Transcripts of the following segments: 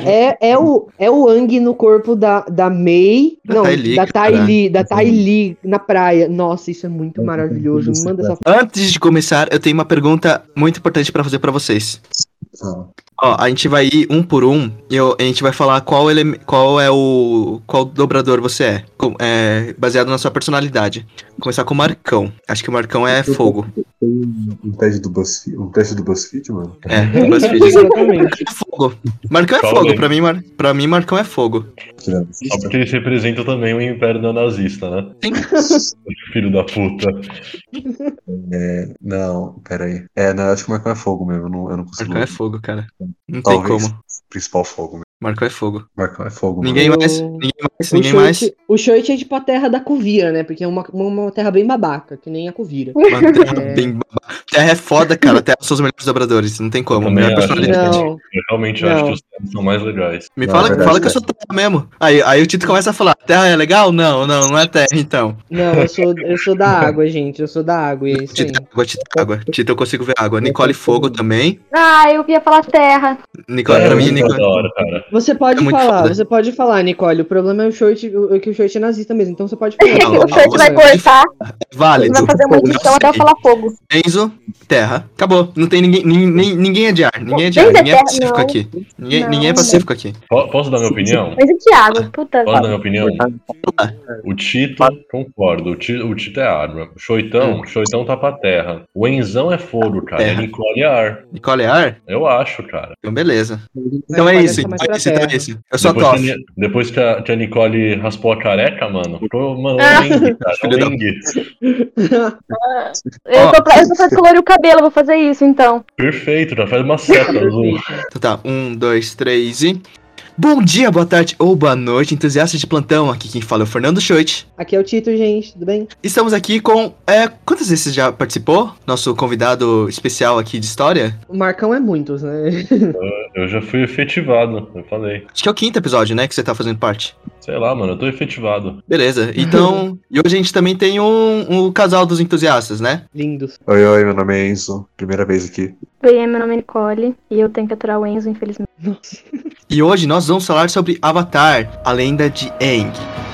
Pera, é, é, o, é o Ang no corpo da, da Mei. Da não, da Ty cara. Lee, da Ty Lee na praia. Nossa, isso é muito Eu maravilhoso. Me manda essa Antes de começar, eu tenho uma pergunta muito importante pra fazer pra vocês. Ah, Ó, a gente vai ir um por um e eu- a gente vai falar qual, ele, qual é o. qual dobrador você é, com- é. Baseado na sua personalidade. Começar com o Marcão. Acho que o Marcão é fogo. Tem um- teste do BuzzFeed, um teste do BuzzFeed, mano. É, o BuzzFeed. Exatamente. É fogo. Marcão é Fala fogo, pra mim, Mar... pra mim, Marcão é fogo. Só porque eles representam também o império neonazista, né? Filho da puta. É, não, pera aí. É, não, eu acho que o Marcão é fogo mesmo. Eu não, eu não consigo. Marcão é fogo, cara. Não tem Talvez. como. Principal. Marcão é fogo. Marcão é fogo Ninguém mesmo. mais, Eu- ninguém mais, O ninguém mais. Shoit, o Shoit é tipo a terra da Covira, né? Porque é uma, uma, uma terra bem babaca, que nem a Covira. Uma terra É. bem baba- Terra é foda, cara. Terra são os melhores dobradores. Não tem como. Melhor acho. personalidade. Não, Eu realmente Não. acho que os temas são mais legais. Me Não, fala, é verdade, fala que eu é. sou terra mesmo. Aí, aí o Tito começa a falar: Terra é legal? Não, não, não é terra então. não, eu sou, eu sou da água, gente. Eu sou da água, e é isso aí. Tito é água, Tito é água. Tito eu consigo ver água. Nicole Fogo também. Ah, eu ia falar terra. Nicole, É, pra mim, muito Nicole. da hora, cara. Você pode É falar, foda. você pode falar, Nicole. O problema é o Shoit, o, que o Shoit é nazista mesmo, então você pode falar. Não, o Church vai cortar, É válido. vai fazer uma Não edição até falar fogo. Enzo, terra. Acabou. Não tem ninguém. Ninguém, ninguém é de ar. Ninguém é de ar. É Ninguém é pacífico não. aqui. Ninguém, Não, ninguém é não. pacífico aqui. Po- Posso dar minha opinião? Mas e Thiago? Puta. Posso dar minha opinião? O Tito, concordo. O Tito, o Tito é arma. O Choitão, o Choitão tá pra terra. O Enzão é fogo, cara. Terra. Ele Nicole é ar. Nicole é ar? Eu acho, cara. Então, beleza. Então é isso. É isso. Eu sou a Depois, Toff. que a, depois que, a, que a Nicole raspou a careca, mano, ficou, mano, Ah. um Eng, cara. Eu tô pra, eu tô pra descolorir o cabelo, vou fazer isso então. Perfeito, já faz uma seta. Então tá, um, dois, três e. Bom dia, boa tarde ou boa noite, entusiastas de plantão. Aqui quem fala é o Fernando Schoit. Aqui é o Tito, gente, tudo bem? Estamos aqui com. É, quantas vezes você já participou? Nosso convidado especial aqui de história? O Marcão é muitos, né? Eu já fui efetivado, eu falei. Acho que é o quinto episódio, né? Que você tá fazendo parte. Sei lá, mano, eu tô efetivado. Beleza. Então. e hoje a gente também tem um, um casal dos entusiastas, né? Lindos. Oi, oi, meu nome é Enzo. Primeira vez aqui. Oi, meu nome é Nicole e eu tenho que aturar o Enzo, infelizmente. Nossa. E hoje nós vamos falar sobre Avatar, a lenda de Aang.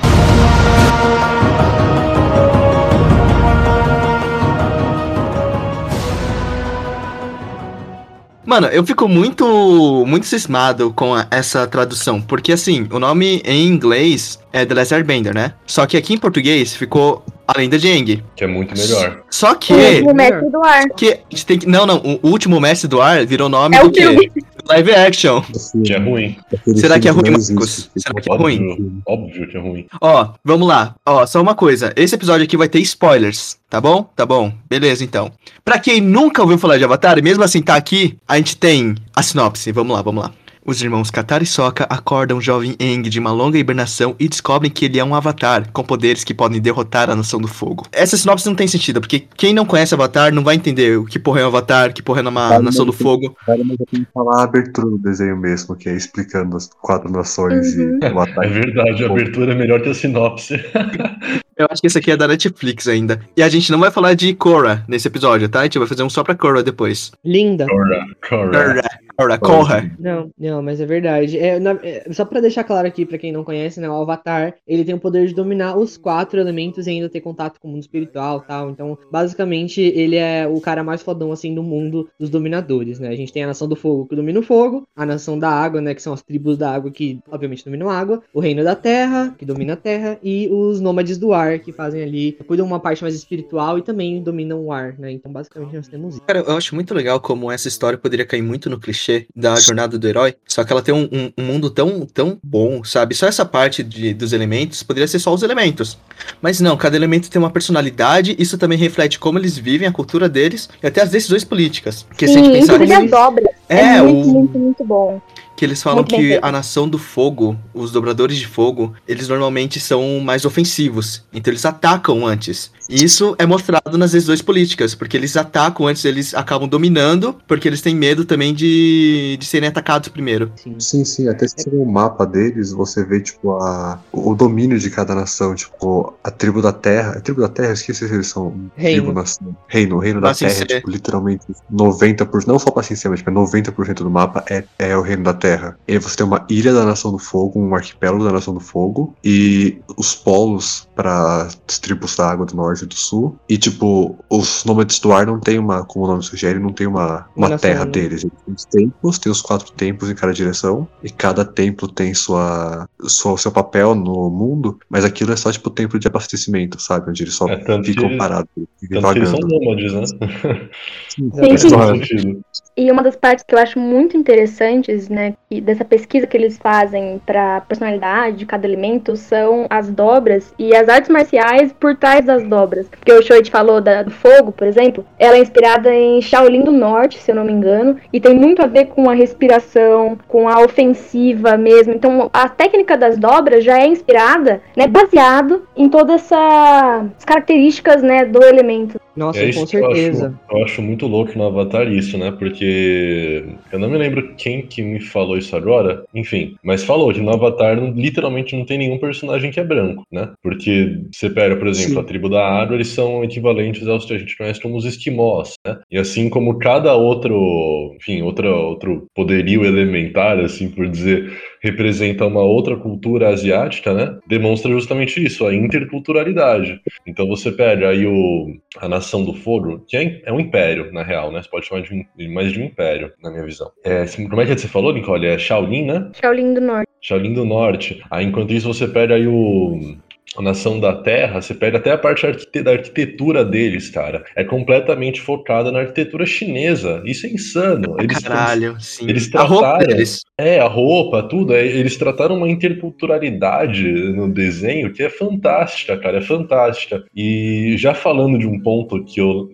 Mano, eu fico muito, muito cismado com a- essa tradução, porque assim, o nome em inglês é The Last Airbender, né? Só que aqui em português ficou A Lenda de Aang. Que é muito melhor. Só que, O último mestre do ar. que a gente tem que, não, não, o último mestre do ar virou nome É do o quê? filme. Live action. Que é ruim. Será que é ruim, Marcos? Será que é ruim? Óbvio, que é ruim. Ó, vamos lá. Ó, só uma coisa. Esse episódio aqui vai ter spoilers, tá bom? Tá bom. Beleza, então. Pra quem nunca ouviu falar de Avatar, mesmo assim tá aqui, a gente tem a sinopse. Vamos lá, vamos lá. Os irmãos Katara e Sokka acordam o jovem Aang de uma longa hibernação e descobrem que ele é um avatar, com poderes que podem derrotar a Nação do Fogo. Essa sinopse não tem sentido, porque quem não conhece Avatar não vai entender o que porra é um avatar, que porra é uma Nação do Fogo. Cara, mas eu tenho que falar a abertura do desenho mesmo, que é explicando as quatro nações Uhum. e o É ataque. verdade, a abertura é melhor que a sinopse. Eu acho que esse aqui é da Netflix ainda. E a gente não vai falar de Korra nesse episódio, tá? A gente vai fazer um só pra Korra depois. Linda. Korra, Korra. Korra, Korra, Korra. Não, não, mas é verdade. É, na- é, só pra deixar claro aqui, pra quem não conhece, né, o Avatar, ele tem o poder de dominar os quatro elementos e ainda ter contato com o mundo espiritual e tal. Então, basicamente, ele é o cara mais fodão, assim, do mundo dos dominadores, né? A gente tem a Nação do Fogo, que domina o fogo, a Nação da Água, né, que são as tribos da água, que obviamente dominam a água, o Reino da Terra, que domina a Terra, e os Nômades do Ar, que fazem ali, cuidam uma parte mais espiritual e também dominam o ar, né? Então, basicamente, nós temos isso. Cara, eu acho muito legal como essa história poderia cair muito no clichê da jornada do herói, só que ela tem um, um- um mundo tão, tão bom, sabe? Só essa parte de- dos elementos poderia ser só os elementos. Mas não, cada elemento tem uma personalidade, isso também reflete como eles vivem, a cultura deles e até as decisões políticas. Porque se a Sim, gente pensar inclusive nisso, as obras. é, É, muito, o, muito, muito bom. Que eles falam Muito que a nação do fogo, os dobradores de fogo, eles normalmente são mais ofensivos. Então eles atacam antes. E isso é mostrado nas decisões políticas, porque eles atacam antes, eles acabam dominando, porque eles têm medo também de, de serem atacados primeiro. Sim. Sim, sim, até se o mapa deles, você vê, tipo, a, o, domínio de cada nação, tipo, a tribo da terra. A tribo da terra, eu esqueci se eles são Reino. tribo, nação. Reino, o reino da assim terra, ser. é, tipo, literalmente 90%, não só pra ser, mas tipo, é 90% do mapa é, é o reino da terra. Terra. E aí você tem uma ilha da Nação do Fogo, um arquipélago da Nação do Fogo, e os polos para as tribos da Água do Norte e do Sul. E, tipo, os nômades do ar não tem uma, como o nome sugere, não tem uma, uma Nação, terra né? deles. Eles têm os templos, tem os quatro templos em cada direção, e cada templo tem sua, sua seu papel no mundo, mas aquilo é só, tipo, templo de abastecimento, sabe? Onde eles só É, tanto ficam que- parados, vivem Tanto que eles são nômades, né? Sim, sim. sentido. E uma das partes que eu acho muito interessantes, né, dessa pesquisa que eles fazem para personalidade de cada elemento são as dobras e as artes marciais por trás das dobras. Porque o Shoit falou da- do fogo, por exemplo, ela é inspirada em Shaolin do Norte, se eu não me engano, e tem muito a ver com a respiração, com a ofensiva mesmo. Então, a técnica das dobras já é inspirada, né, baseado em todas essas características, né, do elemento. Nossa, É isso com que eu certeza. acho, eu acho muito louco no Avatar isso, né? Porque eu não me lembro quem que me falou isso agora, enfim, mas falou que no Avatar literalmente não tem nenhum personagem que é branco, né? Porque você pega, por exemplo, Sim. a tribo da água, eles são equivalentes aos que a gente conhece como os esquimós, né? E assim como cada outro, enfim, outra, outro poderio elementar, assim por dizer, representa uma outra cultura asiática, né? Demonstra justamente isso, a interculturalidade. Então você pega aí o, a Nação do Fogo, que é, é um império, na real, né? Você pode chamar de, mais de um império, na minha visão. É, como é que você falou, Nicole? É Shaolin, né? Shaolin do Norte. Shaolin do Norte. Aí, enquanto isso, você pega aí o. A Nação da Terra, você pega até a parte arquite- da arquitetura deles, cara. É completamente focada na arquitetura chinesa. Isso é insano. Eles, Caralho, sim. eles a roupa trataram- deles. É, a roupa, tudo. é, Eles trataram uma interculturalidade no desenho que é fantástica, cara, é fantástica. E já falando de um ponto que eu.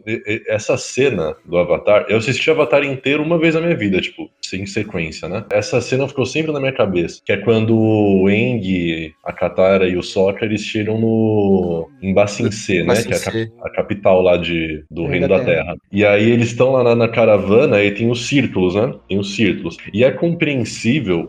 Essa cena do Avatar, eu assisti Avatar inteiro uma vez na minha vida, tipo, sem sequência, né? Essa cena ficou sempre na minha cabeça, que é quando o Eng, a Katara e o Sokka, eles chegam no. em Bacincê, né? Que é a, cap- a capital lá de, do Reino Reino da da Terra. E aí eles estão lá na, na caravana e tem os círculos, né? Tem os círculos. E é compreensível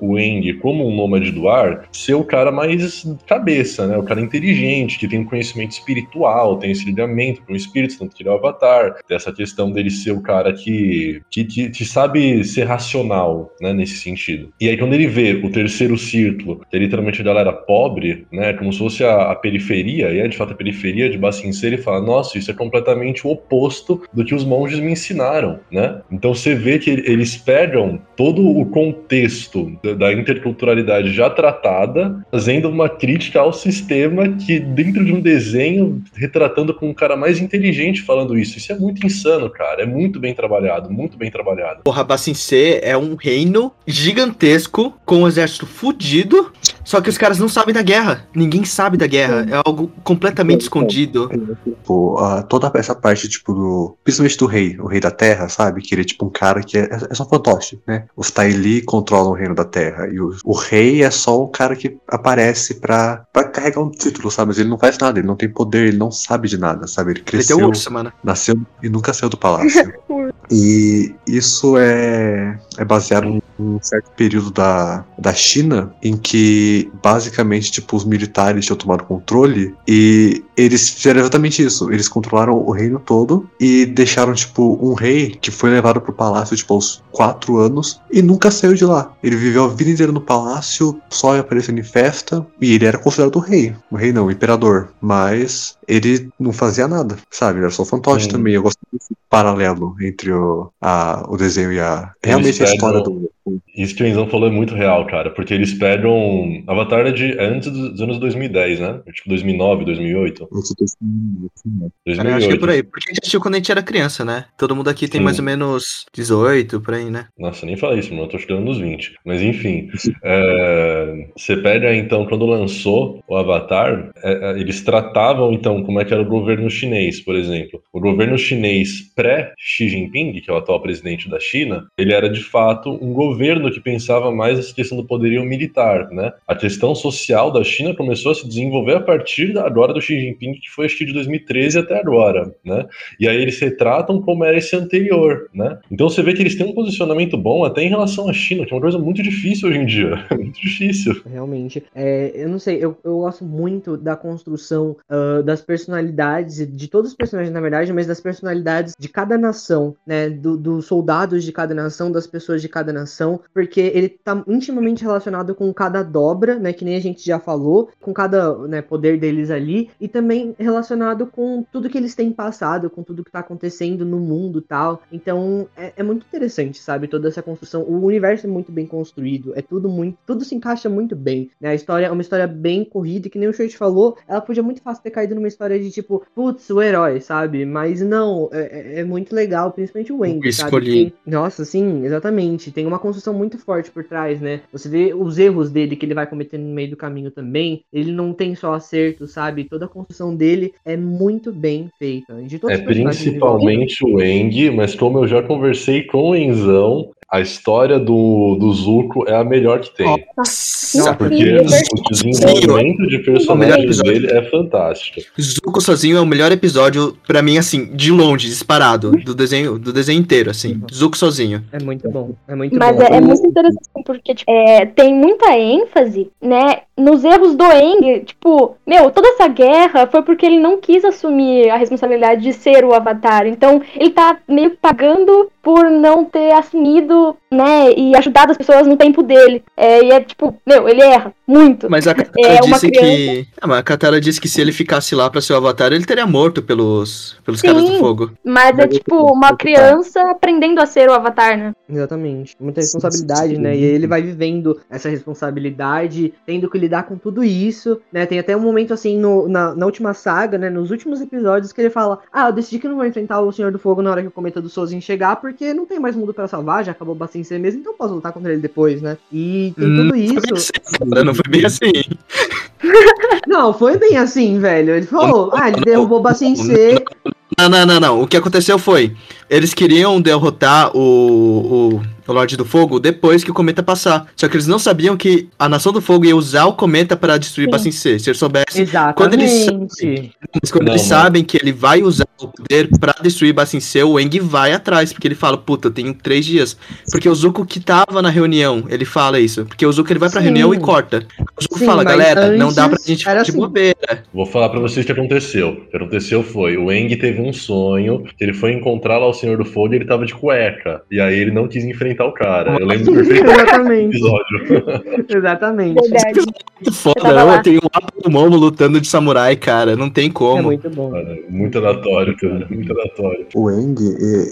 o Eng, como um nômade do ar, ser o cara mais cabeça, né? O cara inteligente, que tem um conhecimento espiritual, tem esse ligamento com o espírito, tanto que ele é o avatar. Tem essa questão dele ser o cara que, que, que, que sabe ser racional, né? Nesse sentido. E aí quando ele vê o terceiro círculo, que é literalmente a galera pobre, né? Como se fosse a, a periferia, e é de fato a periferia de Bacincê, ele fala, nossa, isso é completamente o oposto do que os monges me ensinaram, né? Então você vê que eles pegam todo o contexto da- da interculturalidade já tratada, fazendo uma crítica ao sistema que dentro de um desenho retratando com um cara mais inteligente falando isso. Isso é muito insano, cara. É muito bem trabalhado, muito bem trabalhado. Porra, Bacincê é um reino gigantesco, com um exército fudido, só que os caras não sabem da guerra. Ninguém sabe da guerra. É algo completamente escondido. Tipo, a- toda essa parte, tipo, do. Principalmente do rei, o rei da terra, sabe? Que ele é tipo um cara que é, é só fantoche, né? Os Taili controlam o reino da terra. E o, o rei é só o cara que aparece pra, pra carregar um título, sabe? Mas ele não faz nada, ele não tem poder, ele não sabe de nada, sabe? Ele Ele cresceu, um urso, nasceu e nunca saiu do palácio. E isso é, é baseado em um certo período da, da China em que basicamente tipo os militares tinham tomado controle e eles fizeram exatamente isso. Eles controlaram o reino todo e deixaram tipo um rei que foi levado pro palácio tipo aos quatro anos e nunca saiu de lá. Ele viveu a vida inteira no palácio, só ia aparecendo em festa e ele era considerado o rei. O rei não, o imperador. Mas ele não fazia nada, sabe? Ele era só fantoche Sim. também. Eu gosto desse paralelo entre o, a, o desenho e a. Realmente a história do. Isso que o Enzão falou é muito real, cara, porque eles pegam. Avatar é de é antes dos anos 2010, né? Tipo 2009, 2008. Esse texto- Cara, 2008. eu acho que é por aí. Porque a gente assistiu quando a gente era criança, né? Todo mundo aqui tem Sim. mais ou menos 18, por aí, né? Nossa, nem fala isso, mano. Eu tô chegando nos 20. Mas enfim. é, Você pega, então, quando lançou o Avatar, é, é, eles tratavam, então, como é que era o governo chinês, por exemplo. O governo chinês pré-Xi Jinping, que é o atual presidente da China, ele era de fato um governo que pensava mais nessa questão do poderio militar, né? A questão social da China começou a se desenvolver a partir da agora do Xi Jinping, que foi acho que de 2013 até agora, né? E aí eles retratam como era esse anterior, né? Então você vê que eles têm um posicionamento bom até em relação à China, que é uma coisa muito difícil hoje em dia. muito difícil. Realmente. É, eu não sei, eu, eu gosto muito da construção ah, das personalidades, de todos os personagens, na verdade, mas das personalidades de cada nação, né? do- dos soldados de cada nação, das pessoas de cada nação. Porque ele tá intimamente relacionado com cada dobra, né, que nem a gente já falou, com cada né, poder deles ali, e também relacionado com tudo que eles têm passado, com tudo que tá acontecendo no mundo tal. Então é, é muito interessante, sabe, toda essa construção. O universo é muito bem construído, é tudo muito, tudo se encaixa muito bem, né? A história é uma história bem corrida, e que nem o Shoit falou, ela podia muito fácil ter caído numa história de tipo, putz, o herói, sabe? Mas não, é, é, é muito legal, principalmente o Wang, Escolhi. Tem, nossa, sim, exatamente. Tem uma construção muito forte por trás, né? Você vê os erros dele que ele vai cometendo no meio do caminho também. Ele não tem só acerto, sabe? Toda a construção dele é muito bem feita. É principalmente o Eng, mas como eu já conversei com o Enzão, a história do, do Zuko é a melhor que tem. Nossa, Porque Sim, o desenvolvimento de melhor personagem dele é fantástico. Zuko sozinho é o melhor episódio, pra mim, assim, de longe, disparado, do desenho, do desenho inteiro, assim. Zuko sozinho. É muito bom. É muito Mas bom. é, é muito interessante porque tipo, é, tem muita ênfase, né, nos erros do Eng. Tipo, meu, toda essa guerra foi porque ele não quis assumir a responsabilidade de ser o Avatar. Então, ele tá meio que pagando por não ter assumido, né, e ajudado as pessoas no tempo dele. É, e é tipo, meu, ele erra muito. Mas a Katara É disse que. Ah, mas a Katara disse que se ele ficasse lá pra ser o Avatar, ele teria morto pelos, pelos Sim. caras do fogo. Mas é tipo uma criança aprendendo a ser o Avatar, né? Exatamente. Muita responsabilidade, né? E aí ele vai vivendo essa responsabilidade, tendo que lidar com tudo isso, né? Tem até um momento assim no- na, na última saga, né? Nos últimos episódios que ele fala: Ah, eu decidi que não vou enfrentar o Senhor do Fogo na hora que o cometa do Sozin chegar, porque não tem mais mundo pra salvar, já acabou bastante ser mesmo, então eu posso lutar contra ele depois, né? E tem Hum, tudo bem isso. assim, não foi bem assim. Não, foi bem assim, velho. Ele falou: Ah, ele derrubou Bacin C. Não, não, não, não. O que aconteceu foi. Eles queriam derrotar o, o, o Lorde do Fogo depois que o cometa passar. Só que eles não sabiam que a Nação do Fogo ia usar o cometa para destruir. Bacin C. Se eles soubessem. Quando eles Exatamente. Mas quando Não, eles sabem que ele vai usar o poder pra destruir Bacin C, o Eng vai atrás. Porque ele fala, puta, eu tenho três dias. Porque o Zuko que tava na reunião, ele fala isso. Porque o Zuko ele vai pra Sim. reunião e corta. O Zuko Sim, fala, galera, não dá pra antes gente ficar de assim. bobeira. Vou falar pra vocês o que aconteceu. O que aconteceu foi, o Eng teve um sonho, que ele foi encontrar lá o Senhor do Fogo e ele tava de cueca. E aí ele não quis enfrentar o cara. Eu lembro perfeitamente do Exatamente. episódio. Exatamente. Verdade. Muito foda, lá. tenho um mapa do Momo lutando de samurai, cara. Não tem É como. muito bom. Cara, muito aleatório, cara. Muito aleatório. O Eng,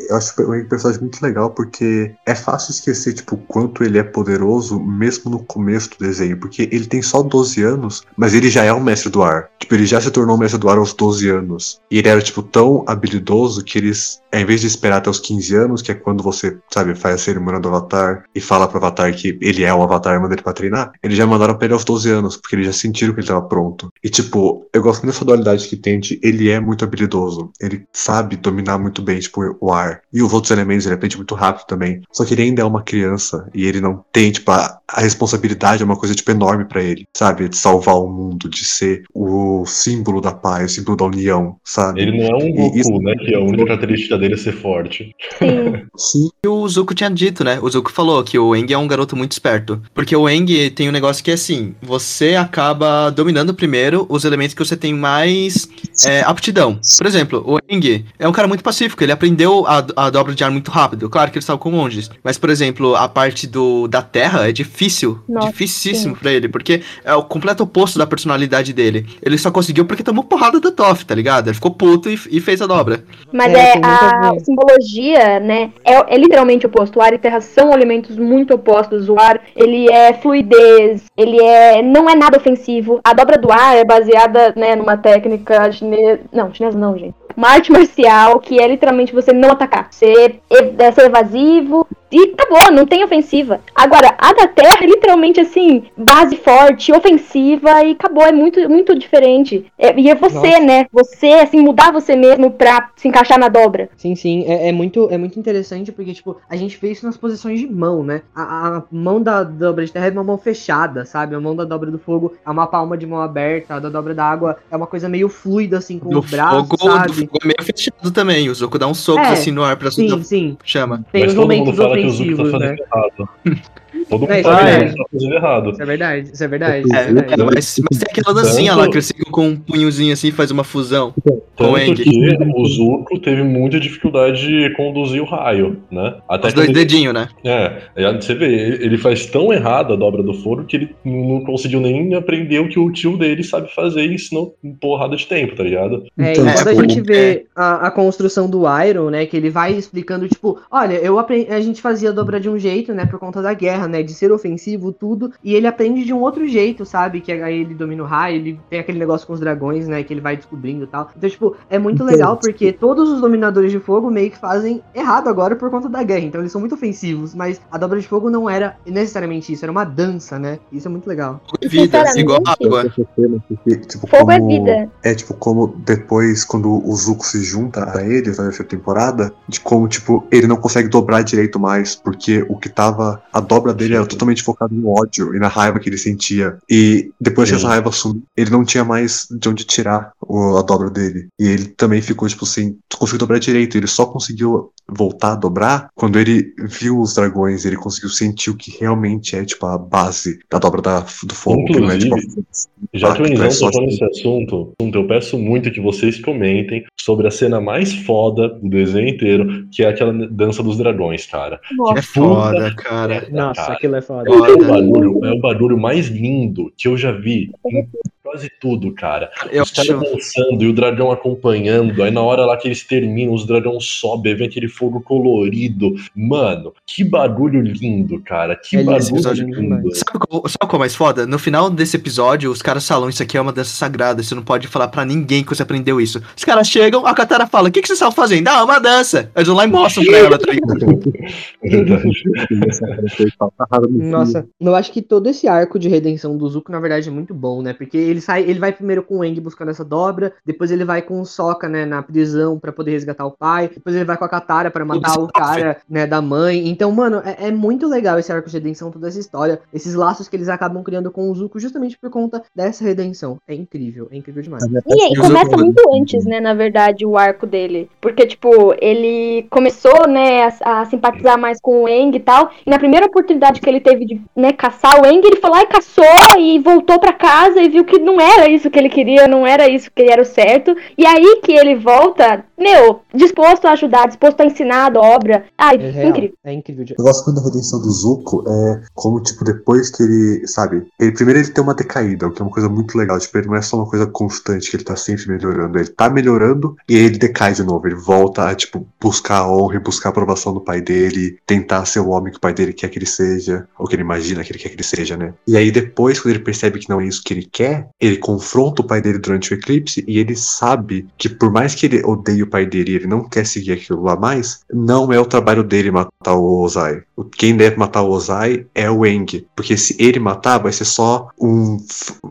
eu acho o Eng um personagem muito legal porque é fácil esquecer, tipo, o quanto ele é poderoso mesmo no começo do desenho. Porque ele tem só 12 anos, mas ele já é um mestre do ar. Tipo, ele já se tornou um mestre do ar aos 12 anos. E ele era, tipo, tão habilidoso que eles, ao invés de esperar até os 15 anos, que é quando você, sabe, faz a cerimônia do Avatar e fala pro Avatar que ele é o Avatar e manda ele pra treinar, eles já mandaram pra ele aos 12 anos, porque eles já sentiram que ele tava pronto. E, tipo, eu gosto muito dessa dualidade que tem de ele é muito habilidoso, ele sabe dominar muito bem, tipo, o ar. E os outros elementos, ele aprende muito rápido também. Só que ele ainda é uma criança e ele não tem, tipo, a, a responsabilidade é uma coisa, tipo, enorme pra ele, sabe? De salvar o mundo, de ser o símbolo da paz, o símbolo da união, sabe? Ele não é um Goku, isso- né? Que a única característica dele é ser forte. Sim. Sim, E o Zuko tinha dito, né? O Zuko falou que o Eng é um garoto muito esperto. Porque o Eng tem um negócio que é assim: você acaba dominando primeiro os elementos que você tem mais é, aptidão. Por exemplo, o Eng é um cara muito pacífico, ele aprendeu a, a dobra de ar muito rápido. Claro que ele estava com monges. Mas, por exemplo, a parte do, da terra é difícil. Nossa, dificíssimo pra ele. Porque é o completo oposto da personalidade dele. Ele só conseguiu porque tomou porrada da Toff, tá ligado? Ele ficou puto e, e fez a dobra. Mas É, é, a ver. simbologia, né? É, é literalmente oposto. O ar e terra são elementos muito opostos. O ar, ele é fluidez, ele é não é nada ofensivo. A dobra do ar é baseada, né, numa técnica chinesa, não, chinesa não, gente. Uma arte marcial que é literalmente você não atacar, ser, é, ser evasivo e acabou, não tem ofensiva. Agora, a da terra é literalmente assim, base forte, ofensiva e acabou, é muito muito diferente. É, e é você, Nossa. né? Você assim mudar você mesmo pra se encaixar na dobra. Sim, sim, é, é muito, é muito interessante porque, tipo, a gente vê isso nas posições de mão, né? A, a mão da dobra de terra é uma mão fechada, sabe? A mão da dobra do fogo é uma palma de mão aberta, a da dobra da água é uma coisa meio fluida, assim, com Do os braços, fogo, do sabe? fogo é meio fechado também. O Zuko dá uns socos É, assim no ar pra Sim, sim. chama. Tem Mas todo mundo fala que o Zuko tá fazendo né? errado. Todo É, mundo isso é sabe que verdade. ele tá fazendo errado. Isso é verdade, isso é verdade. É, é verdade. mas, mas tem aquela dancinha lá que eles ficam com um punhozinho assim e faz uma fusão. Com o Tanto Eng. que o Zuko teve muita dificuldade de conduzir o raio, né? Até Os que dois ele, dedinhos, né? é, aí você vê, ele faz tão errado a dobra do fogo que ele não conseguiu nem aprender o que o tio dele sabe fazer e ensinou porrada de tempo, tá ligado? É, Então, e quando a tipo, gente vê a, a construção do Iron, né, que ele vai explicando, tipo, olha, eu aprendi, a gente fazia dobra de um jeito, né, por conta da guerra, né, de ser ofensivo, tudo, e ele aprende de um outro jeito, sabe, que aí ele domina o raio, ele tem aquele negócio com os dragões, né, que ele vai descobrindo e tal. Então, tipo, é muito legal porque todos os dominadores de fogo meio que fazem errado agora por conta da guerra, então eles são muito ofensivos, mas a dobra de fogo não era necessariamente isso, era uma dança, né, isso é muito legal. É vida, Sinceramente, igual água. Tipo, Fogo é como- vida. É tipo como depois, quando o Zuko se junta a eles na terceira temporada, de como, tipo, ele não consegue dobrar direito mais, porque o que tava. A dobra dele era totalmente focado no ódio e na raiva que ele sentia. E depois que Sim. essa raiva sumiu, ele não tinha mais de onde tirar o- a dobra dele. E ele também ficou, tipo assim, conseguiu dobrar direito. Ele só conseguiu voltar a dobrar quando ele viu os dragões, ele conseguiu sentir o que realmente é, tipo, a base da dobra da, do fogo, que não é tipo. Já que o Ah, Enzão é tocou assim. nesse assunto, eu peço muito que vocês comentem sobre a cena mais foda do desenho inteiro, que é aquela dança dos dragões, cara. É foda, cara. Nossa, cara. aquilo é foda. É o barulho, é o barulho mais lindo que eu já vi em quase tudo, cara. Eu os caras dançando e o dragão acompanhando. Aí na hora lá que eles terminam, os dragões sobem, vem aquele fogo colorido. Mano, que barulho lindo, cara. Que É episódio é lindo. Sabe qual, sabe qual é mais foda? No final desse episódio, os caras falam: Isso aqui é uma dança sagrada, você não pode falar pra ninguém que você aprendeu isso. Os caras chegam, a Katara fala: O que, que vocês estavam fazendo? Ah, uma dança. Eles vão lá e mostram pra ela, tá. Nossa, eu acho que todo esse arco de redenção do Zuko, na verdade, é muito bom, né? Porque ele sai, ele vai primeiro com o Eng buscando essa dobra, depois ele vai com o Sokka, né, na prisão pra poder resgatar o pai, depois ele vai com a Katara pra matar o cara, né, da mãe. Então, mano, é, é muito legal esse arco de redenção, toda essa história, esses laços que eles acabam criando com o Zuko justamente por conta dessa redenção. É incrível, é incrível demais. E aí, E começa outros- muito antes, né, na verdade, o arco dele. Porque, tipo, ele começou, né, a, a simpatizar mais com o Eng e tal. E na primeira oportunidade que ele teve de, né, caçar o Eng, ele lá e caçou e voltou pra casa e viu que não era isso que ele queria, não era isso que era o certo. E aí que ele volta, meu, disposto a ajudar, disposto a ensinar a dobra. Ai, É incrível. é incrível. Eu gosto muito da redenção do Zuko, é como, tipo, depois que ele, sabe, ele, primeiro ele tem uma decaída, o que é uma coisa muito legal, tipo, ele não é só uma coisa constante, que ele tá sempre melhorando, ele tá melhorando e aí ele decai de novo, ele volta a, tipo, buscar a honra e buscar a aprovação do pai dele, tentar ser o homem que o pai dele quer que ele seja, ou que ele imagina que ele quer que ele seja, né? E aí depois, quando ele percebe que não é isso que ele quer, ele confronta o pai dele durante o eclipse e ele sabe que por mais que ele odeie o pai dele e ele não quer seguir aquilo lá mais, não é o trabalho dele matar o Ozai. Quem deve matar o Ozai é o Eng. Porque se ele matar, vai ser só um.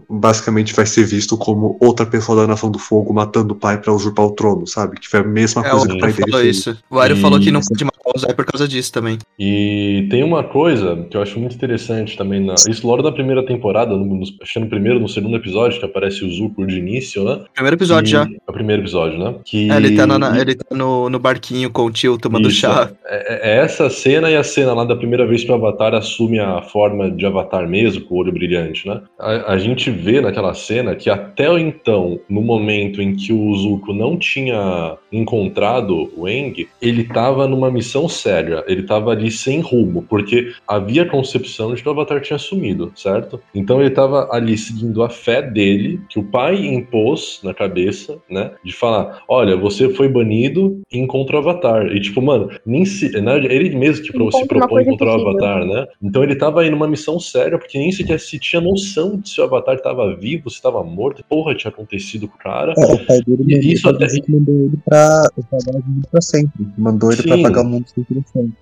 Basicamente vai ser visto como outra pessoa da Nação do Fogo matando o pai pra usurpar o trono, sabe? Que foi a mesma É, o coisa que o pai dele falou fez. isso. O Aero E- falou que não pode Zai por causa disso também. E tem uma coisa que eu acho muito interessante também. Na... Isso logo da primeira temporada, no, acho que no primeiro, no segundo episódio, que aparece o Zuko de início, né? Primeiro episódio Que- já. É o primeiro episódio, né? Que... É, ele tá, na- na- ele tá no, no barquinho com o tio tomando Isso. chá. É, é essa cena e a cena lá da primeira vez que o Avatar assume a forma de Avatar mesmo, com o olho brilhante, né? A, a gente vê naquela cena que até então, no momento em que o Zuko não tinha encontrado o Eng, ele tava numa missão séria, ele tava ali sem rumo, porque havia a concepção de que o Avatar tinha sumido, certo? Então ele tava ali seguindo a fé dele, que o pai impôs na cabeça, né? De falar, olha, você foi banido e encontra o Avatar. E tipo, mano, nem se, né, ele mesmo que se uma propõe encontrar o. Avatar, né? Então ele tava aí numa missão séria, porque nem sequer se tinha noção de se o Avatar tava vivo, se tava morto, porra tinha acontecido com o cara. É, o pai dele E mandou, isso até- mandou ele pra pagar o mundo pra sempre. Mandou ele pra Sim. pagar o mundo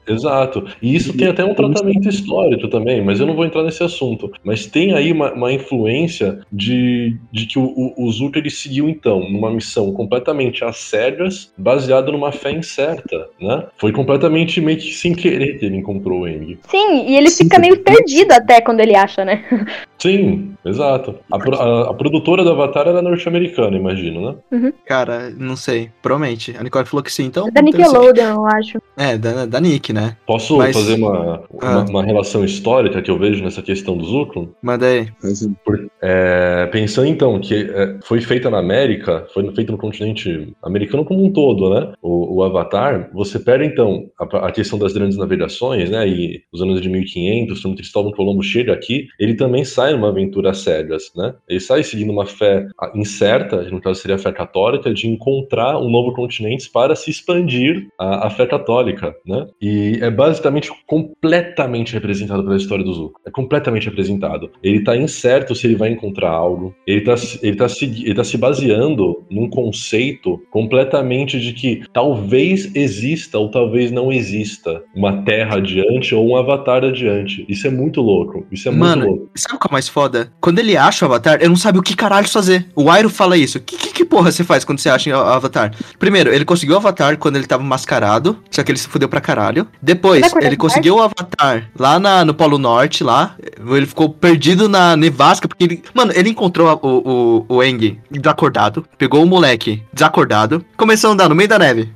Exato. E isso tem até um tratamento histórico também, mas eu não vou entrar nesse assunto. Mas tem aí uma, uma influência de, de que o, o, Zuko ele seguiu, então, numa missão completamente às cegas, baseada numa fé incerta, né? Foi completamente meio que sem querer que ele encontrou o Eng. Sim, e ele fica meio perdido até quando ele acha, né? Sim, exato. A, a- a produtora do Avatar era norte-americana, imagino, né? Cara, não sei. Provavelmente. A Nicole falou que sim, então. É da. Nickelodeon, eu acho. É, da, da Nick, né? Posso Mas- fazer uma, Ah. uma, uma relação histórica que eu vejo nessa questão do Zuko? Manda aí. Mas, É, pensando então que é, foi feita na América, foi feita no continente americano como um todo, né? O, o Avatar, você pega então a, a questão das grandes navegações, né? E os anos de 1500, quando Cristóvão Colombo chega aqui, ele também sai numa aventura às cegas, né? Ele sai seguindo uma fé ah, incerta, no caso seria a fé católica, de encontrar um novo continente para se expandir a, a fé católica, né? E é basicamente completamente representado pela história do Zuko. É completamente representado. Ele tá incerto se ele vai encontrar algo. Ele tá, se- ele tá, se, ele tá se baseando num conceito completamente de que talvez exista ou talvez não exista uma terra adiante ou um avatar adiante. Isso é muito louco. Isso é muito Mano, louco. sabe o que é mais foda? Quando ele acha o Avatar, ele não sabe o que caralho fazer. O Airo fala isso. Que, que, que porra você faz quando você acha o Avatar? Primeiro, ele conseguiu o Avatar quando ele tava mascarado, só que ele se fudeu pra caralho. Depois, ele conseguiu o Avatar lá na- no Polo Norte, lá. Ele ficou perdido na nevasca, porque ele... Mano, ele encontrou o, o, o Eng desacordado, pegou o moleque desacordado, começou a andar no meio da neve.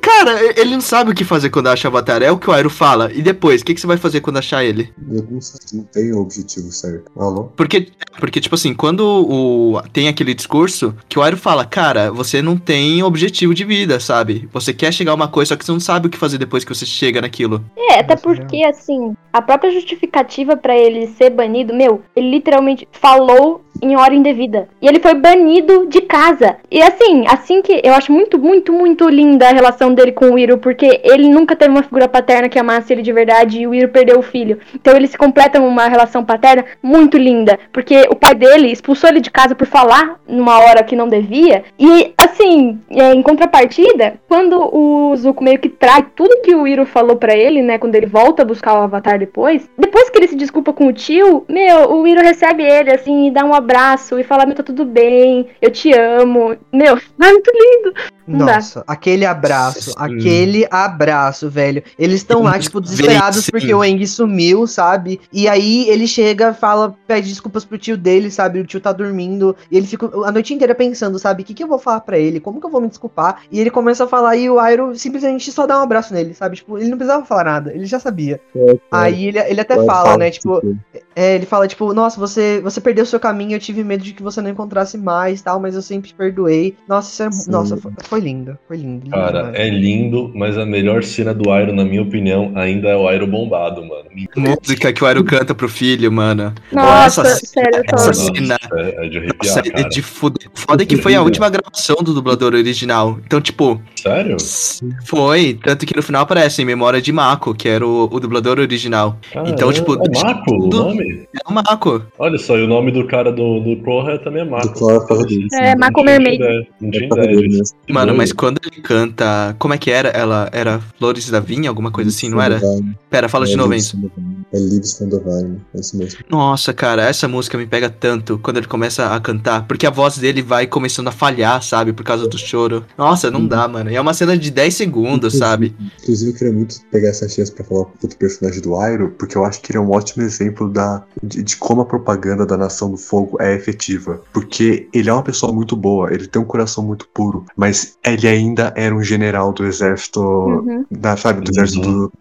Cara, ele não sabe o que fazer quando acha o Avatar. É o que o Airo fala. E depois, o que, que você vai fazer quando achar ele? eu não sei, não tem o objetivo certo. Alô? Porque, porque tipo assim, quando o, tem aquele discurso que o Airo fala, cara, você não tem objetivo de vida, sabe? Você quer chegar a uma coisa, só que você não sabe o que fazer depois que você chega naquilo. É, até porque, assim, a própria justificativa pra ele ser banido, meu, ele literalmente falou em hora indevida. E ele foi banido de casa. E assim, assim que eu acho muito, muito, muito linda a relação dele com o Iro, porque ele nunca teve uma figura paterna que amasse ele de verdade e o Iro perdeu o filho. Então eles se completam uma relação paterna muito linda, porque o pai dele expulsou ele de casa por falar numa hora que não devia. E assim, é, em contrapartida, quando o Zuko meio que trai tudo que o Iro falou pra ele, né, quando ele volta a buscar o Avatar depois, depois que ele se desculpa com o tio, meu, o Iro recebe ele assim e dá um abraço e fala: "Meu, tá tudo bem, eu te amo". Meu, é muito lindo. Nossa, aquele abraço, Sim. aquele abraço, velho. Eles estão lá, tipo, desesperados Sim. porque o Eng sumiu, sabe? E aí ele chega, fala, pede desculpas pro tio dele, sabe? O tio tá dormindo. E ele fica a noite inteira pensando, sabe? O que, que eu vou falar pra ele? Como que eu vou me desculpar? E ele começa a falar e o Airo simplesmente só dá um abraço nele, sabe? Tipo, ele não precisava falar nada, ele já sabia. Aí ele, ele até fala, né? Tipo, é, ele fala, tipo, nossa, você, você perdeu seu caminho, eu tive medo de que você não encontrasse mais tal, mas eu sempre perdoei. Nossa, isso é, nossa, foi, foi lindo, foi lindo. Lindo Cara, demais. é lindo, mas a melhor cena do Iron, na minha opinião, ainda é o Iron bombado, mano. Música que o Airo canta pro filho, mano. Nossa, essa- sério, essa cena- É, é de arrepiar, Nossa, é de fuder. Foda é que foi a última gravação do dublador original. Então, tipo, Sério? foi. Tanto que no final aparece em memória de Mako, que era o, o dublador original. Então, tipo, É Mako o nome? É o Mako. Olha só, e o nome do cara do, do Korra também é Mako. Do. É, sim. Mako Não tinha Mermaid. ideia, Não tinha É ideia disso. Mano, mas quando ele canta. Como é que era? Ela era Flores da Vinha, alguma coisa assim, não era? Pera, fala de É novo, Enzo. from the Vine. É Leaves from the Vine. É isso mesmo. Nossa, cara, essa música me pega tanto quando ele começa a cantar. Porque a voz dele vai começando a falhar, sabe? Por causa do choro. Nossa, não dá, mano. E é uma cena de 10 segundos, sabe? Inclusive, eu queria muito pegar essa chance pra falar do personagem do Iroh, porque eu acho que ele é um ótimo exemplo da, de, de como a propaganda da Nação do Fogo é efetiva. Porque ele é uma pessoa muito boa, ele tem um coração muito puro, mas ele ainda era um general do exército, Uhum. da, sabe, do Uhum. exército do.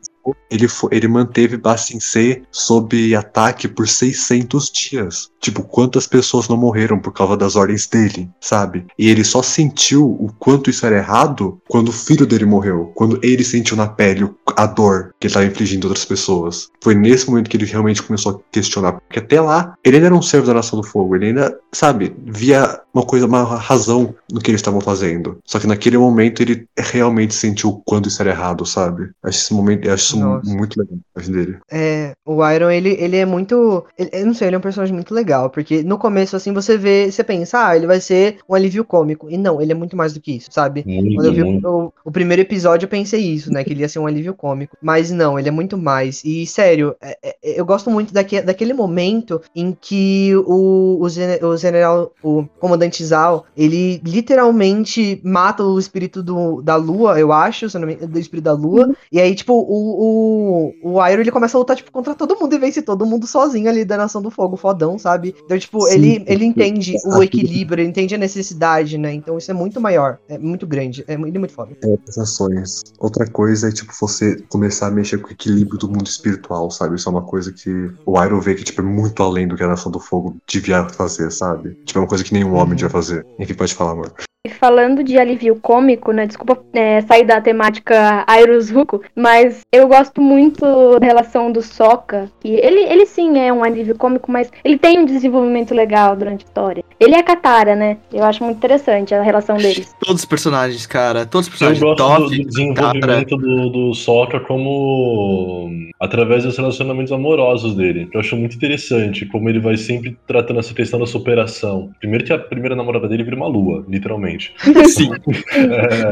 Ele, fo- ele manteve Bastin C sob ataque por 600 dias. Tipo, quantas pessoas não morreram por causa das ordens dele, sabe? E ele só sentiu o quanto isso era errado quando o filho dele morreu. Quando ele sentiu na pele a dor que ele estava infligindo a outras pessoas. Foi nesse momento que ele realmente começou a questionar. Porque até lá, ele ainda era um servo da Nação do Fogo. Ele ainda, sabe, via uma coisa, uma razão no que eles estavam fazendo. Só que naquele momento ele realmente sentiu o quanto isso era errado, sabe? Acho esse momento, eu acho isso Nossa. muito legal dele. É, o Iron, ele, ele é muito. ele- eu não sei, ele é um personagem muito legal. Porque no começo, assim, você vê, você pensa, ah, ele vai ser um alívio cômico. E não, ele é muito mais do que isso, sabe? Muito, Quando eu vi muito. o, o primeiro episódio, eu pensei isso, né? Que ele ia ser um alívio cômico. Mas não, ele é muito mais. E, sério, é- é- eu gosto muito daque, daquele momento em que o, o, o general, o comandante Zal, ele literalmente mata o espírito do, da lua, eu acho, se não me, do espírito da lua. E aí, tipo, o, o, o Iroh ele começa a lutar, tipo, contra todo mundo e vence todo mundo sozinho ali da Nação do Fogo, fodão, sabe? Então, tipo, Sim, ele, ele entende o exato. equilíbrio, ele entende a necessidade, né? Então isso é muito maior, é muito grande, é muito, muito foda. É, ações. Outra coisa é, tipo, você começar a mexer com o equilíbrio do mundo espiritual, sabe? Isso é uma coisa que o Iroh vê que, tipo, é muito além do que a Nação do Fogo devia fazer, sabe? Tipo, é uma coisa que nenhum homem devia fazer. Enfim, pode falar, amor. E Falando de alívio cômico, né? Desculpa é, sair da temática Iroh Zuko, mas eu gosto muito da relação do Sokka. Que ele, ele sim é um alívio cômico, mas ele tem um desenvolvimento legal durante a história. Ele é a Katara, né? Eu acho muito interessante a relação deles. Todos os personagens, cara. Todos os Eu personagens. gosto do, Toph, do desenvolvimento do, do Sokka como através dos relacionamentos amorosos dele. Eu acho muito interessante, como ele vai sempre tratando essa questão da superação. Primeiro que a primeira namorada dele vira uma lua, literalmente. Sim. É,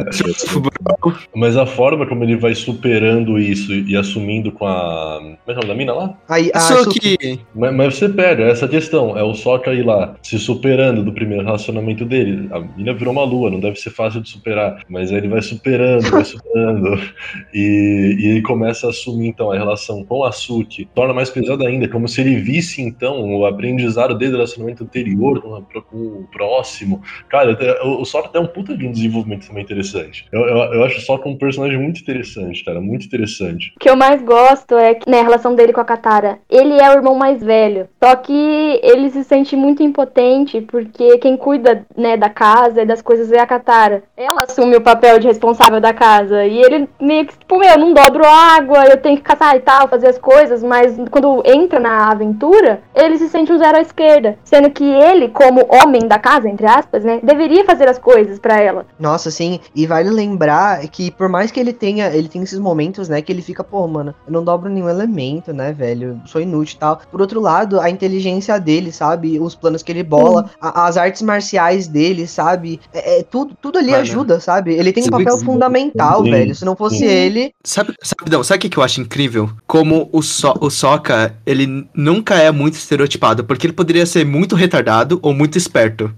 mas a forma como ele vai superando isso e assumindo com a. Como é que é o nome da mina lá? Aí, a Só Suki- que. Mas, mas você pega essa questão, é o Sokka ir lá, se superando do primeiro relacionamento dele. A mina virou uma lua, não deve ser fácil de superar, mas aí ele vai superando, vai superando. E, e ele começa a assumir, então, a relação com a Suki. Torna mais pesada ainda, como se ele visse, então, o aprendizado desde o relacionamento anterior com, a- com o próximo. Cara, o, o Sokka tem um puta de um desenvolvimento também interessante. Eu, eu, eu acho o Sokka um personagem muito interessante, cara, muito interessante. O que eu mais gosto é que, né, a relação dele com a Katara. Ele é o irmão mais velho. Só que ele se sente muito impotente porque quem cuida, né, da casa e das coisas é a Katara. Ela assume o papel de responsável da casa. E ele meio que, tipo, meu, não dobro água, eu tenho que caçar e tal, fazer as coisas. Mas quando entra na aventura, ele se sente um zero à esquerda. Sendo que ele, como homem da casa, entre aspas, né, deveria fazer as coisas pra ela. Nossa, sim, e vale lembrar que por mais que ele tenha, ele tem esses momentos, né, que ele fica, pô, mano, eu não dobro nenhum elemento, né, velho, eu sou inútil e tal. Por outro lado, a inteligência dele, sabe, os planos que ele bola, a- as artes marciais dele, sabe, é, é tudo, tudo ali Mano, ajuda, sabe? Ele tem um papel fundamental, Sim, velho. Se não fosse sim. ele, Sabe, sabe, não, sabe o que, que eu acho incrível? Como o, so, o Sokka, ele nunca é muito estereotipado, porque ele poderia ser muito retardado ou muito esperto.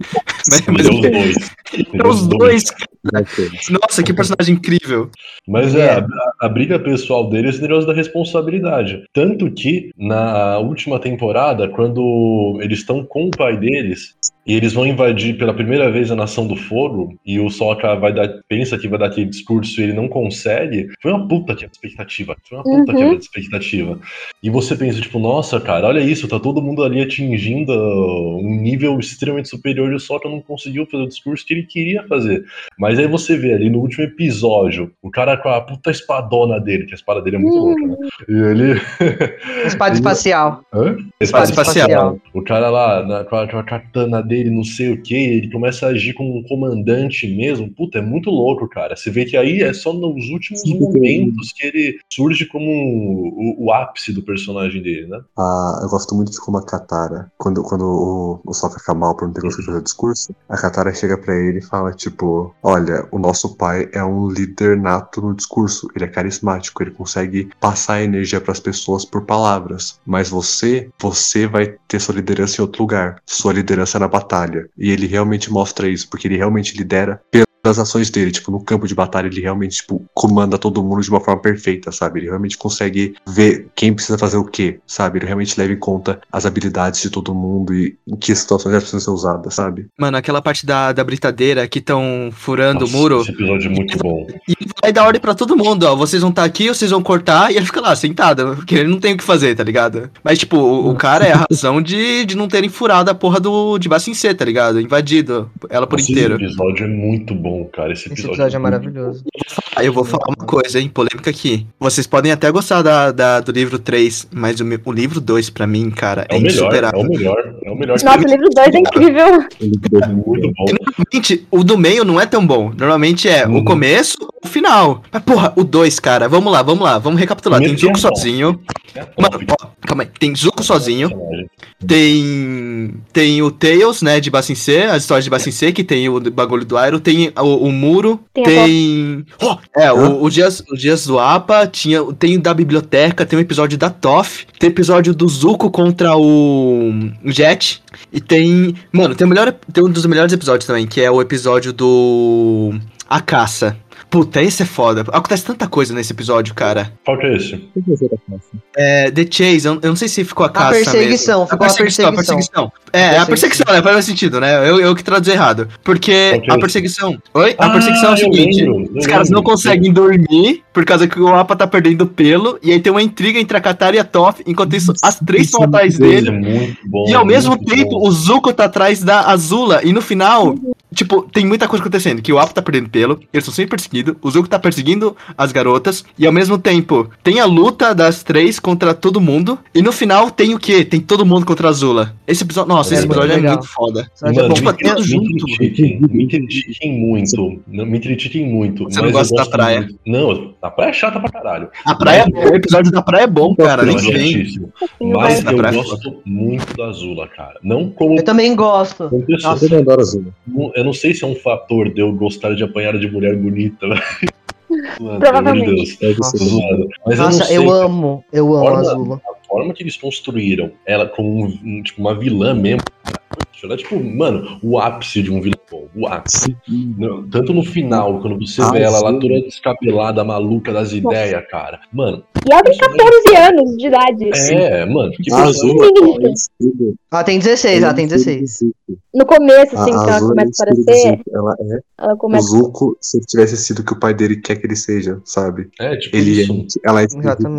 mas, mas é os dois. Ele é os dois. Mas, Nossa, que personagem incrível. Mas É. é, a, a briga pessoal dele é negócio da responsabilidade. Tanto que, na última temporada, quando eles estão com o pai deles, e eles vão invadir pela primeira vez a Nação do Fogo, e o Sokka vai dar, pensa que vai dar aquele discurso e ele não consegue, foi uma puta que expectativa. Foi uma puta Uhum. quebra de expectativa. E você pensa, tipo, nossa, cara, olha isso, tá todo mundo ali atingindo um nível extremamente superior e o Sokka não conseguiu fazer o discurso que ele queria fazer. Mas aí você vê ali no último episódio, o cara com a puta espadona dele, que a espada dele é muito louca, né? E ele. espada Ele- espacial. Hã? Espada espacial. O cara lá, na- com, a, com a katana dele, não sei o que, ele começa a agir como um comandante mesmo. Puta, é muito louco, cara. Você vê que aí é só nos últimos Sim, momentos que ele surge como o, o ápice do personagem dele, né? Ah, eu gosto muito de como a Katara, quando, quando o, o Sokka fica mal por não ter conseguido fazer o discurso, a Katara chega pra ele e fala, tipo, olha, o nosso pai é um líder nato no discurso, ele é carismático, ele consegue passar energia pras pessoas por palavras, mas você, você vai ter sua liderança em outro lugar, sua liderança é na batalha, e ele realmente mostra isso, porque ele realmente lidera pelas ações dele, tipo, no campo de batalha ele realmente, tipo, comanda todo mundo de uma forma perfeita, sabe? Ele realmente consegue ver quem precisa fazer o quê, sabe? Ele realmente leva em conta as habilidades de todo mundo e em que situações elas precisam ser usadas, sabe? Mano, aquela parte da, da britadeira que estão furando Nossa, o muro. Esse episódio é muito bom. E ele vai dar ordem pra todo mundo, ó. Vocês vão estar aqui, vocês vão cortar, e ele fica lá, sentado, porque ele não tem o que fazer, tá ligado? Mas, tipo, o, o cara é a razão de, de não terem furado a porra do de C, tá ligado? Invadido ela por Nossa, inteiro. Esse episódio é muito bom, cara. Esse Esse episódio, episódio é muito maravilhoso. Aí eu vou falar uma coisa, hein, polêmica aqui. Vocês podem até gostar da, da- do livro 3, mas o, o livro 2, pra mim, cara, É é, o melhor, é insuperável. o melhor, é o melhor. Nossa, o livro 2 é incrível. É muito bom. Normalmente, o do meio não é tão bom. Normalmente é Uhum. o começo o final. Mas, porra, o 2, cara, vamos lá, vamos lá, vamos recapitular. Tem Zuko sozinho. Mano, ó, calma aí. Tem Zuko sozinho. Tem. Tem o Tails, né, de Bassin C, as histórias de Bassin C, que tem o bagulho do Iroh, tem o, o muro, Tem tem. Oh, é, o, o, Dias, o Dias do Apa, tinha, tem o da biblioteca, tem um episódio da Toff, tem episódio do Zuko contra o Jet, e tem. Mano, tem, o melhor, tem um dos melhores episódios também, que é o episódio do. A Caça. Puta, esse é foda. Acontece tanta coisa nesse episódio, cara. Qual que é esse? É, The Chase, eu, eu não sei se ficou a A caça perseguição, mesmo. ficou a perseguição. a perseguição. É, a perseguição, né? Faz mais sentido, né? Eu, eu que traduzi errado. Porque é a perseguição. Oi? A Ah, perseguição é o seguinte: lembro, os caras não lembro. conseguem dormir por causa que o Apa tá perdendo pelo. E aí tem uma intriga entre a Katara e a Toph. Enquanto isso, as três estão atrás Isso dele. é muito bom. E ao mesmo muito tempo, bom. o Zuko tá atrás da Azula. E no final, tipo, tem muita coisa acontecendo. Que o Appa tá perdendo pelo, eles estão sempre perseguidos. O Zuko tá perseguindo as garotas. E ao mesmo tempo, tem a luta das três contra todo mundo. E no final, tem o quê? Tem todo mundo contra a Azula. Esse episódio, nossa, É esse muito episódio é legal. muito foda. Episódio é Mano, bom. Tipo, me, tudo me junto. critiquem, me critiquem muito. Me critiquem muito. Você não gosta da praia? muito. Não, a praia é chata pra caralho. A praia é bom, o episódio da praia é bom, cara. Nem é vem. Sim, Mas eu praia é gosto muito da Azula, cara. Não como, Eu também gosto. Eu não sei se é um fator de eu gostar de apanhar de mulher bonita. Mano, Provavelmente. Pelo amor de Deus. Deve Nossa. Mas Nossa, eu não sei. eu amo. Eu amo a Azula. A forma que eles construíram ela como um- um, tipo, uma vilã mesmo. Ela é tipo, mano, o ápice de um vilão. O ápice. Não, Tanto no final, quando você Ah, vê ela lá toda descabelada, maluca das ideias, cara. Mano, ela tem 14 anos de idade. é, mano, que A personagem- azul é o. Ela tem 16, ela tem 16. No começo, A, assim, que a ela azul é o começa a aparecer. Ela é ela o começa Zuko se ele tivesse sido o que o pai dele quer que ele seja, sabe? É, tipo Ele isso. é, ela é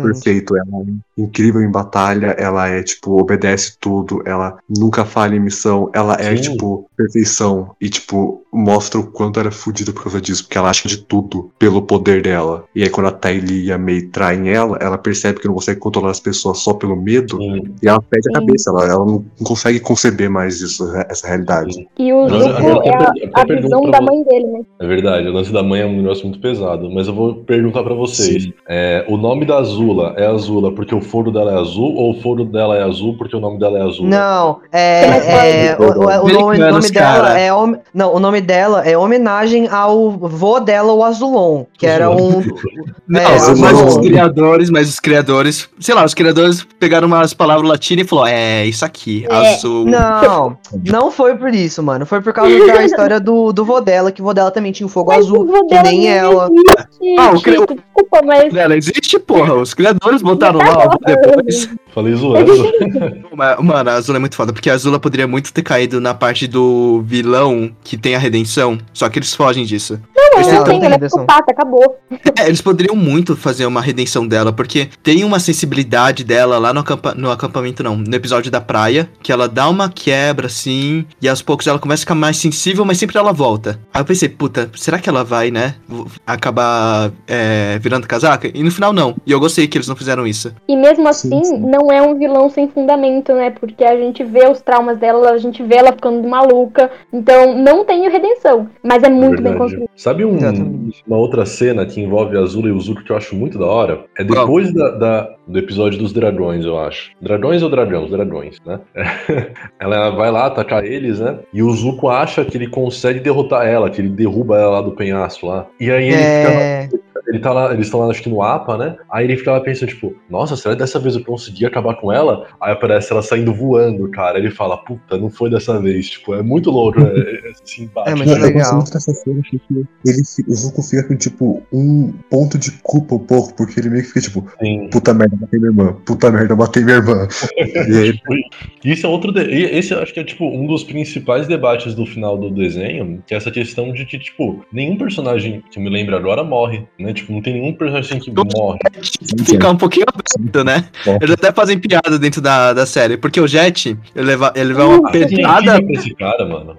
perfeito, ela é incrível em batalha, ela é tipo obedece tudo, ela nunca falha em missão, ela é Sim. tipo perfeição e tipo mostra o quanto ela é fodida por causa disso, porque ela acha de tudo pelo poder dela. E aí quando a Tylee e a Mei traem ela, ela percebe que não consegue controlar as pessoas só pelo medo Sim. e ela perde a Sim. cabeça, ela, ela não consegue conceber mais isso, essa realidade. E o Zuko agora é a, a pergunto visão da mãe dele, né? É verdade, o lance da mãe é um negócio muito pesado, mas eu vou perguntar pra vocês. É, o nome da Azula é Azula porque o foro dela é azul ou o foro dela é azul porque o nome dela é azul? Não, é, mais é, o, o- o nome, nome dela é hom- não, o nome dela é homenagem ao vô dela, o Azulon, que era um Não, É, mas os criadores, mas os criadores, sei lá, os criadores pegaram umas palavras latinas e falou, é, isso aqui, É, azul. Não, não foi por isso, mano. Foi por causa da história do, do vô dela, que o vô dela também tinha um fogo Mas azul, que nem ela. existe, Ah, o cri- desculpa, mas Ela existe, porra. Os criadores botaram Tá lá bom. depois. Falei zoando. Mas, Mano, a Azula é muito foda, porque a Azula poderia muito ter caído na parte do vilão que tem a redenção, só que eles fogem disso. Eles não Ela tentam- tem, ela é psicopata, acabou. É, eles poderiam muito fazer uma redenção dela, porque tem uma sensibilidade dela lá no, acampa- no acampamento, não, no episódio da praia, que ela dá uma quebra assim, e aos poucos ela começa a ficar mais sensível, mas sempre ela volta. Aí eu pensei, puta, será que ela vai, né, acabar é, virando casaca? E no final não. E eu gostei que eles não fizeram isso. E mesmo assim, Sim, sim. não é um vilão sem fundamento, né? Porque a gente vê os traumas dela, a gente vê ela ficando maluca. Então, não tem redenção. Mas é muito bem construído. Sabe um- uma outra cena que envolve a Azula e o Zuko que eu acho muito da hora? É depois da, da- do episódio dos dragões, eu acho. Dragões ou dragões? Dragões, né? ela vai lá atacar eles, né? E o Zuko acha que ele consegue derrotar ela, que ele derruba ela lá do penhasco lá. E aí ele fica É, ele tá lá, eles estão lá, acho que no APA, né? Aí ele fica lá pensando, tipo, nossa, será que dessa vez eu consegui acabar com ela? Aí aparece ela saindo voando, cara. Ele fala, puta, não foi dessa vez. Tipo, é muito louco, é, é, esse embate. É muito Não, eu legal. gosto muito dessa cena porque ele, o Zuko fica com, tipo, um ponto de culpa um pouco, porque ele meio que fica, tipo, Sim. puta merda, matei minha irmã, puta merda, matei minha irmã. e aí, Tipo, Isso é outro. De... e Esse eu acho que é tipo um dos principais debates do final do desenho, que é essa questão de que, tipo, nenhum personagem que eu me lembro agora morre, né? Tipo, não tem nenhum personagem que morre. Fica um pouquinho aberto, né? Eles até fazem piada dentro da, da série, porque o Jet, ele leva, ele leva uma Ah, pedrada. esse cara, mano.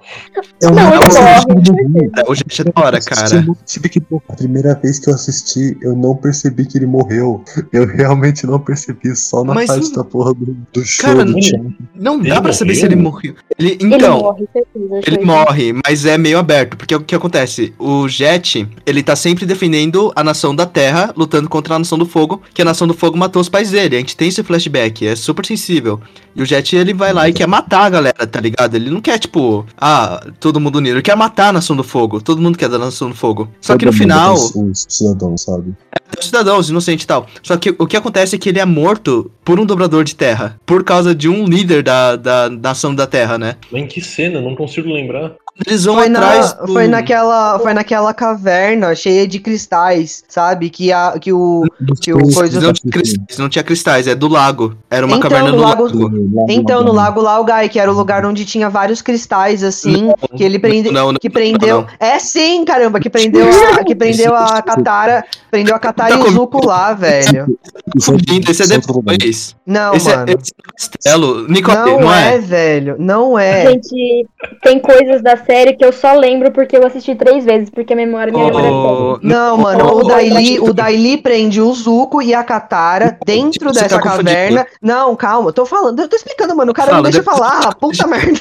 eu Não, ele morre. O Jet é da hora, cara. Eu não a primeira vez que eu assisti, eu não percebi que ele morreu. Eu realmente não percebi, só na Mas parte da porra do, do show Cara, do não-. Não Ele dá pra saber se ele morreu. Ele, Ele então, morre, certeza. Ele morre, mas é meio aberto, porque o que acontece? O Jet, ele tá sempre defendendo a nação da Terra, lutando contra a nação do Fogo, que a nação do Fogo matou os pais dele. A gente tem esse flashback, é super sensível. E o Jet, ele vai lá e quer matar a galera, tá ligado? Ele não quer, tipo, ah, todo mundo unido. Ele quer matar a nação do Fogo. Todo mundo quer da nação do Fogo. Só que no Todo final, Os cidadãos, sabe? os cidadãos inocentes e tal. Só que o que acontece é que ele é morto por um dobrador de terra. Por causa de um líder da, da nação da Terra, né? Mas em que cena? Eu Não consigo lembrar. Eles vão Foi, na, atrás do... foi, naquela, foi naquela caverna cheia de cristais, sabe? Que, a, que o. Que o coisa... Não tinha, cristais, não tinha cristais, é do lago. Era uma Então, caverna no do lago- lago. Então, no Lago Laogai, que era o lugar onde tinha vários cristais, assim, Não, que ele prende, não, não, que prendeu. não. É sim, caramba, que prendeu a, que prendeu a Katara. Prendeu a Katara Tá e o com- Zuko lá, velho. Fugindo, esse é depois. Não, Esse é, mano. esse é o castelo. Nicole, Não, não, é, é? velho. Não é. Gente, tem coisas da série que eu só lembro porque eu assisti três vezes, porque a memória minha memória é Oh, Não, mano, o Oh, Daili, o Daili prende o Zuko e a Katara dentro Você dessa tá caverna. Não, calma, eu tô falando, eu tô explicando, mano. O cara não Fala, deixa eu falar, puta merda.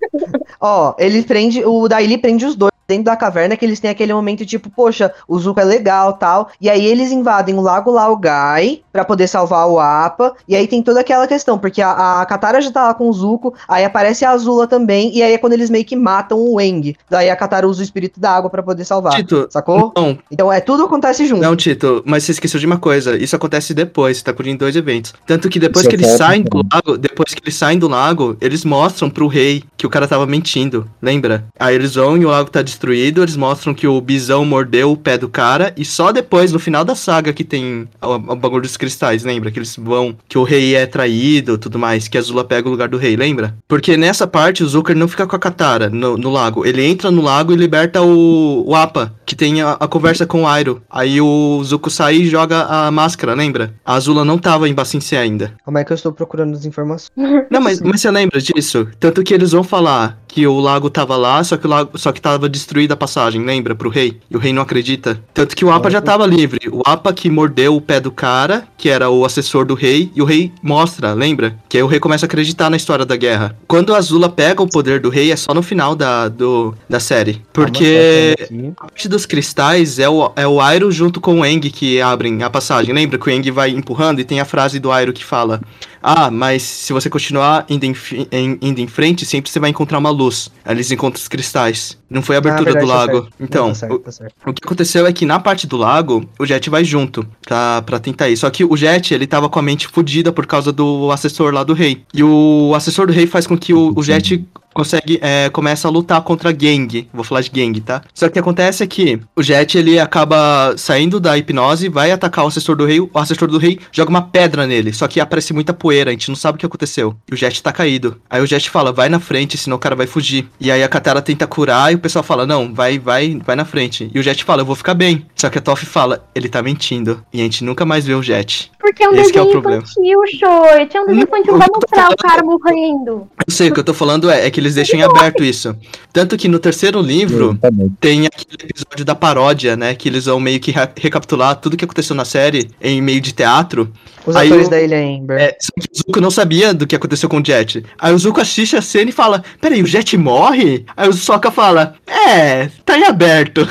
Ó, ele prende, o Daili prende os dois dentro da caverna que eles têm aquele momento tipo, poxa, o Zuko é legal, tal. E aí eles invadem o Lago Laogai pra poder salvar o Appa. E aí tem toda aquela questão, porque a, a Katara já tá lá com o Zuko, aí aparece a Azula também, e aí é quando eles meio que matam o Eng. Daí a Katara usa o espírito da água pra poder salvar. Tito, Sacou? não, Então é tudo acontece junto. não, Tito, mas você esqueceu de uma coisa. Isso acontece depois, você tá curtindo dois eventos. Tanto que depois Isso que é eles saem do lago, depois que eles saem do lago, eles mostram pro rei que o cara tava mentindo, lembra? Aí eles vão e o lago tá destruído, eles mostram que o bisão mordeu o pé do cara, e só depois, no final da saga, que tem o, o bagulho dos cristais, lembra? Que eles vão, que o rei é traído tudo mais, que a Azula pega o lugar do rei, lembra? Porque nessa parte o Zucker não fica com a Katara no, no lago, ele entra no lago e liberta o, o Appa, que tem a, a conversa com o Airo. Aí o Zuko sai e joga a máscara, lembra? A Azula não tava em Bacincé ainda. Como é que eu estou procurando as informações? Não, mas, mas você lembra disso? Tanto que eles vão falar que o lago tava lá, só que o lago, só que tava destruída a passagem, lembra? Pro rei. E o rei não acredita. Tanto que o Appa já tava livre. O Appa que mordeu o pé do cara, que era o assessor do rei, e o rei mostra, lembra? Que aí o rei começa a acreditar na história da guerra. Quando a Azula pega o poder do rei, é só no final da, do, da série. Porque a parte dos cristais é o, é o Airo junto com o Eng que abrem a passagem. Lembra que o Eng vai empurrando e tem a frase do Airo que fala: Ah, mas se você continuar indo em, em- indo em frente, sempre você vai encontrar uma luz. Aí eles encontram os cristais. Não foi a abertura Ah, verdade, do tá lago. certo. Então, Tá certo, tá certo. o que aconteceu é que na parte do lago, o Jet vai junto pra, pra tentar ir. Só que o Jet, ele tava com a mente fodida por causa do assessor lá do rei. E o assessor do rei faz com que o, o Jet consegue, é, começa a lutar contra a Gang. Vou falar de Gang, tá? Só que o que acontece é que o Jet, ele acaba saindo da hipnose, vai atacar o assessor do rei, o assessor do rei joga uma pedra nele, só que aparece muita poeira, a gente não sabe o que aconteceu. E o Jet tá caído. Aí o Jet fala, vai na frente, senão o cara vai fugir. E aí a Katara tenta curar e o pessoal fala, não, vai, vai, vai na frente. E o Jet fala, eu vou ficar bem. Só que a Toph fala, ele tá mentindo. E a gente nunca mais vê o Jet. Porque é um Esse que é o desenho infantil, Shoit. É um desenho infantil, vai mostrar o cara morrendo. Eu sei, o que eu tô falando é, é que eles deixam em aberto isso. Tanto que no terceiro livro, Exatamente. tem aquele episódio da paródia, né? Que eles vão meio que re- recapitular tudo que aconteceu na série em meio de teatro. Os Aí atores o- da Ilha Amber. É, só que o Zuko não sabia do que aconteceu com o Jet. Aí o Zuko assiste a cena e fala: Peraí, o Jet morre? Aí o Sokka fala: É, tá em aberto.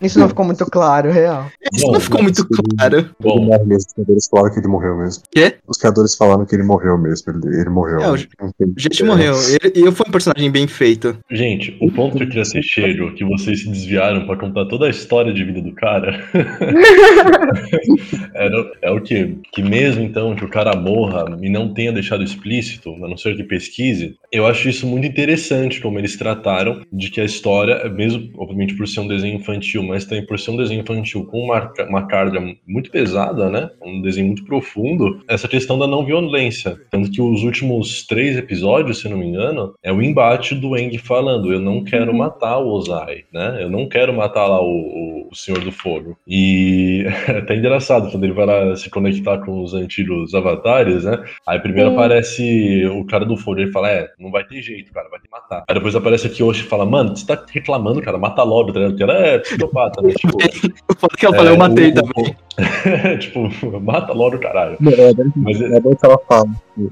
Isso não ficou muito claro, real. Isso Bom, não ficou muito claro. Ele Bom, morre mesmo. Os criadores falaram que ele morreu mesmo. Quê? Os criadores falaram que ele morreu mesmo. Ele, ele morreu. É, o- Não Jet morreu. Ele, ele foi um personagem bem feito. gente, o ponto que eu queria ser chego, que vocês se desviaram pra contar toda a história de vida do cara, era, é o que? Que mesmo então que o cara morra e não tenha deixado explícito, a não ser que pesquise, eu acho isso muito interessante como eles trataram de que a história, mesmo obviamente por ser um desenho infantil, mas também por ser um desenho infantil com uma, uma carga muito pesada, né? Um desenho muito profundo, essa questão da não violência. Tanto que os últimos três episódios, se não me engano, é o embate do Eng falando: eu não quero matar o Ozai, né? Eu não quero matar lá o, o, o Senhor do Fogo. E é até engraçado quando ele vai lá se conectar com os antigos avatares, né? Aí primeiro Sim. aparece o cara do fogo, ele fala: É, não vai ter jeito, cara, vai te matar. Aí depois aparece aqui Yoshi e fala: Mano, você tá reclamando, cara, mata logo, tá ligado? Que ela é psicopata, né? Tipo, Eu falo que eu falei, eu É, matei o- também. tipo, mata logo, caralho. Não, é bem, Mas é bem que ela fala.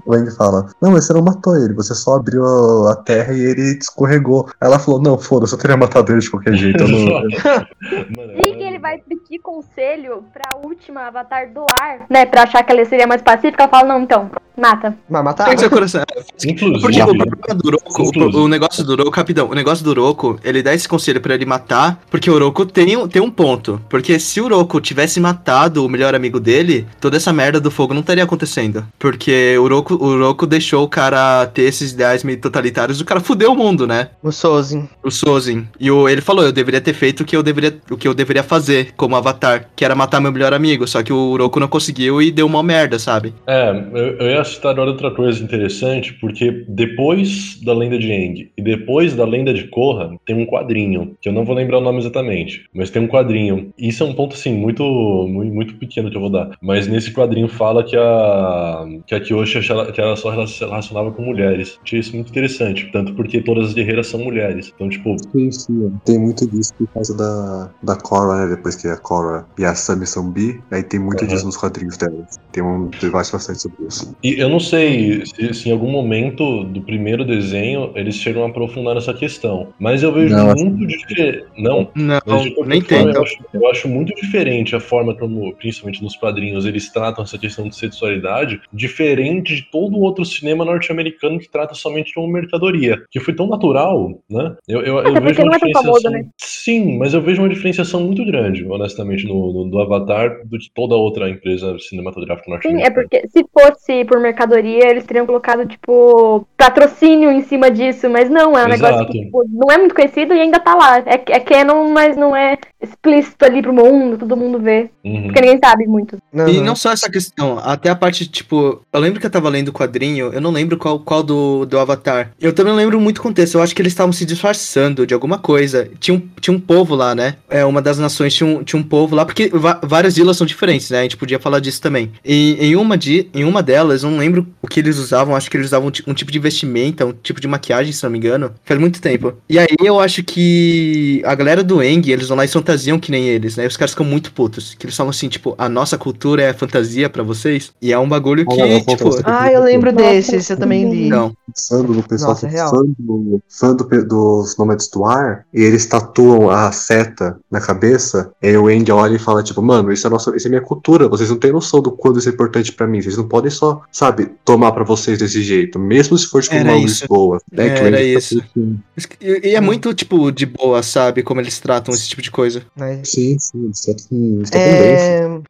O fala: Não, mas você não matou ele, você só abriu a, terra e ele escorregou. Aí ela falou: Não, foda-se, eu teria matado ele de qualquer jeito. Eu não, eu- Mano, E que ele vai pedir conselho pra última avatar do ar, né? Pra achar que ela seria mais pacífica, ela fala, não, então, Mata. Vai matar? Tem ser coração. Inclusive, Porque o problema do Oroco, o, o negócio do Oroco, rapidão, o negócio do Oroco, ele dá esse conselho pra ele matar, porque o Oroco tem, um- tem um ponto. Porque se o Oroco tivesse matado o melhor amigo dele, toda essa merda do fogo não estaria acontecendo. Porque o Oroco, o Oroco deixou o cara ter esses ideais meio totalitários, o cara fudeu o mundo, né? O Sozin. O Sozin. E o, ele falou, eu deveria ter feito o que eu deveria, o que eu deveria fazer como avatar, que era matar meu melhor amigo, só que o Oroco não conseguiu e deu uma merda, sabe? É, eu, eu ia citar agora outra coisa interessante, porque depois da lenda de Aang e depois da lenda de Korra, tem um quadrinho, que eu não vou lembrar o nome exatamente, mas tem um quadrinho. Isso é um ponto, assim, muito, muito, pequeno que eu vou dar. Mas nesse quadrinho fala que a, que a Kyoshi achava- que ela só se relacionava com mulheres. Achei isso muito interessante, tanto porque todas as guerreiras são mulheres. Então, tipo, Sim, sim. Tem muito disso por causa da, da Korra, né? Depois que a Korra e a Sami são bi, aí tem muito Aham. disso nos quadrinhos delas. Tem um debate bastante sobre isso. E eu não sei se, se em algum momento do primeiro desenho eles chegam a aprofundar essa questão, mas eu vejo Não, muito diferente. Não, Não, nem forma, tem. Eu acho, eu acho muito diferente a forma como, principalmente nos quadrinhos, eles tratam essa questão de sexualidade, diferente de todo outro cinema norte-americano que trata somente como mercadoria, que foi tão natural, né? Eu, eu, eu vejo uma é diferenciação. famoso, né? Sim, mas eu vejo uma diferenciação muito grande, honestamente, no, no- do Avatar do que toda outra empresa cinematográfica Sim, norte-americana. é porque se fosse por mercadoria, eles teriam colocado, tipo, patrocínio em cima disso, mas não, é um negócio Exato. que tipo, não é muito conhecido e ainda tá lá. É, é canon, mas não é explícito ali pro mundo, todo mundo vê. Uhum. Porque ninguém sabe muito. E não só essa questão, até a parte, tipo, eu lembro que eu tava lendo o quadrinho, eu não lembro qual, qual do, do Avatar. Eu também não lembro muito o contexto, eu acho que eles estavam se disfarçando de alguma coisa. Tinha um, tinha um povo lá, né? É, uma das nações tinha um, tinha um povo lá, porque várias ilhas são diferentes, né? A gente podia falar disso também. E em uma, de, em uma delas, eu não lembro o que eles usavam, acho que eles usavam um, um tipo de vestimenta, um tipo de maquiagem, se não me engano. Faz muito tempo. E aí eu acho que a galera do Eng, eles vão lá e fantasiam que nem eles, né? Os caras ficam muito putos. Que eles falam assim, tipo, a nossa cultura é fantasia pra vocês. E é um bagulho que, Ah, não, tipo. Ah, eu lembro desses, eu também li. Não. Fã do pessoal Nossa, é fã, do, fã do dos Nômades do Ar, e eles tatuam a seta na cabeça, e aí o Andy olha e fala, tipo, mano, isso é, nossa, isso é minha cultura, vocês não têm noção do quanto isso é importante pra mim, vocês não podem só, sabe, tomar pra vocês desse jeito, mesmo se for, tipo, Era uma isso. Lisboa. né, que o Era Andy tá isso. putinho. E, e é muito, tipo, de boa, sabe? Como eles tratam esse tipo de coisa. Mas- Sim, sim, eles tratam eles tratam bem. É...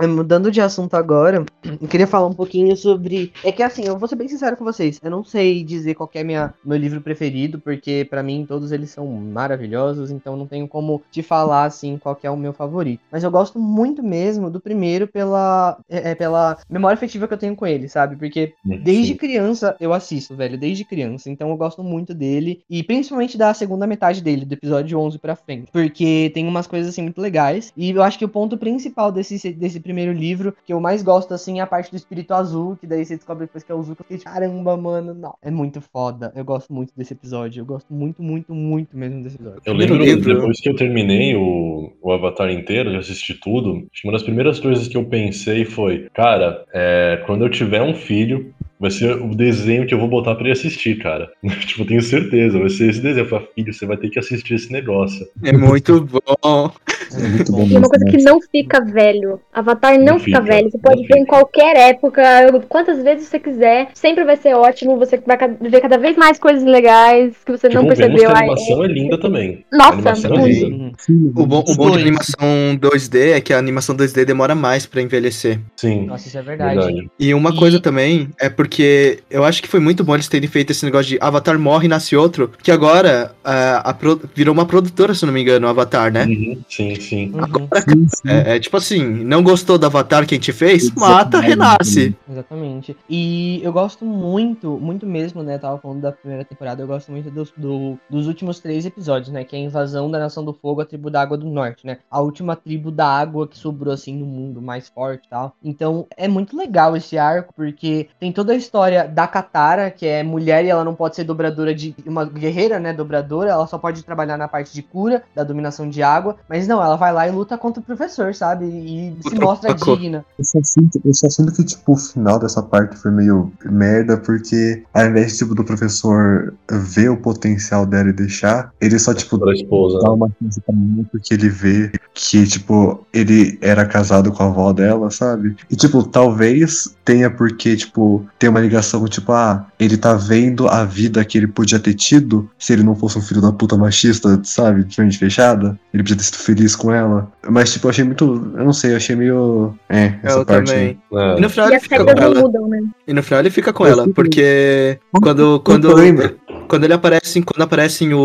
Mudando de assunto agora, eu queria falar um pouquinho sobre. É que assim, eu vou ser bem sincero com vocês. Eu não sei dizer qual que é minha, meu livro preferido, porque pra mim todos eles são maravilhosos, então não tenho como te falar assim qual que é o meu favorito. Mas eu gosto muito mesmo do primeiro pela, é, é, pela memória afetiva que eu tenho com ele, sabe? Porque Desde criança eu assisto, velho, desde criança. Então eu gosto muito dele e principalmente da segunda metade dele, do episódio 11 pra frente, porque tem umas coisas assim muito legais. E eu acho que o ponto principal desse desse primeiro livro que eu mais gosto assim é a parte do espírito azul, que daí você descobre depois que é o Zuko, que caramba, mano, não, é muito foda. Eu gosto muito desse episódio. Eu gosto muito, muito, muito mesmo desse episódio. Eu lembro, livro. depois que eu terminei o, o Avatar inteiro, já assisti tudo, uma das primeiras coisas que eu pensei foi, cara, é, quando eu tiver um filho, vai ser o desenho que eu vou botar pra ele assistir, cara. tipo, eu tenho certeza, vai ser esse desenho. Eu falei, filho, você vai ter que assistir esse negócio. É muito bom. É muito bom E uma coisa né? que não fica velho. Avatar não, Não fica, fica, velho. Você pode ver fica. em qualquer época, quantas vezes você quiser. Sempre vai ser ótimo. Você vai ver cada vez mais coisas legais que você Que não percebeu. a Ai, animação é linda também. Nossa, é linda. O bom, o bom de animação 2D é que a animação 2D demora mais pra envelhecer. Sim, Nossa, isso é verdade. verdade. E uma coisa também é porque eu acho que foi muito bom eles terem feito esse negócio de Avatar morre e nasce outro, que agora ah, a pro- virou uma produtora, se não me engano, o Avatar, né? Uhum, sim, sim. Uhum. Agora, sim, sim. é, é tipo assim, não gostou do Avatar que a gente fez? Exatamente. Mata, renasce. Exatamente. E eu gosto muito, muito mesmo, né? Tava falando da primeira temporada, eu gosto muito dos, do- dos últimos três episódios, né? Que é a invasão da Nação do Fogo, a tribo da Água do Norte, né? A última tribo da água que sobrou, assim, no mundo mais forte e tal. Então, é muito legal esse arco, porque tem toda a história da Katara, que é mulher e ela não pode ser dobradora de. Uma guerreira, né? Dobradora, ela só pode trabalhar na parte de cura, da dominação de água. Mas não, ela vai lá e luta contra o professor, sabe? E se mostra digna. Eu só, sinto, eu só sinto que, tipo, o final dessa parte foi meio merda, porque ao invés, tipo, do professor ver o potencial dela e deixar, ele só, tipo, esposa. dá uma chance pra mim porque ele vê que, tipo, ele era casado com a avó dela, sabe? E, tipo, talvez tenha porque, tipo, tem uma ligação, tipo, ah, ele tá vendo a vida que ele podia ter tido se ele não fosse um filho da puta machista, sabe? De frente fechada. Ele podia ter sido feliz com ela. Mas, tipo, eu achei muito. Eu não sei, eu achei meio. É, essa Eu parte. também. É. E no final E ele fica com ela. mudam, né? E no final ele fica com Eu ela, porque quando, quando, eu lembro. Quando ele aparece, quando aparecem o,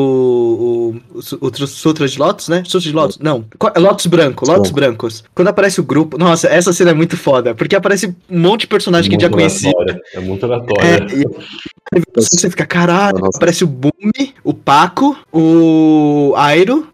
o, os outros sutras de Lotus, né? Sutras de Lotus, não, Lotus branco, Lotus Bom. brancos. Quando aparece o grupo, nossa, essa cena é muito foda, porque aparece um monte de personagem que Muito já conhecia. É muito aleatório. É, e você fica, caralho, Nossa. aparece o Bumi, o Paco, o Airo,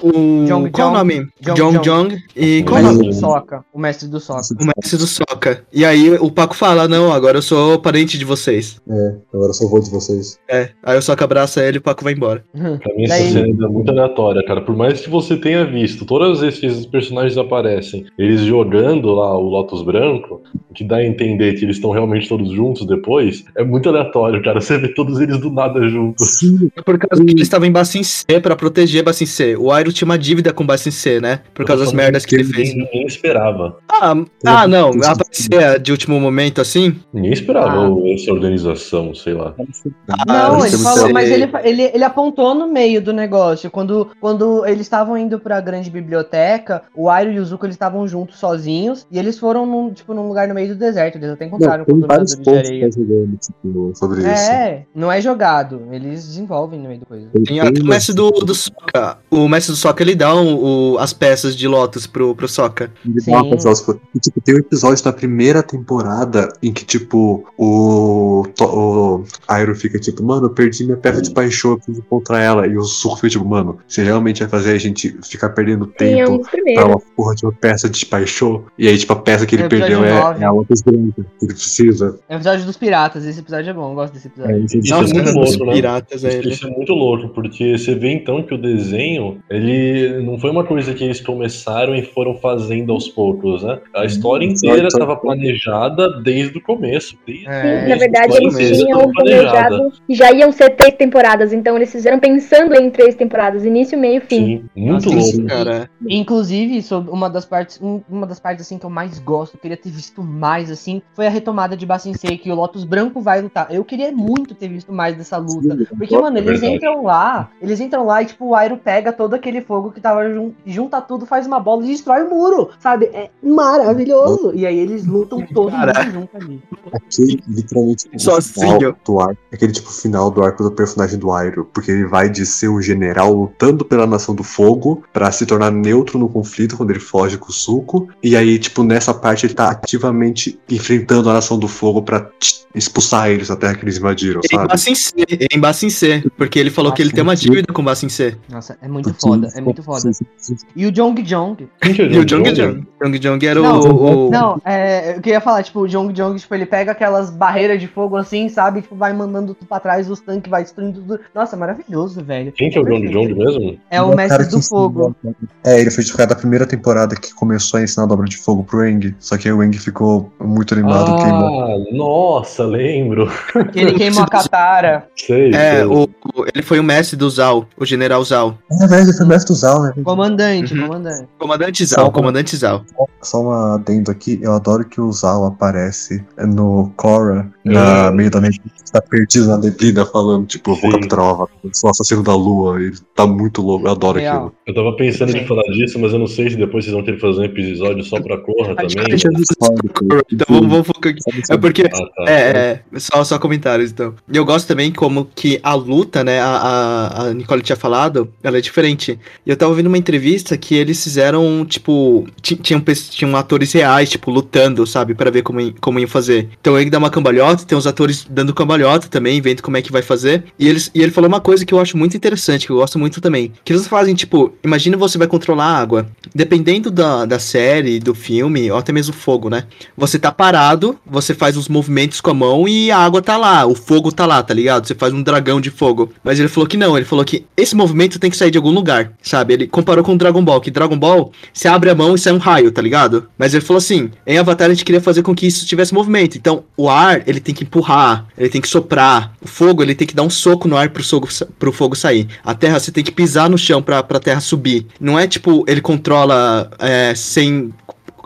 o. Jong qual o nome? Jong Jong. E O qual o nome? mestre do Soca. O mestre do Soca. O mestre do Soca. E aí o Paco fala: Não, agora eu sou parente de vocês. É, agora eu só vou de vocês. É. Aí o Soca abraça ele e o Paco vai embora. Pra mim, essa Daí- cena ainda é muito aleatória, cara. Por mais que você tenha visto, todas as vezes que esses personagens aparecem, eles jogando lá o Lotus Branco, o que dá a entender que eles estão realmente todos juntos depois, é muito aleatório, cara. Você vê todos eles do nada juntos. Sim, É por causa que eles estavam em Bassin C pra proteger Bassin C. O Airo tinha uma dívida com Bassin C, né? Por causa das merdas que ele fez. Ninguém esperava. Ah, ah não. Aparecer de último momento assim? Ninguém esperava Ah. essa organização, sei lá. Não, Ah, ele isso falou, mas ele, ele, ele apontou no meio do negócio. Quando, quando eles estavam indo pra grande biblioteca, o Airo e o Zuko eles estavam juntos sozinhos e eles foram num, tipo, num lugar no meio do deserto. Eles até encontraram Não, com vários dominadores de pontos areia. tá jogando, tipo, sobre isso. É, não é jogado. Eles desenvolvem no meio do coisa. Tem- até o mestre do, do Soca. O mestre do Soca ele dá o, o- as peças de Lotus pro, pro Soca. Ele dá E, tipo, tem um episódio da primeira temporada em que, tipo, o, o Airo fica tipo, mano, eu perdi minha peça de paixão, eu preciso encontrar ela. E o Zuko fica tipo, mano, você realmente vai fazer a gente ficar perdendo Tem tempo uns pra uma porra de uma peça de paixão? E aí, tipo, a peça que ele É episódio perdeu é, é a Lotus Branca, que ele precisa. É o episódio dos piratas. Esse episódio é bom, eu gosto desse É, episódio. isso, Isso Nossa, é muito louco, né? piratas, é Isso, é muito louco, porque você vê então que o desenho, ele não foi uma coisa que eles começaram e foram fazendo aos poucos, né? A história inteira estava planejada desde o começo. Desde É, Sim, o na começo, verdade, a história eles tinham planejado que já iam ser três temporadas, então eles fizeram pensando em três temporadas, início, meio e fim. Sim, muito Nossa, louco. Cara, Inclusive, sobre uma das partes, um- uma das partes assim que eu mais gosto, eu queria ter visto mais assim, foi a retomada de Bassin C, que o Lotus Branco vai lutar. Eu queria muito ter visto mais dessa luta, Sim, porque mano, eles verdade. entram lá, eles entram lá e tipo o Airo pega todo aquele fogo que tava jun- junta tudo, faz uma bola e destrói o muro, sabe? É maravilhoso. E aí eles lutam todo Cara. mundo junto ali. Aquele, literalmente, o Sozinho. final do arco, aquele tipo final do arco do personagem do Airo, porque ele vai de ser um general lutando pela Nação do Fogo pra se tornar neutro no conflito quando ele foge com o Suco, e aí, tipo, nessa parte ele tá ativamente enfrentando a Nação do Fogo pra tch, expulsar eles da terra que eles invadiram, em sabe? Bassin C, em Bassin C, porque ele falou que ele tem uma dívida com Bassin C. Nossa, é muito foda, é muito foda. E o Jong Jong, é E o Jong Jong Jong. Jong Jong era Não, o. o- Não, é, eu queria falar, tipo, o Jong Jong, tipo, ele pega aquelas barreiras de fogo assim, sabe? Tipo, vai mandando tudo pra trás, os tanques vai destruindo tudo. Nossa, maravilhoso, velho. Quem que é o Jong Jong mesmo? É o cara mestre que do fogo. É, ele foi de ficar da primeira temporada que começou a ensinar a dobra de fogo pro Eng, só que aí o Eng ficou muito animado, queimou. Ah, nossa, lembro. Que ele queima a Katara. Sei, É, sei. o, o- ele foi o mestre do Zal, o general Zal. É, velho, ele foi mestre do Zal, né? Comandante, Uhum. comandante. Comandante Só Zal, uma- comandante Zal. Só um adendo aqui, eu adoro que o Zal aparece no Korra, na É. meio da neblina, tá perdido na neblina, falando, tipo, eu vou capturar o Avatar, eu sou assassino da lua, ele tá muito louco, eu adoro Real. aquilo. Eu tava pensando Sim. em falar disso, mas eu não sei se depois vocês vão querer fazer um episódio só pra Corra também. Eu- Então vamos, vamos focar aqui. É porque Ah, tá. É, é, só, só comentários então. E eu gosto também como que a luta, né, a, a, a Nicole tinha falado, ela é diferente. E eu tava ouvindo uma entrevista que eles fizeram, tipo, ti- tinham, tinham atores reais, tipo, lutando, sabe, Pra ver como, como iam fazer. Então ele dá uma cambalhota, tem os atores dando cambalhota também, vendo como é que vai fazer. E, eles, e ele falou uma coisa que eu acho muito interessante, que eu gosto muito também. Que eles fazem, tipo, imagina você vai controlar a água. Dependendo da, da série, do filme, ou até mesmo fogo, né? Você tá parado, você faz os movimentos com a mão e a água tá lá, o fogo tá lá, tá ligado? Você faz um dragão de fogo. Mas ele falou que não, ele falou que esse movimento tem que sair de algum lugar, sabe? Ele comparou com o Dragon Ball, que Dragon Ball, você abre a mão e sai um raio, tá ligado? Mas ele falou assim, em Avatar a gente queria fazer com que isso tivesse movimento. Então, o ar, ele tem que empurrar, ele tem que soprar. O fogo, ele tem que dar um soco no ar pro, sa- pro fogo sair. A terra, você tem que pisar no chão pra, pra terra subir. Não é tipo, ele controla é, sem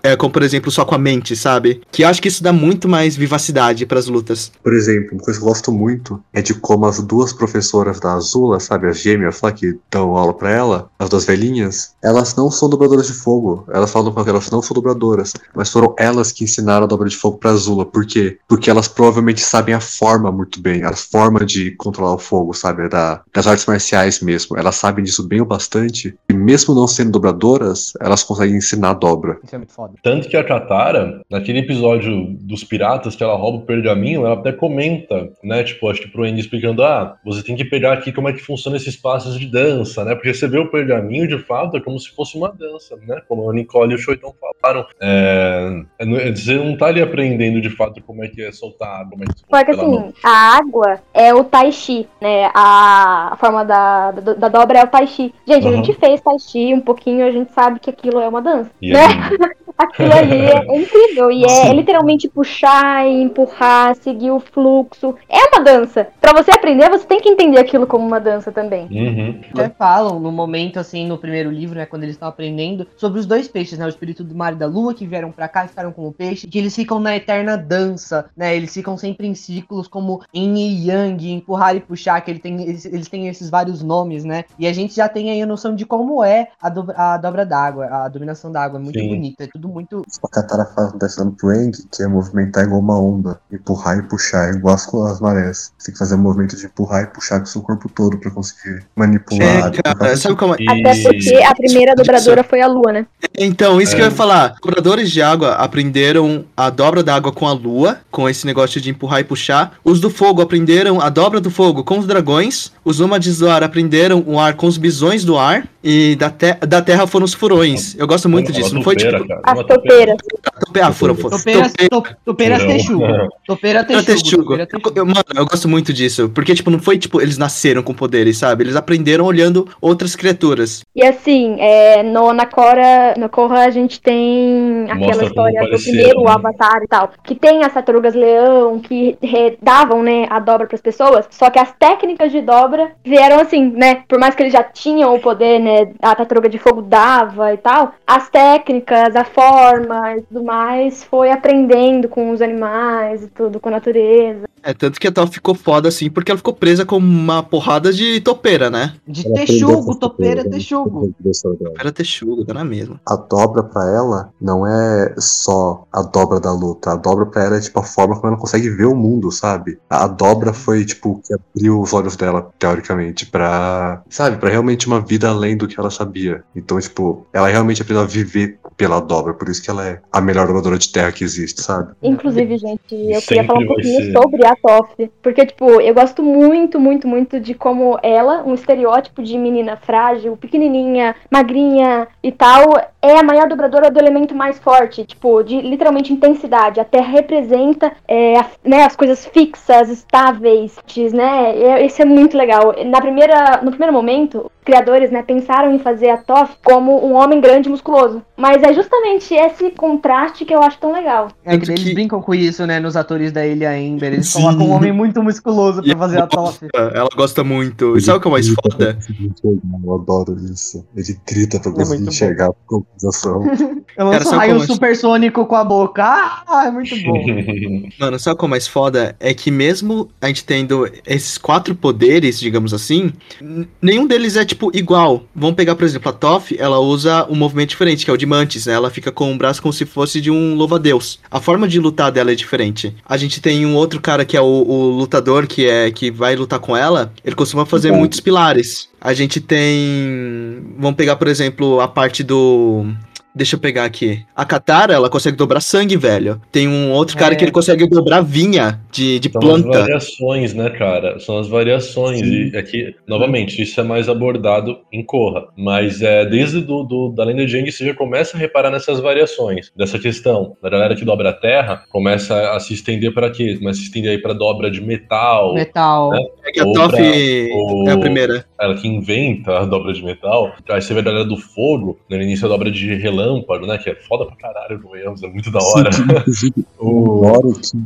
é, como por exemplo, só com a mente, sabe? Que eu acho que isso dá muito mais vivacidade pras lutas. Por exemplo, uma coisa que eu gosto muito é de como as duas professoras da Azula, sabe, as gêmeas lá que dão aula pra ela, as duas velhinhas, elas não são dobradoras de fogo. Elas falam que elas não são dobradoras, mas foram elas que ensinaram a dobra de fogo pra Azula. Por quê? Porque elas provavelmente sabem a forma muito bem, a forma de controlar o fogo, sabe, da, das artes marciais mesmo. Elas sabem disso bem o bastante, e mesmo não sendo dobradoras, elas conseguem ensinar a dobra. Isso é muito foda. Tanto que a Katara, naquele episódio dos piratas que ela rouba o pergaminho, ela até comenta, né? Tipo, acho que pro Andy explicando, ah, você tem que pegar aqui como é que funciona esses passos de dança, né? Porque você vê o pergaminho, de fato, é como se fosse uma dança, né? Como a Nicole e o Choitão falaram. É, é, você não tá ali aprendendo, de fato, como é que é soltar, como é que é Porque assim, a água é o tai chi, né? A, forma da, da, da, dobra é o tai chi. Gente, uhum. a gente fez tai chi um pouquinho, a gente sabe que aquilo é uma dança, e né? Aquilo ali é incrível. E é, é literalmente puxar e empurrar, seguir o fluxo. É uma dança. Para você aprender, você tem que entender aquilo como uma dança também. Uhum. Até falam no momento, assim, no primeiro livro, né, quando eles estão aprendendo, sobre os dois peixes, né? O espírito do mar e da lua, que vieram para cá e ficaram como peixe, que eles ficam na eterna dança, né? Eles ficam sempre em ciclos, como em e yang, empurrar e puxar, que ele tem, eles, eles têm esses vários nomes, né? E a gente já tem aí a noção de como é a, do, a dobra d'água, a dominação d'água. É muito Sim. bonita, é tudo muito. A Katara faz dando pro Eng, que é movimentar igual uma onda, empurrar e puxar, igual as, as marés. Você tem que fazer um movimento de empurrar e puxar com o seu corpo todo pra conseguir manipular. É, cara, sabe como é? Até porque a primeira dobradora foi a lua, né? Então, isso é. que eu ia falar. Dobradores de água aprenderam a dobra da água com a lua, com esse negócio de empurrar e puxar. Os do fogo aprenderam a dobra do fogo com os dragões. Os nômades do ar aprenderam o ar com os bisões do ar. E da, te da terra foram os furões. Eu gosto muito disso. Não foi tipo. As topeiras. Ah, foram, foram. Topeiras, topeiras texugo. Topeira texugo. Mano, eu gosto muito disso. Porque, tipo, não foi tipo, eles nasceram com poderes, sabe? Eles aprenderam olhando outras criaturas. E assim, é, no, na Cora, no Korra a gente tem aquela Mostra história do primeiro né? Avatar e tal. Que tem as tartarugas leão que davam, né, a dobra pras pessoas. Só que as técnicas de dobra vieram assim, né? Por mais que eles já tinham o poder, né? A tartaruga de fogo dava e tal. As técnicas, a forma e tudo mais foi aprendendo com os animais e tudo, com a natureza. É, tanto que a tal ficou foda assim, porque ela ficou presa com uma porrada de topeira, né? De texugo, topeira é texugo. Era texugo, tá na mesma. A dobra pra ela não é só a dobra da luta. A dobra pra ela é tipo a forma como ela consegue ver o mundo, sabe? A dobra foi tipo o que abriu os olhos dela, teoricamente, pra. Sabe? Pra realmente uma vida além do que ela sabia. Então, tipo, ela realmente aprendeu a viver pela dobra. Por isso que ela é a melhor dobradora de terra que existe, sabe? Inclusive, gente, eu Sempre queria falar um pouquinho ser. sobre a Toff. Porque, tipo, eu gosto muito, muito, muito de como ela, um estereótipo de menina frágil, pequenininha, magrinha e tal, é a maior dobradora do elemento mais forte, tipo, de literalmente intensidade. A Terra representa é, a, né, as coisas fixas, estáveis, né? Isso é muito legal. Na primeira, no primeiro momento, criadores, né, pensaram em fazer a Toff como um homem grande e musculoso. Mas é justamente esse contraste que eu acho tão legal. É que eles brincam com isso, né, nos atores da Ilha Ember. Eles Sim. colocam um homem muito musculoso pra fazer a Toff. Ela gosta muito. E sabe o que é mais foda? Eu adoro isso. Ele trita pra é conseguir é enxergar a conclusão. Eu lanço um raio supersônico com a boca. Ah, é muito bom. Mano, sabe o que é mais foda? É que mesmo a gente tendo esses quatro poderes, digamos assim, nenhum deles é, tipo, igual. Vamos pegar, por exemplo, a Toff, ela usa um movimento diferente, que é o de Mantis, né? Ela fica com o braço como se fosse de um louva-a-Deus. A forma de lutar dela é diferente. A gente tem um outro cara que é o, o lutador, que é que vai lutar com ela. Ele costuma fazer muitos pilares. A gente tem. Vamos pegar, por exemplo, a parte do. Deixa eu pegar aqui. A Katara, ela consegue dobrar sangue, velho. Tem um outro cara é. que ele consegue dobrar vinha de, de São planta. São as variações, né, cara? São as variações. Sim. E aqui, novamente, isso é mais abordado em Korra. Mas é, desde do, do, da lenda de Aang, você já começa a reparar nessas variações. Dessa questão. Da galera que dobra a terra, começa a se estender para quê? Começa a se estender aí pra dobra de metal. Metal. Né? É que a Toph é a primeira. Ela que inventa a dobra de metal. Aí você vê a galera do fogo, no início a dobra de relâmpago relâmpago, né? Que é foda pra caralho, convenhamos, é muito da hora. Sim, o hora que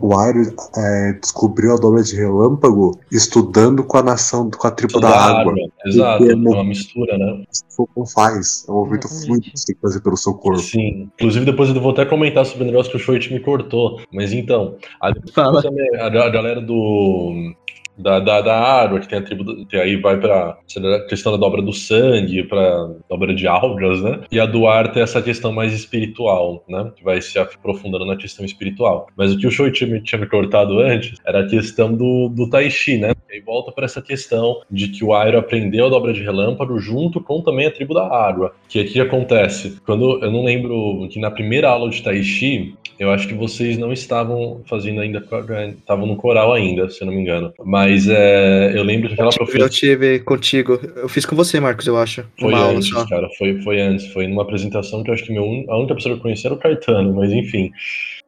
o Airo é, descobriu a dobra de relâmpago estudando com a nação, com a tribo da, da, água. água. Exato, é uma mistura, né? O não faz, é um movimento fluido que você tem que fazer pelo seu corpo. Sim, inclusive depois eu vou até comentar sobre o negócio que o Shoit me cortou, mas então, a, a, a galera do da, da, da água, que tem a tribo. Que aí vai pra questão da dobra do sangue, pra dobra de algas, né? E a do ar tem essa questão mais espiritual, né? Que vai se aprofundando na questão espiritual. Mas o que o Show tinha, tinha me cortado antes era a questão do, do Tai Chi, né? E aí volta para essa questão de que o Airo aprendeu a dobra de relâmpago junto com também a tribo da água. Que aqui acontece. Quando eu não lembro que na primeira aula de Tai Chi, eu acho que vocês não estavam fazendo ainda, estavam no coral ainda, se eu não me engano. Mas é, eu lembro que aquela professora. Eu tive contigo. Eu fiz com você, Marcos, eu acho. Foi antes, cara. Foi, foi antes. Foi numa apresentação que eu acho que meu, a única pessoa que eu conhecia era o Caetano, mas enfim.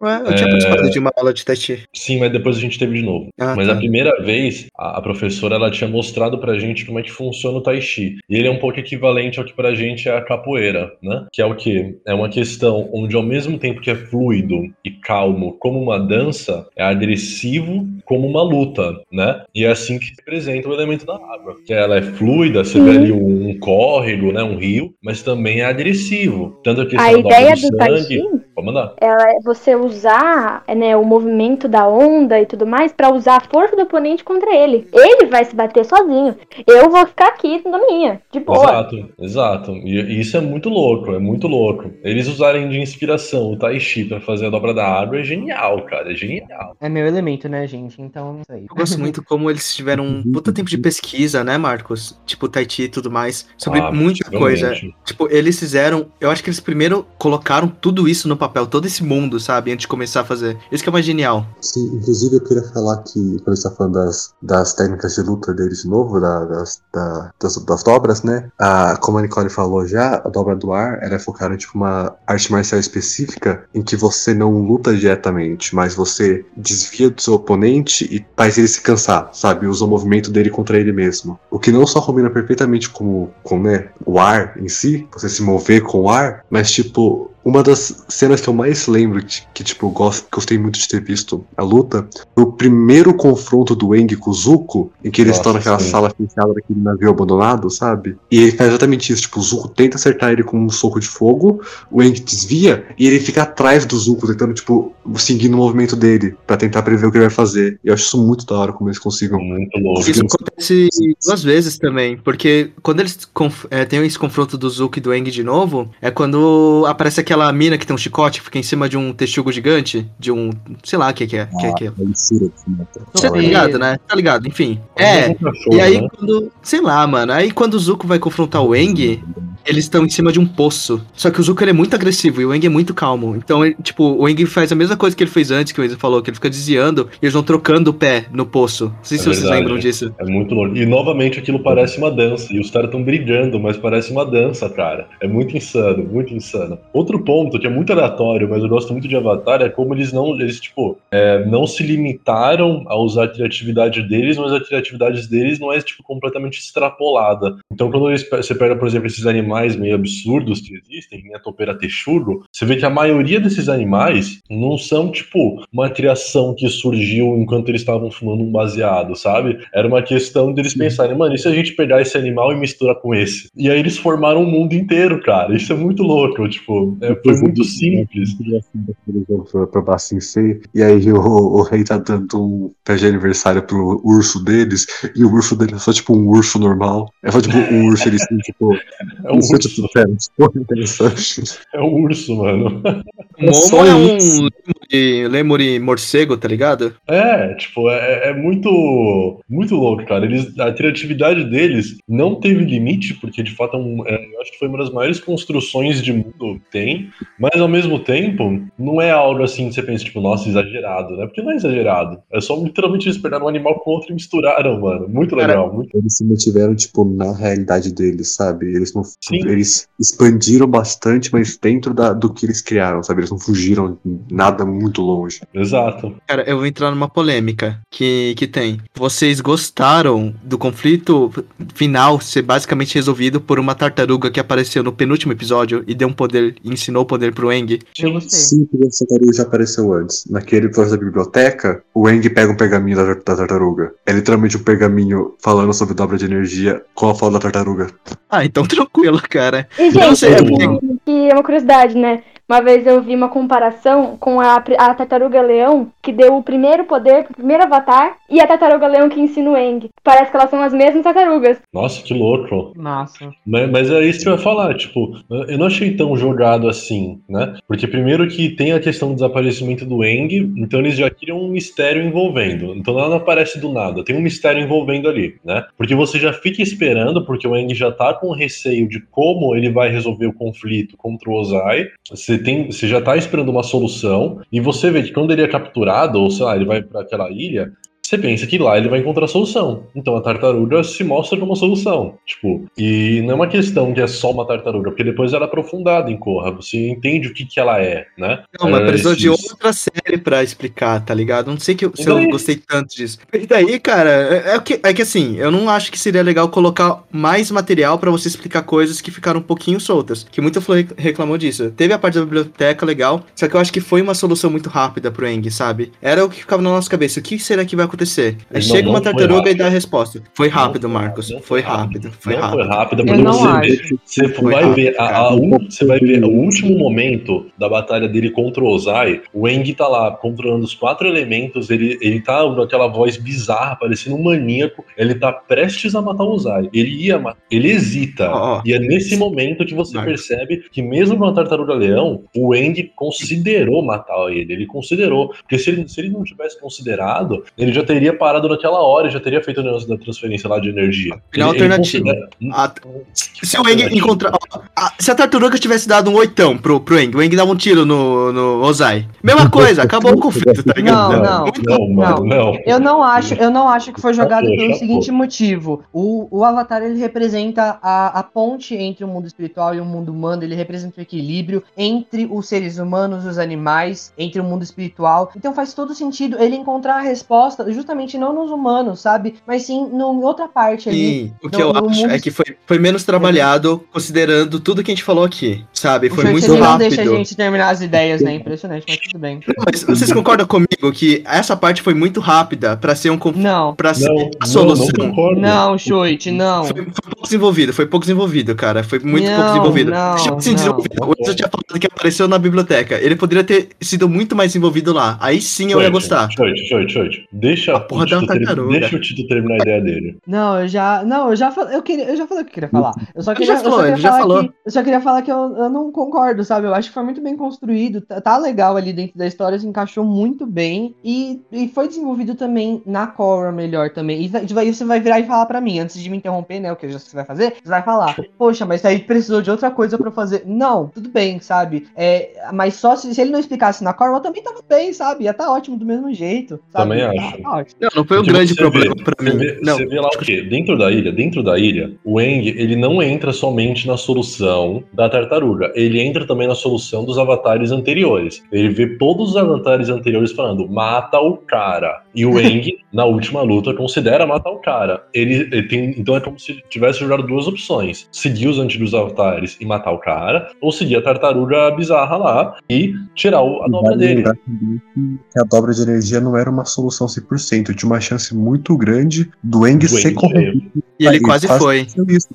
Ué, eu tinha é... participado de uma aula de teste. Sim, mas depois a gente teve de novo. Ah, mas tá. a primeira vez, a, a, professora ela tinha mostrado pra gente como é que funciona o Tai Chi. E ele é um pouco equivalente ao que pra gente é a capoeira, né? Que é o quê? É uma questão onde ao mesmo tempo que é fluido e calmo como uma dança, é agressivo como uma luta, né? E é assim que se representa o elemento da água. Que ela é fluida, você vê ali um, um córrego, né? Um rio, mas também é agressivo. Tanto a questão a ideia do, do Tai Chi Pode mandar. Ela é você usar né, o movimento da onda e tudo mais para usar a força do oponente contra ele. Ele vai se bater sozinho. Eu vou ficar aqui na minha, de boa. Exato, exato. E isso é muito louco, é muito louco. Eles usarem de inspiração o Tai Chi pra fazer a dobra da água é genial, cara. É genial. É meu elemento, né, gente? Então, isso aí. Eu gosto muito como eles tiveram um puta tempo de pesquisa, né, Marcos? Tipo, Tai Chi e tudo mais. Sobre ah, muita coisa. Tipo, eles fizeram. Eu acho que eles primeiro colocaram tudo isso no papel papel, todo esse mundo, sabe? Antes de começar a fazer. Isso que é mais genial. Sim, inclusive eu queria falar que, quando a gente tá falando das, das técnicas de luta deles de novo, da, das, da, das, das, dobras, né? A, como a Nicole falou já, a dobra do ar, ela é focada em tipo, uma arte marcial específica em que você não luta diretamente, mas você desvia do seu oponente e faz ele se cansar, sabe? Usa o movimento dele contra ele mesmo. O que não só combina perfeitamente com, com né, o ar em si, você se mover com o ar, mas tipo, uma das cenas que eu mais lembro, que, que tipo, gosto, gostei muito de ter visto a luta, foi o primeiro confronto do Eng com o Zuko, em que eles Nossa, estão naquela sim. sala fechada daquele navio abandonado, sabe? E ele faz exatamente isso, tipo, o Zuko tenta acertar ele com um soco de fogo, o Eng desvia, e ele fica atrás do Zuko, tentando, tipo, seguindo o movimento dele, para tentar prever o que ele vai fazer. E eu acho isso muito da hora como eles consigam. Muito louco. Isso acontece duas vezes também, porque quando eles é, tem esse confronto do Zuko e do Eng de novo, é quando aparece aquela aquela mina que tem um chicote que fica em cima de um texugo gigante? De um. Sei lá o que, que é. Ah, que é, que é. Você tá ligado, né? Tá ligado, enfim. É. E aí né? quando. Sei lá, mano. Aí quando o Zuko vai confrontar o Eng, eles estão em cima de um poço. Só que o Zuko ele é muito agressivo e o Eng é muito calmo. Então, ele, tipo, o Eng faz a mesma coisa que ele fez antes, que o Enzo falou, que ele fica desviando e eles vão trocando o pé no poço. Não sei é se verdade, vocês lembram disso. É muito louco. E novamente aquilo parece uma dança. E os caras estão brigando, mas parece uma dança, cara. É muito insano, muito insano. Outro ponto que é muito aleatório, mas eu gosto muito de Avatar, é como eles não, eles, tipo, é, não se limitaram a usar a criatividade deles, mas a criatividade deles não é, tipo, completamente extrapolada. Então, quando eles, você pega, por exemplo, esses animais meio absurdos que existem, né, topeira texugo, você vê que a maioria desses animais não são, tipo, uma criação que surgiu enquanto eles estavam fumando um baseado, sabe? Era uma questão deles pensarem, mano, e se a gente pegar esse animal e misturar com esse? E aí eles formaram o mundo inteiro, cara. Isso é muito louco, tipo, é, foi muito simples. Pra Bassin C, e aí o, o, rei tá dando um pé de aniversário pro urso deles, e o urso dele é só tipo um urso normal. É só tipo um urso, ele assim, tipo. É um urso. Interessante. É um urso, mano. O Momo é um lemuri morcego, tá ligado? É, tipo, é, é, muito muito louco, cara. Eles, a criatividade deles não teve limite, porque de fato é um, é, eu acho que foi uma das maiores construções de mundo que tem, mas ao mesmo tempo, não é algo assim que você pensa, tipo, nossa, exagerado, né? Porque não é exagerado. É só literalmente eles pegaram um animal com outro e misturaram, mano. Muito legal. Cara, muito... Eles se mantiveram, tipo, na realidade deles, sabe? Eles não, Sim, eles expandiram bastante, mas dentro da, do que eles criaram, sabe? Eles não fugiram nada muito longe. Exato. Cara, eu vou entrar numa polêmica que, que tem. Vocês gostaram do conflito final ser basicamente resolvido por uma tartaruga que apareceu no penúltimo episódio e deu um poder, ensinou o poder pro Eng? Eu gostei. Sim, porque essa tartaruga já apareceu antes. Naquele episódio da biblioteca, o Eng pega um pergaminho da, da tartaruga. É literalmente um pergaminho falando sobre dobra de energia com a fala da tartaruga. Ah, então tranquilo, cara. E, Eu não gente, sei, é que- porque- que é uma curiosidade, né? Uma vez eu vi uma comparação com a, a tartaruga leão, que deu o primeiro poder, o primeiro avatar, e a tartaruga leão que ensina o Eng. Parece que elas são as mesmas tartarugas. Nossa, que louco. Massa. Mas, mas é isso que eu ia falar, tipo, eu não achei tão jogado assim, né? Porque primeiro que tem a questão do desaparecimento do Eng, então eles já criam um mistério envolvendo. Então nada aparece do nada, tem um mistério envolvendo ali, né? Porque você já fica esperando, porque o Eng já tá com receio de como ele vai resolver o conflito contra o Ozai. Você, tem, você já tá esperando uma solução, e você vê que quando ele é capturado, ou sei lá, ele vai para aquela ilha, você pensa que lá ele vai encontrar a solução. Então a tartaruga se mostra como uma solução. Tipo, e não é uma questão que é só uma tartaruga, porque depois ela é aprofundada em Korra. Você entende o que, que ela é, né? Não, mas É, precisou de outra série pra explicar, tá ligado? Não sei que eu- se eu gostei tanto disso. E daí, cara, é, é que, é que assim, eu não acho que seria legal colocar mais material pra você explicar coisas que ficaram um pouquinho soltas. Que muita Flo reclamou disso. Teve a parte da biblioteca legal, só que eu acho que foi uma solução muito rápida pro Eng, sabe? Era o que ficava na nossa cabeça. O que será que vai acontecer? Aí Não, chega não uma tartaruga e dá a resposta. Foi rápido, Marcos. Foi rápido. Foi não rápido. foi rápido, porque você, vê, você Foi vai rápido, ver, a, a você vai ver o último momento da batalha dele contra o Ozai, o Eng tá lá controlando os quatro elementos, ele, ele tá com aquela voz bizarra, parecendo um maníaco, ele tá prestes a matar o Ozai. Ele ia matar, ele hesita. Ó, ó. E é nesse momento que você Marcos. percebe que mesmo com a tartaruga leão, o Eng considerou matar ele, ele considerou. Porque se ele, se ele não tivesse considerado, ele já teria parado naquela hora, e já teria feito o negócio da transferência lá de energia. Final Ele- ele alternativo. considera- A- Se o Eng encontrar. ó, a- Se a tartaruga tivesse dado um oitão pro, pro Eng, o Eng dava um tiro no, no Ozai. Mesma coisa, acabou o conflito, tá ligado? Não, não. Não, mano, não. Eu não acho, eu não acho que foi jogado Chapou, pelo chapou. seguinte motivo. O, o Avatar ele representa a, a ponte entre o mundo espiritual e o mundo humano, ele representa o equilíbrio entre os seres humanos os animais, entre o mundo espiritual. Então faz todo sentido ele encontrar a resposta justamente não nos humanos, sabe? Mas sim em outra parte ali. Sim, o que No- eu no acho mundo- é que foi, foi menos trabalhado, considerando tudo que a gente falou aqui, sabe? Foi O muito Churchill não rápido. deixa a gente terminar as ideias, né? Impressionante, mas tudo bem. Mas vocês concordam comigo que essa parte foi muito rápida pra ser um conflito, Não, pra ser Não, a não, não solução? concordo. não, Shoit, não. Foi, foi pouco desenvolvido, foi pouco desenvolvido, cara. Foi muito pouco Não, desenvolvido. não, Deixa eu se não. desenvolvido. O Enzo tinha falado que apareceu na biblioteca. Ele poderia ter sido muito mais envolvido lá. Aí sim eu ia gostar. Choite, choite, choite. Deixa, A porra o da Tito ter- tartaruga. deixa o Tito terminar a ideia dele. Não, eu já. Não, eu já falei. Eu, queria, eu já falei o que eu queria falar. Eu só Ele queria, já eu só falou, queria ele já falar falou. que. Eu só queria falar que eu, eu não concordo, sabe? Eu acho que foi muito bem construído. Tá, tá legal ali dentro da história, se encaixou muito bem. E, e foi desenvolvido também na Korra melhor também. E você vai virar e falar pra mim, antes de me interromper, né? O que você vai fazer, você vai falar, poxa, mas aí precisou de outra coisa pra fazer. Não, tudo bem, sabe? É, mas só se, se ele não explicasse na Korra, também tava bem, sabe? Ia tá ótimo do mesmo jeito. Sabe? Também Tá- acho. tá ótimo. Não, não foi um Porque grande problema vê- pra Você mim. vê, Não. você vê lá o quê? Dentro da ilha, dentro da ilha, o Eng, ele não entra somente na solução da tartaruga, ele entra também na solução dos avatares anteriores. Ele vê todos os avatares anteriores falando, mata o cara. E o Eng, na última luta, considera matar o cara. Ele, ele tem, então é como se tivesse jogado duas opções: seguir os antigos avatares e matar o cara, ou seguir a tartaruga bizarra lá e tirar o- a dobra dele. que a dobra de energia não era uma solução 100%. Tinha uma chance muito grande do Eng ser corrompido. E ele quase foi. Isso.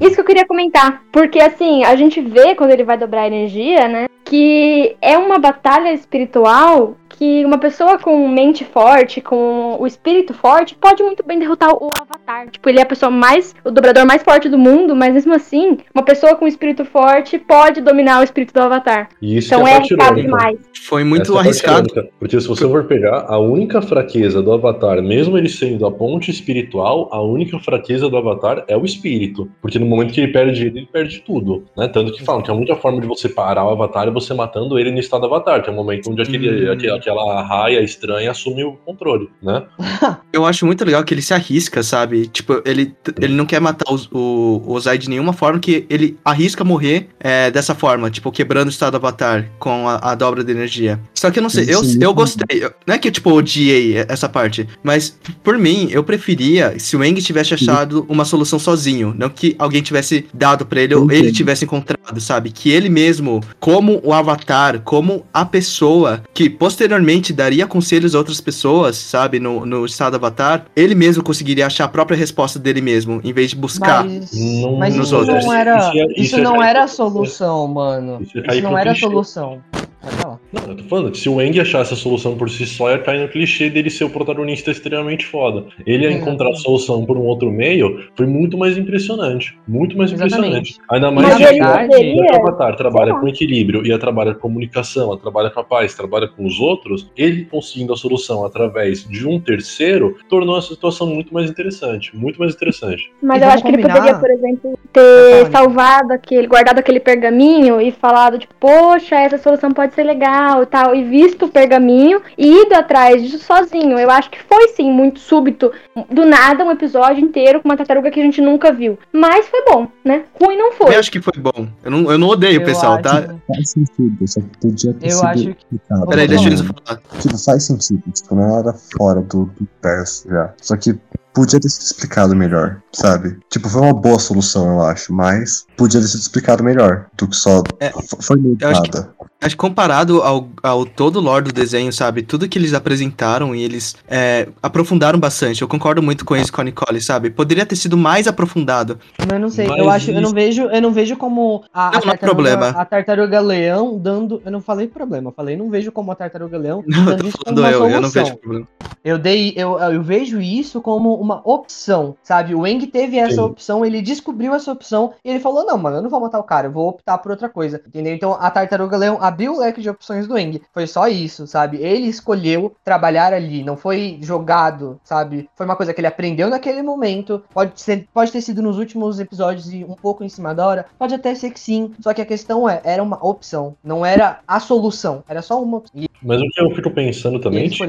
Isso que eu queria comentar. Porque assim, a gente vê quando ele vai dobrar a energia, né? Que é uma batalha espiritual que uma pessoa com mente forte, com o espírito forte, pode muito bem derrotar o Avatar. Tipo, ele é a pessoa mais. o dobrador mais forte do mundo, mas mesmo assim, uma pessoa com espírito forte pode dominar o espírito do Avatar. Isso Então é a parte arriscado irônica. demais. Foi muito Essa é arriscado. irônica, Porque se você for pegar, a única fraqueza do Avatar, mesmo ele sendo a ponte espiritual, a única fraqueza do Avatar é o espírito. Porque no momento que ele perde ele, ele perde tudo. Né? Tanto que falam que a única forma de você parar o Avatar é você matando ele no estado Avatar, que é o momento onde aquele, Hum. aquele- aquela raia estranha assume o controle, né? Eu acho muito legal que ele se arrisca, sabe? Tipo, ele, ele não quer matar os- o, o Ozai de nenhuma forma, que ele arrisca morrer é, dessa forma, tipo, quebrando o estado Avatar com a, a dobra de energia. Só que eu não sei, eu, eu gostei. eu- Não é que, tipo, eu odiei essa parte, mas por mim, eu preferia se o Eng tivesse achado uma solução sozinho, não que alguém tivesse dado pra ele ou ele tivesse encontrado, sabe? Que ele mesmo, como o Avatar, como a pessoa que posteriormente daria conselhos a outras pessoas, sabe? No, no estado Avatar, ele mesmo conseguiria achar a própria resposta dele mesmo, em vez de buscar. Mas, Não- mas nos isso outros. não era, Isso é- isso isso é não era a solução, mano. isso é Isso não era a solução. Pode falar. Não, eu tô falando que se o Eng achasse a solução por si só, ia cair no clichê dele ser o protagonista extremamente foda. Ele ia Exatamente. encontrar a solução por um outro meio, foi muito mais impressionante. Muito mais Exatamente. impressionante. Ainda mais Mas ele poderia. o Avatar trabalha com equilíbrio, ia trabalha com comunicação, ia trabalha com a paz, trabalha com os outros, ele conseguindo a solução através de um terceiro, tornou a situação muito mais interessante. Muito mais interessante. Mas E eu acho que ele poderia, por exemplo, ter falar, salvado aquele, guardado aquele pergaminho e falado, tipo, poxa, essa solução pode ser legal e tal, e visto o pergaminho e ido atrás disso sozinho. Eu acho que foi sim muito súbito, do nada, um episódio inteiro com uma tartaruga que a gente nunca viu. Mas foi bom, né? Ruim não foi. Eu acho que foi bom. Eu não, eu não odeio o Eu pessoal, acho- tá? Faz sentido, só que podia ter Eu sido acho que- explicado. Peraí, deixa lá. eles falar. Tipo, faz sentido, tipo, não era fora do, do verso já. Só que podia ter sido explicado melhor, sabe? Tipo, foi uma boa solução, eu acho, mas podia ter sido explicado melhor do que só. É, foi meio eu nada. Acho que comparado ao, ao todo o lore do desenho, sabe? Tudo que eles apresentaram e eles é, aprofundaram bastante. Eu concordo muito com isso com a Nicole, sabe? Poderia ter sido mais aprofundado. Mas eu não sei, Mas eu acho, eu não isso- vejo, eu não vejo como a, a Não, não é tartaruga, problema. a tartaruga leão dando, eu não falei problema, eu falei não vejo como a tartaruga leão Não, eu dando tô isso como falando uma eu, eu não solução. vejo problema. Eu dei, eu, eu vejo isso como uma opção, sabe? O Eng teve essa Sim. opção, ele descobriu essa opção e ele falou: "Não, mano, eu não vou matar o cara, eu vou optar por outra coisa". Entendeu? Então a tartaruga leão abriu o leque de opções do Eng. Foi só isso, sabe? Ele escolheu trabalhar ali, não foi jogado, sabe? Foi uma coisa que ele aprendeu naquele momento. Pode ser, pode ter sido nos últimos episódios e um pouco em cima da hora, pode até ser que sim. Só que a questão é, era uma opção, não era a solução, era só uma opção. E Mas o que eu fico pensando também, Tito,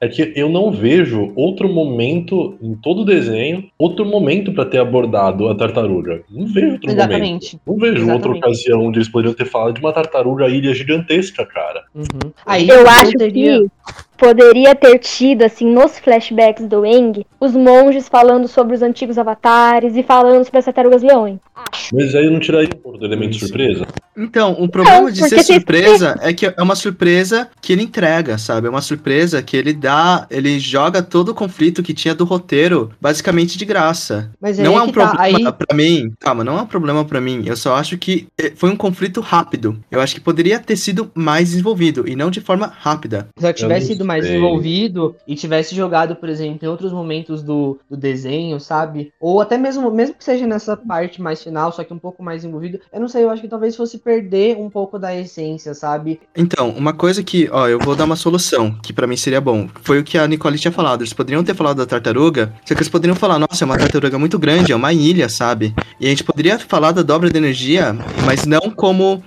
é que eu não vejo outro momento em todo o desenho, outro momento pra ter abordado a tartaruga. Não vejo outro momento. Exatamente. Não vejo outra Exatamente. ocasião onde eles poderiam ter falado de uma tartaruga ilha gigantesca, cara. Uhum. Aí Eu não acho teria- que poderia ter tido, assim, nos flashbacks do Eng, os monges falando sobre os antigos avatares e falando sobre as tartarugas leões. Mas aí eu não tiraria um pouco do elemento surpresa. Então, o problema de porque ser tem- surpresa é que é uma surpresa que ele entrega, sabe? É uma surpresa que ele dá, ele joga todo o conflito que tinha do roteiro basicamente de graça. Mas não aí é um tá, problema aí- pra mim, calma, não é um problema pra mim. Eu só acho que eh, foi um conflito rápido. Eu acho que poderia ter sido mais desenvolvido e não de forma rápida. Se eu tivesse não sido mais envolvido e tivesse jogado, por exemplo, em outros momentos do, do desenho, sabe? Ou até mesmo, mesmo que seja nessa parte mais final, só que um pouco mais envolvido, eu não sei, eu acho que talvez fosse perder um pouco da essência, sabe? Então, uma coisa que, ó, eu vou dar uma solução, que pra mim seria bom. Foi o que a Nicole tinha falado. Eles poderiam ter falado da tartaruga, só que eles poderiam falar, nossa, é uma tartaruga muito grande, é uma ilha, sabe? E a gente poderia falar da dobra de energia, mas não como.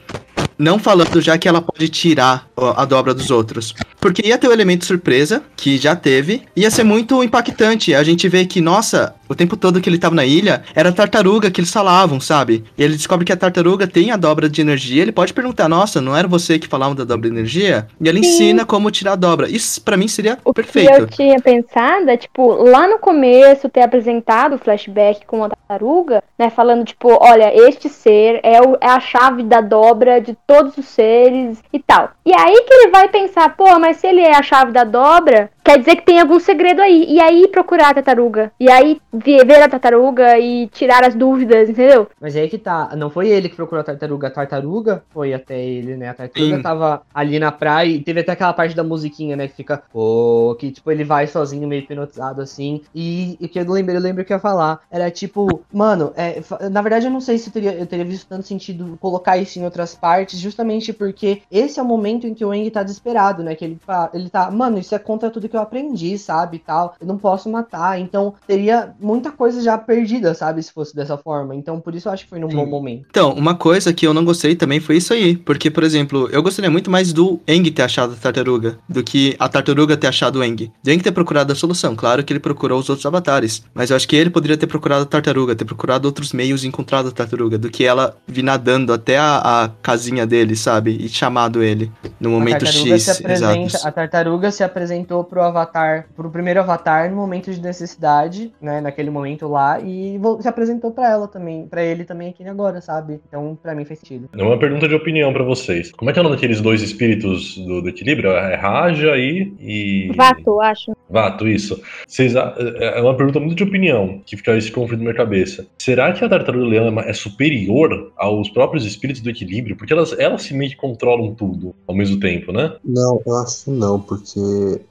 Não falando já que ela pode tirar a dobra dos outros. Porque ia ter o elemento surpresa, que já teve, ia ser muito impactante. A gente vê que, nossa, o tempo todo que ele tava na ilha, era a tartaruga que eles falavam, sabe? E ele descobre que a tartaruga tem a dobra de energia. Ele pode perguntar, nossa, não era você que falava da dobra de energia? E ela Sim. ensina como tirar a dobra. Isso pra mim seria O que eu perfeito. tinha pensado é, tipo, lá no começo ter apresentado o flashback com a tartaruga, né? Falando, tipo, olha, este ser é, o- é a chave da dobra de todos os seres e tal. E aí que ele vai pensar, pô, mas se ele é a chave da dobra, quer dizer que tem algum segredo aí. E aí procurar a tartaruga. E aí ver, a tartaruga e tirar as dúvidas, entendeu? Mas aí que tá, não foi ele que procurou a tartaruga, a tartaruga foi até ele, né? A tartaruga Sim. tava ali na praia e teve até aquela parte da musiquinha, né? Que fica, pô, que tipo, ele vai sozinho, meio hipnotizado assim. E o que eu lembro, eu lembro que eu ia falar, era tipo, mano, é, na verdade eu não sei se eu teria, eu teria visto tanto sentido colocar isso em outras partes, justamente porque esse é o momento em que o Eng tá desesperado, né? Que ele, fa- ele tá, mano, isso é contra tudo que eu aprendi, sabe, tal. Eu não posso matar. Então, teria muita coisa já perdida, sabe, se fosse dessa forma. Então, por isso eu acho que foi num Sim. bom momento. Então, uma coisa que eu não gostei também foi isso aí. Porque, por exemplo, eu gostaria muito mais do Eng ter achado a tartaruga do que a tartaruga ter achado o Eng. Do Eng ter procurado a solução. Claro que ele procurou os outros avatares. Mas eu acho que ele poderia ter procurado a tartaruga, ter procurado outros meios e encontrado a tartaruga. Do que ela vir nadando até a, a casinha dele, sabe? E chamado ele no momento X. exatos. a tartaruga se apresentou pro avatar, pro primeiro avatar no momento de necessidade, né, naquele momento lá e se apresentou pra ela também, pra ele também aqui agora, sabe? Então, pra mim faz sentido. É uma pergunta de opinião pra vocês. Como é que é o nome daqueles dois espíritos do, do equilíbrio? É Raja e. e... Vato, acho. Vato, isso. Vocês, a- é uma pergunta muito de opinião que fica esse conflito na minha cabeça. Será que a tartaruga leão é superior aos próprios espíritos do equilíbrio? Porque elas, elas se meio que controlam tudo ao mesmo tempo, né? Não, eu acho que não, porque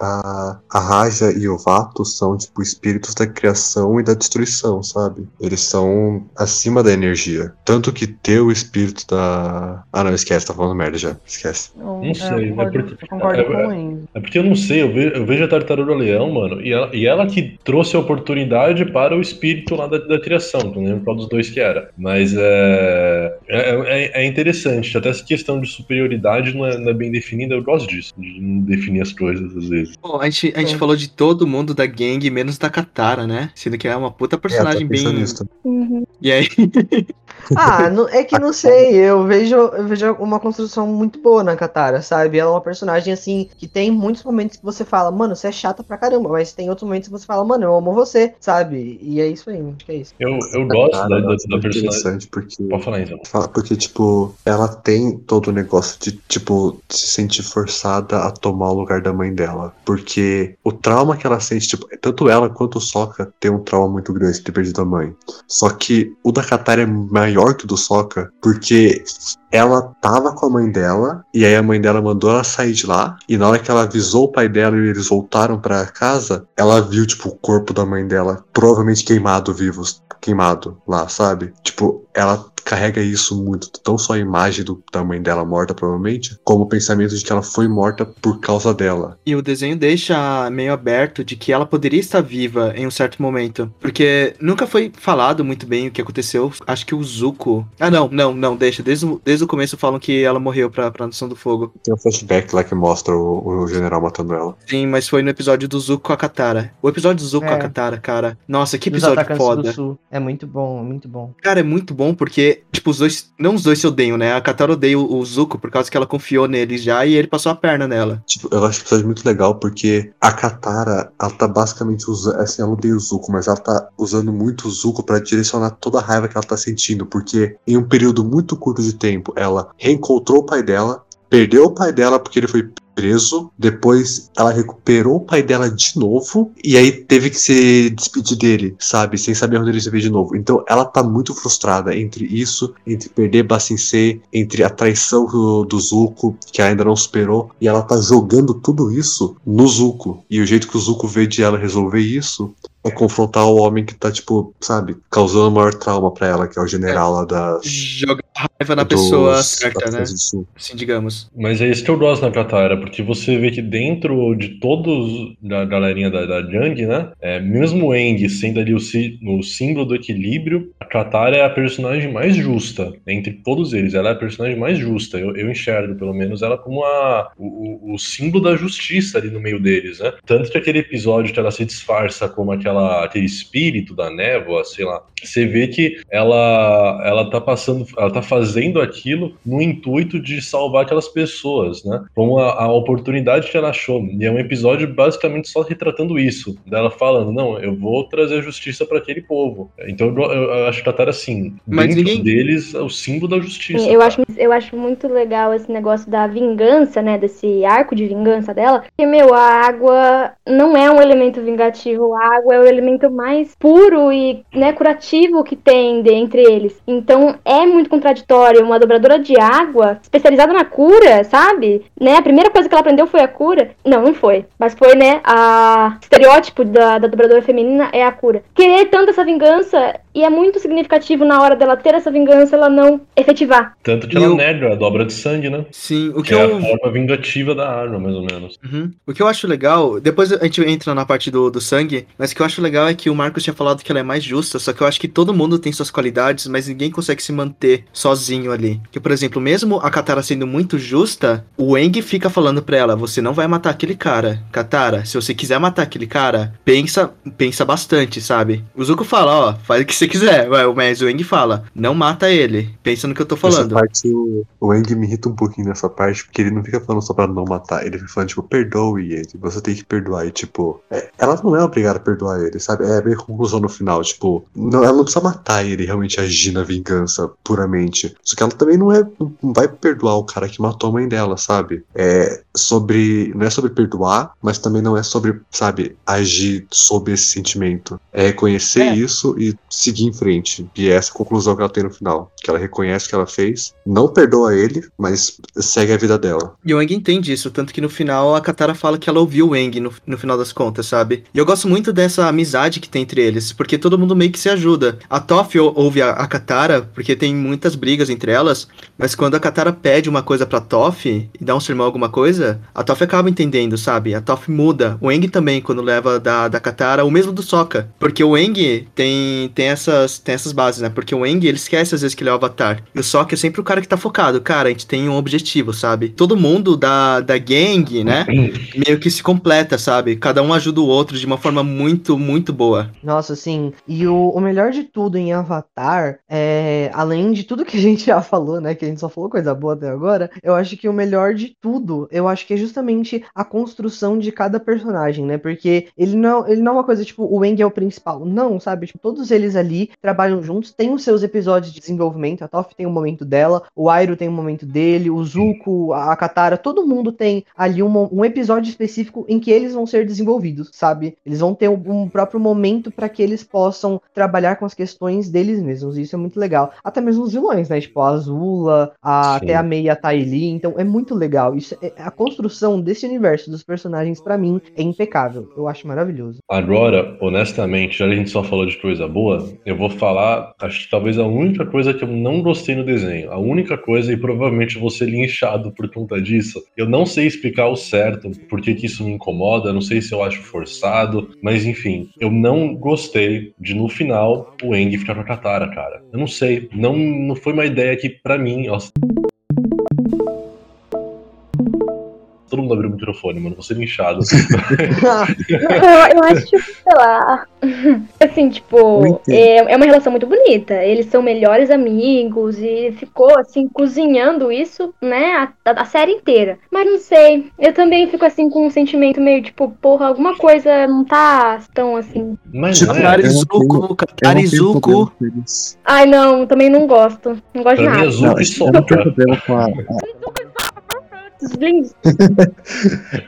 a, a Raja e o Vato são, tipo, espíritos da criação e da destruição, sabe? Eles são acima da energia. Tanto que ter o espírito da. Ah, não, esquece, tá falando merda já. Esquece. Não, Não sei, eu né, concordo, porque- eu concordo é- com. É porque eu não sei, eu vejo, eu vejo a tartaruga leão, mano, e ela, e ela que trouxe a oportunidade para o espírito lá da, da criação, não lembro qual dos dois que era. Mas é, é, é- é interessante, até essa questão de superioridade não é, não é bem definida, eu gosto disso, de não definir as coisas às vezes. Bom, a gente, a gente Sim. falou de todo mundo da gangue, menos da Katara, né? Sendo que é uma puta É, personagem pensando bem. Uhum. E aí, Ah, não- é que não sei, eu vejo, eu vejo uma construção muito boa na Katara, sabe? Ela é uma personagem assim que tem muitos momentos que você fala, mano, você é chata pra caramba, mas tem outros momentos que você fala, mano, eu amo você, sabe? E é isso aí, acho que é isso. Eu, eu gosto Cara, da, da, da muito personagem. interessante, porque. Pode falar então. Fala- Porque, tipo, ela tem todo o negócio de, tipo, se sentir forçada a tomar o lugar da mãe dela. Porque o trauma que ela sente, tipo, tanto ela quanto o Sokka tem um trauma muito grande de ter perdido a mãe. Só que o da Katara é maior que o do Sokka, porque ela tava com a mãe dela, e aí a mãe dela mandou ela sair de lá, e na hora que ela avisou o pai dela e eles voltaram pra casa, ela viu, tipo, o corpo da mãe dela provavelmente queimado, vivos, queimado lá, sabe? Tipo, ela carrega isso muito, não só a imagem do, da mãe dela morta, provavelmente, como o pensamento de que ela foi morta por causa dela. E o desenho deixa meio aberto de que ela poderia estar viva em um certo momento. Porque nunca foi falado muito bem o que aconteceu. Acho que o Zuko. Ah, não, não, não, deixa. Desde, o- desde o começo falam que ela morreu pra, pra Nação do Fogo. Tem um flashback lá que mostra o, o general matando ela. Sim, mas foi no episódio do Zuko com a Katara. O episódio do Zuko com a É. Katara, cara. Nossa, que episódio foda. do sul. É muito bom, é muito bom. Cara, é muito bom porque, tipo, os dois. Não os dois se odeiam, né? A Katara odeia o Zuko por causa que ela confiou nele já e ele passou a perna nela. Tipo, eu acho que episódio muito legal porque a Katara, ela tá basicamente usando. Assim, ela odeia o Zuko, mas ela tá usando muito o Zuko pra direcionar toda a raiva que ela tá sentindo. Porque em um período muito curto de tempo, ela reencontrou o pai dela, perdeu o pai dela porque ele foi preso. Depois ela recuperou o pai dela de novo. E aí teve que se despedir dele, sabe? Sem saber onde ele se vê de novo. Então ela tá muito frustrada entre isso, entre perder Bacincê, entre a traição do, do Zuko, que ainda não superou. E ela tá jogando tudo isso no Zuko. E o jeito que o Zuko vê de ela resolver isso é confrontar o homem que tá, tipo, sabe, causando o maior trauma pra ela, que é o general lá das. Joga raiva na dos- pessoa certa, né? Assim, digamos. Mas é isso que eu gosto na Katara, porque você vê que dentro de todos da galerinha da, da Jang, né? É, mesmo o Eng sendo ali o, si- o símbolo do equilíbrio, a Katara é a personagem mais justa entre todos eles. Ela é a personagem mais justa. Eu, eu enxergo, pelo menos, ela como a, o, o- o símbolo da justiça ali no meio deles, né? Tanto que aquele episódio que ela se disfarça como aquela, aquele espírito da névoa, sei lá, você vê que ela ela tá passando, ela tá fazendo aquilo no intuito de salvar aquelas pessoas, né? Como a, a oportunidade que ela achou. E é um episódio basicamente só retratando isso, dela falando, não, eu vou trazer justiça para aquele povo. Então eu, eu, eu acho que a Tara assim, Mas dentro ninguém- deles é o símbolo da justiça. Eu cara. acho, eu acho muito legal esse negócio da vingança, né? Desse arco de vingança dela. Porque, meu, a água não é um elemento vingativo. A água é o elemento mais puro e né, curativo que tem de- entre eles. Então é muito contraditório. Uma dobradora de água, especializada na cura, sabe? Né? A primeira coisa que ela aprendeu foi a cura. Não, não foi. Mas foi, né? A estereótipo da, da dobradora feminina é a cura. Querer tanto essa vingança e é muito significativo na hora dela ter essa vingança, ela não efetivar. Tanto que E ela o- nega a dobra de sangue, né? Sim, o que Que é eu. a forma vingativa da arma, mais ou menos. Uhum. O que eu acho legal, depois a gente entra na parte do, do sangue, mas o que eu acho legal é que o Marcos tinha falado que ela é mais justa, só que eu acho que todo mundo tem suas qualidades, mas ninguém consegue se manter sozinho ali. Que, por exemplo, mesmo a Katara sendo muito justa, o Eng fica falando pra ela, você não vai matar aquele cara. Katara, se você quiser matar aquele cara, pensa, pensa bastante, sabe? O Zuko fala, ó, faz o que você quiser, mas o Eng fala, não mata ele, pensa no que eu tô falando. Essa parte, o, o Eng me irrita um pouquinho nessa parte, porque ele não fica falando só pra não matar, ele fica falando, tipo, perdoe ele, você tem que perdoar. E, tipo, é- ela não é obrigada a perdoar ele, sabe? É meio conclusão no final, tipo, não, ela não precisa matar ele realmente agir na vingança puramente. Só que ela também não é. não vai perdoar o cara que matou a mãe dela, sabe? É sobre. Não é sobre perdoar, mas também não é sobre, sabe, agir sob esse sentimento. É reconhecer É. isso e seguir em frente. E é essa conclusão que ela tem no final. Que ela reconhece que ela fez, não perdoa ele, mas segue a vida dela. E o Eng entende isso, tanto que no final a Katara fala que ela ouviu o Eng no, no final das contas, sabe? E eu gosto muito dessa amizade que tem entre eles, porque todo mundo meio que se ajuda. A ou- ouve a, a Katara, porque tem muitas brigas entre elas, mas quando a Katara pede uma coisa pra Toph e dá um sermão alguma coisa, a Toph acaba entendendo, sabe? A Toph muda. O Eng também, quando leva da, da Katara, o mesmo do Sokka. Porque o Eng tem, tem, essas, tem essas bases, né? Porque o Eng, ele esquece às vezes que ele é o Avatar. E o Sokka é sempre o cara que tá focado. Cara, a gente tem um objetivo, sabe? Todo mundo da, da gang, né? Meio que se completa, sabe? Cada um ajuda o outro de uma forma muito, muito boa. Nossa, sim. E o, o melhor de tudo em Avatar, é, além de tudo que a gente já falou, né? Que a gente só falou coisa boa até agora, eu acho que o melhor de tudo, eu acho que é justamente a construção de cada personagem, né? Porque ele não, ele não é uma coisa tipo, o Eng é o principal. Não, sabe? Tipo, todos eles ali trabalham juntos, têm os seus episódios de desenvolvimento. A Toph tem um momento dela, o Airo tem um momento dele, o Zuko, a Katara, todo mundo tem ali um, um episódio específico em que eles vão ser desenvolvidos, sabe? Eles vão ter um, próprio momento para que eles possam trabalhar com as questões deles mesmos. E isso é muito legal. Até mesmo os vilões, né? Tipo a Azula, a, até a Mei e a Tylee. Então é muito legal. Isso é- a construção desse universo dos personagens, para mim, é impecável. Eu acho maravilhoso. Agora, honestamente, já que a gente só falou de coisa boa, eu vou falar, acho que talvez a única coisa que eu não gostei no desenho. A única coisa, e provavelmente vou ser linchado por conta disso. Eu não sei explicar o certo, por que que isso me incomoda, não sei se eu acho forçado, mas enfim, eu não gostei de no final o Eng ficar com a Katara, cara. Eu não sei, não, não foi uma ideia que pra mim, nossa. Todo mundo abriu o microfone, mano. Vou ser linchado. Não, eu, eu acho, tipo, sei lá. Assim, tipo, é, é uma relação muito bonita. Eles são melhores amigos e ficou, assim, cozinhando isso, né, a, a- a série inteira. Mas não sei. Eu também fico, assim, com um sentimento meio, tipo, porra, alguma coisa não tá tão assim. Mas Tipo, não é. eles. Ai, não, também não gosto. Não gosto de Pra mim é nada. Zuko e Sokka. problema com a, a- Esses lindos.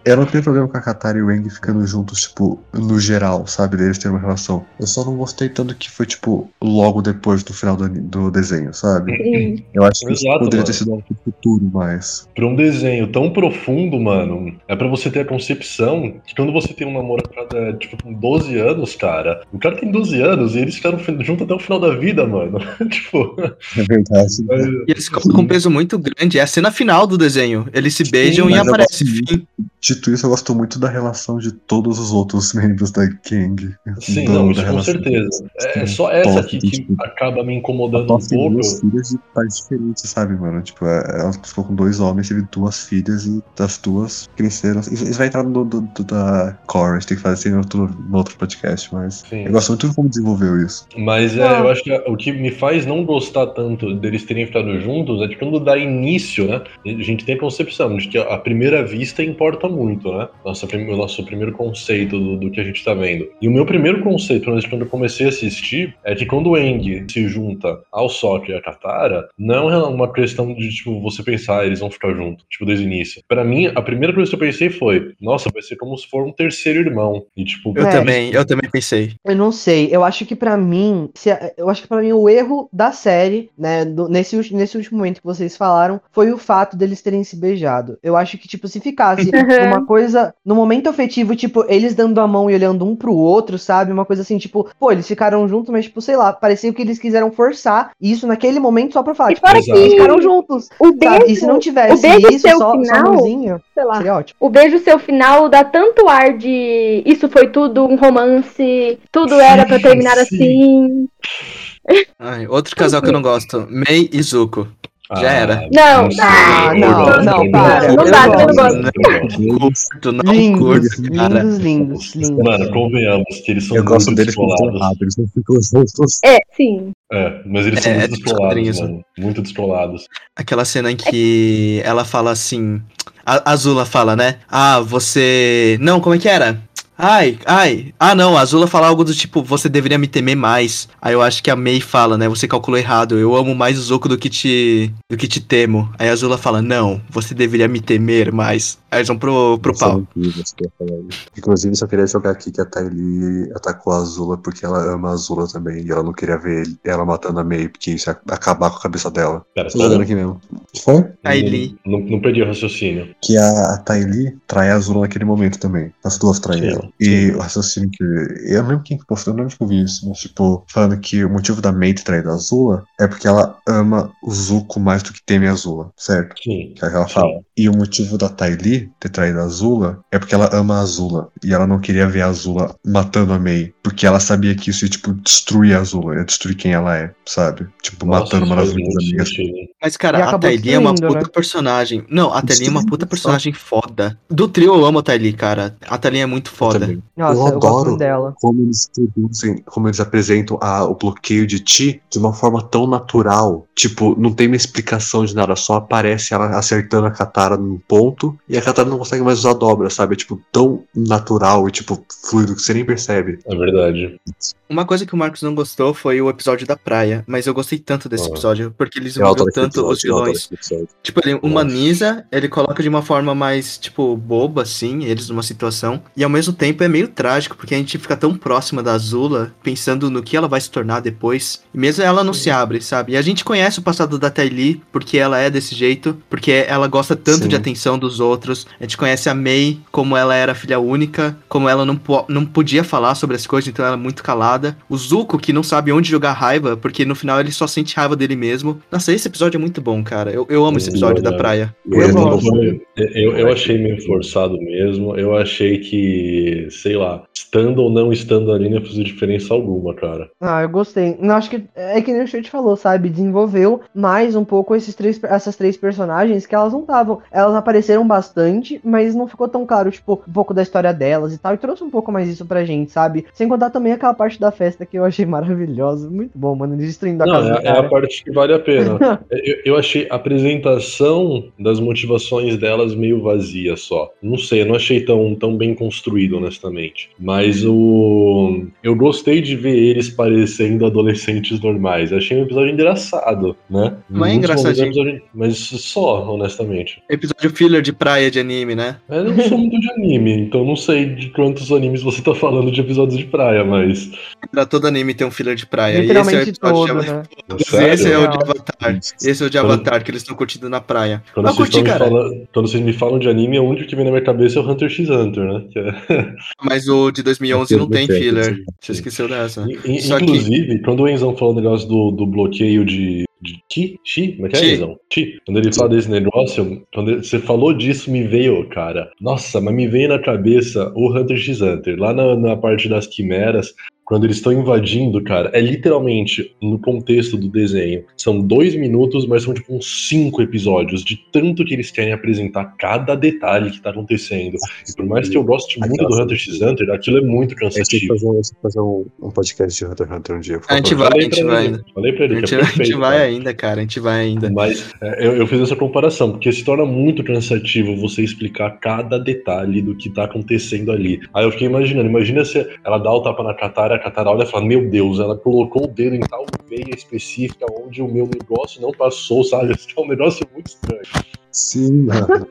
Eu não tenho problema com a Katara e o Eng ficando juntos, tipo, no geral, sabe? Deles terem uma relação. Eu só não gostei tanto que foi, tipo, logo depois do final do, do desenho, sabe? Sim. Eu acho que isso Exato, poderia mano. ter sido algo pro futuro, mas. Pra um desenho tão profundo, mano, é pra você ter a concepção que quando você tem um namoro a cada, tipo, com 12 anos, cara, o cara tem 12 anos e eles ficaram fi- juntos até o final da vida, mano. tipo, É verdade. mas- E eles colocam um peso muito grande. É a cena final do desenho. Eles se beijam e mas eu aparece gosto fim. Dito isso, eu gosto muito da relação de todos os outros membros da gang. sim, Do- não, isso com relação certeza. É deles. só essa aqui que tipo, acaba me incomodando um pouco. duas filhas de pais diferentes, sabe, mano? Tipo, é- ela ficou com dois homens, teve duas filhas e das duas cresceram. Isso, isso vai entrar no do, do- da Core, a gente tem que fazer isso em outro, no outro podcast, mas. Sim. Eu gosto muito de como desenvolveu isso. Mas é, Ah. eu acho que o que me faz não gostar tanto deles terem ficado juntos é que quando dá início, né? A gente tem a concepção de que a primeira vista importa muito, né? Nossa, o nosso primeiro conceito do, do que a gente tá vendo. E o meu primeiro conceito, quando eu comecei a assistir, é que quando o Eng se junta ao Sokka e a Katara, não é uma questão de, tipo, você pensar, ah, eles vão ficar juntos, tipo, desde o início. Pra mim, a primeira coisa que eu pensei foi, nossa, vai ser como se for um terceiro irmão. E, tipo, Eu É. também, eu também pensei. Eu não sei, eu acho que pra mim, se a- eu acho que para mim o erro da série, né, do- nesse, nesse último momento que vocês falaram, foi o fato deles terem se beijado. Ligado? Eu acho que, tipo, se ficasse uma coisa, no momento afetivo, tipo, eles dando a mão e olhando um pro outro, sabe? Uma coisa assim, tipo, pô, eles ficaram juntos, mas, tipo, sei lá, parecia que eles quiseram forçar isso naquele momento só pra falar, E tipo, eles ficaram juntos. O Sabe? E beijo, se não o tivesse beijo isso, seu só, só final, mãozinha, sei lá. seria ótimo. O beijo seu final dá tanto ar de isso foi tudo um romance, tudo era pra terminar Sim. assim. Ai, outro casal que eu não gosto, Mei e Zuko. Já Ah, era. Não, ah, não, gosto, não, eu para, gosto. Não dá, eu não gosto. gosto. Não curto, não Lindos, curto, cara. lindos, lindos, lindos. Mano, convenhamos que eles são Eu gosto muito deles estão descolados. eles não ficam juntos. É, sim. É, mas eles são É, muito é descolados, mano. Muito descolados. Aquela cena em que ela fala assim. A a Azula fala, né? Ah, você. Não, como é que era? Ai, ai. Ah, não, a Azula fala algo do tipo, você deveria me temer mais. Aí eu acho que a Mei fala, né? Você calculou errado. Eu amo mais o Zuko do que te. do que te temo. Aí a Azula fala, não, você deveria me temer mais. Aí eles vão pro, pro São pau. Inclusive, só queria jogar aqui que a Tylee atacou a Azula porque ela ama a Azula também. E ela não queria ver ela matando a Mei, porque isso ia acabar com a cabeça dela. Pera, jogando aqui mesmo. Foi? Kylie. Não, não perdi o raciocínio. Que a, a Tylee trai a Azula naquele momento também. As duas traem Sim, ela. Sim. E o raciocínio que. Eu não lembro quem que postou, eu não lembro que eu vi isso, mas tipo, falando que o motivo da Mei ter traído a Azula é porque ela ama o Zuko mais do que teme a Azula, certo? Sim. Que é o que ela fala. E o motivo da Tylee ter traído a Azula é porque ela ama a Azula. E ela não queria ver a Azula matando a Mei. Porque ela sabia que isso ia, tipo, destruir a Azula. Ia destruir quem ela é, sabe? Tipo, matando uma das únicas muito amigas. Mas, cara, a Tylee é uma puta né? personagem. Não, a Tylee é uma puta personagem foda. Do trio eu amo a Tylee, cara. A Tylee é muito foda. Também. Nossa, eu eu, adoro dela. como eles introduzem, como eles apresentam a, o bloqueio de ti de uma forma tão natural. Tipo, não tem uma explicação de nada, só aparece ela acertando a Katara num ponto e a Katara não consegue mais usar dobra, sabe? É tipo tão natural e tipo fluido que você nem percebe. É verdade. Uma coisa que o Marcos não gostou foi o episódio da praia, mas eu gostei tanto desse Ah. episódio, porque ele Eu desenvolveu adoro aquele tanto os episódio, vilões. Tipo, ele humaniza, ele coloca de uma forma mais, tipo, boba, assim, eles numa situação. E ao mesmo tempo é meio trágico, porque a gente fica tão próxima da Azula, pensando no que ela vai se tornar depois. E mesmo ela não se abre, sabe? E a gente conhece o passado da Tylee, porque ela é desse jeito, porque ela gosta tanto Sim. de atenção dos outros. A gente conhece a Mei, como ela era filha única, como ela não, po- não podia falar sobre as coisas, então ela é muito calada. O Zuko, que não sabe onde jogar raiva, porque no final ele só sente raiva dele mesmo. Nossa, esse episódio é muito bom, cara. Eu, eu amo esse episódio da praia. Eu Eu, eu achei meio forçado mesmo. Eu achei que, sei lá, estando ou não estando ali não fez diferença alguma, cara. Ah, eu gostei. Não, acho que é que nem o Shirt falou, sabe? Desenvolveu mais um pouco esses três, essas três personagens que elas não estavam. Elas apareceram bastante, mas não ficou tão claro, tipo, um pouco da história delas e tal. E trouxe um pouco mais isso pra gente, sabe? Sem contar também aquela parte da festa que eu achei maravilhosa. Muito bom, mano. Eles destruindo a Não, casa é, é a parte que vale a pena. Eu, eu achei a apresentação das motivações delas meio vazia só. Não sei, eu não achei tão, tão bem construído, honestamente. Mas o. Eu gostei de ver eles parecendo adolescentes normais. Eu achei um episódio engraçado, né? Não é engraçadinho. é episódio- Mas só, honestamente. Episódio filler de praia de anime, né? Eu não sou muito de anime, então não sei de quantos animes você tá falando de episódios de praia, mas. Pra todo anime tem um filler de praia. e esse é o Literalmente todo, de... né? Esse é o de. Avatar. Esse é o de Quando- Avatar, que eles estão curtindo na praia. Quando Eu vocês, curti, cara. falando, quando vocês me falam de anime, o único que vem na minha cabeça é o Hunter x Hunter, né? Que é- Mas o de 2011 não tem filler. Você esqueceu dessa. In- in- Só que- Inclusive, quando o Enzão falou o negócio do, do bloqueio de. de Chi? Chi? Como é que é, Chi. Enzão? Chi. Quando ele fala desse negócio, quando ele- você falou disso, me veio, cara. Nossa, mas me veio na cabeça o Hunter x Hunter. Lá na, na parte das quimeras, quando eles estão invadindo, cara, é literalmente no contexto do desenho. São dois minutos, mas são tipo uns cinco episódios, de tanto que eles querem apresentar cada detalhe que tá acontecendo. E por mais que eu goste muito do Hunter x Hunter, aquilo é muito A cansativo. fazer, a gente tem que fazer um, um podcast de Hunter x Hunter um dia, A gente vai, a gente vai ele, ainda. Falei pra A ele gente, que é a gente vai cara. ainda, cara. A gente vai ainda. Mas é, eu, eu fiz essa comparação, porque se torna muito cansativo você explicar cada detalhe do que tá acontecendo ali. Aí eu fiquei imaginando, imagina se ela dá o tapa na Katara, a Katara olha e fala, meu Deus, ela colocou o dedo em tal veia específica onde o meu negócio não passou, sabe? Isso é um negócio muito estranho. Sim, mano.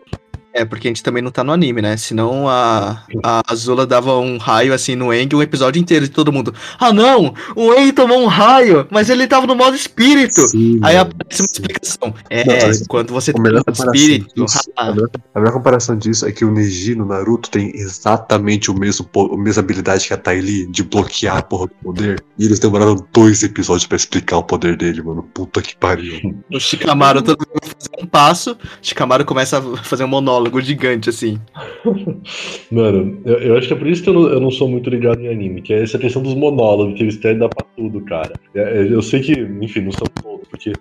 É, porque a gente também não tá no anime, né? Senão a, a Azula dava um raio assim no Eng um episódio inteiro de todo mundo. Ah não! O Eng tomou um raio, mas ele tava no modo espírito. Sim, Aí aparece uma explicação. É, Não, mas quando você A tá no modo espírito. disso- ah, a melhor- a melhor comparação disso é que o Neji no Naruto tem exatamente o mesmo, a mesma habilidade que a Tai Lee de bloquear a porra do poder. E eles demoraram dois episódios pra explicar o poder dele, mano. Puta que pariu. O Shikamaru todo mundo fazer um passo, Shikamaru começa a fazer um monólogo gigante assim. Mano, eu, eu acho que é por isso que eu não, eu não sou muito ligado em anime, que é essa questão dos monólogos, que eles querem dar pra tudo, cara. É, é, eu sei que, enfim, não são todos, porque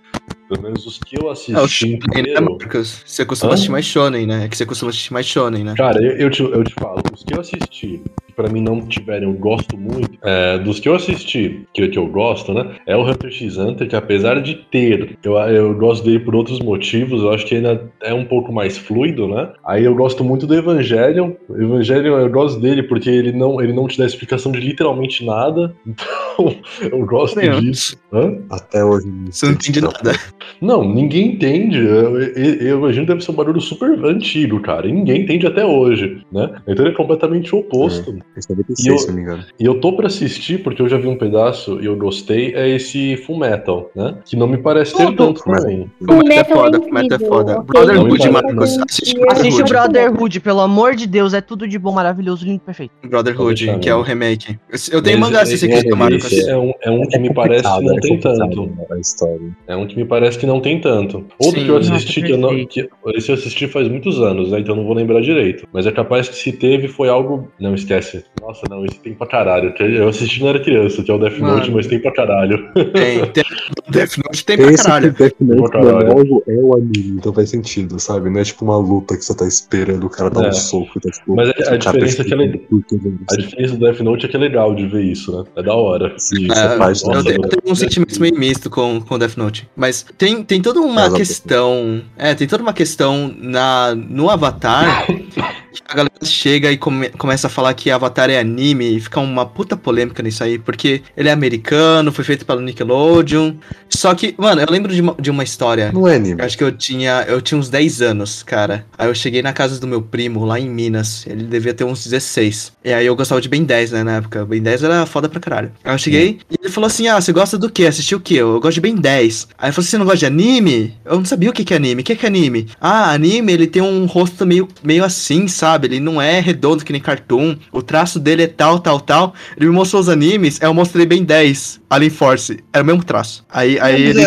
pelo menos os que eu assisti É, o Shonen, né, inteiro, Marcos? Você costuma Hã? assistir mais Shonen, né? É que você costuma assistir mais Shonen, né? Cara, eu, eu, te, eu te falo, os que eu assisti, pra mim não tiverem, eu gosto muito, é, dos que eu assisti, que, que eu gosto, né, é o Hunter x Hunter, que apesar de ter, eu, eu gosto dele por outros motivos, eu acho que ainda é um pouco mais fluido, né, aí eu gosto muito do Evangelion, o Evangelion eu gosto dele porque ele não, ele não te dá explicação de literalmente nada, então eu gosto Legal. disso. Hã? Até hoje. Você não entende nada. Não, ninguém entende. Eu, eu, eu imagino que deve ser um barulho super antigo, cara. E ninguém entende até hoje, né? Então ele é completamente o oposto. Esse é 96, E eu- se não me engano. E eu tô pra assistir, porque eu já vi um pedaço e eu gostei, é esse Full Metal, né? Que não me parece ter Tudo. tanto também. Fullmetal é Fullmetal é foda, Fullmetal é incrível, foda. Brotherhood, Marcos. Assiste Assiste o Brotherhood. Brotherhood, pelo amor de Deus, é tudo de bom, maravilhoso, lindo, perfeito. Brotherhood, que é o mesmo. remake. Eu tenho mangá, se você esse- quiser, Marcos. esse é um, é um que me parece que não é tem tanto. né. É um que me parece que não tem tanto. Outro Sim. que eu assisti que eu não. Que, esse eu assisti faz muitos anos, né? Então não vou lembrar direito. Mas é capaz que se teve foi algo. Não, esquece. Nossa, não, esse tem pra caralho. Eu assisti quando era criança, que é o Death Note, Mano. mas tem pra caralho. Tem, tem. Death Note tem pra caralho. Death Note é caralho. novo é o anime, então faz sentido, sabe? Não é tipo uma luta que você tá esperando o cara dar É. um soco e tá tipo. Mas a- o a tá diferença é que que ele- A diferença do Death Note é que é legal de ver isso, né? É da hora. Sim, É, parte eu, nossa, tenho, eu mano. tenho um sentimento meio misto com, com Death Note. Mas tem, tem toda uma questão. É, tem toda uma questão na, no Avatar. a galera chega e come- começa a falar que Avatar é anime e fica uma puta polêmica nisso aí. Porque ele é americano, foi feito pela Nickelodeon. Só que, mano, eu lembro de uma, de uma história. Não é anime. Acho que eu tinha, eu tinha uns 10 anos, cara. Aí eu cheguei na casa do meu primo, lá em Minas. Ele devia ter uns 16. E aí eu gostava de Ben 10, né, na época. Ben 10 era foda pra caralho. Aí eu cheguei e ele falou assim: Ah, você gosta do quê? Assistiu o quê? Eu gosto de Ben 10. Aí eu falei: Você não gosta de anime? Eu não sabia o que que é anime. O que que é anime? Ah, anime, ele tem um rosto meio, meio assim, sabe? Ele não é redondo que nem cartoon. O traço dele é tal, tal, tal. Ele me mostrou os animes, aí eu mostrei Ben 10. Alien Force. Era o mesmo traço. Aí, aí ele.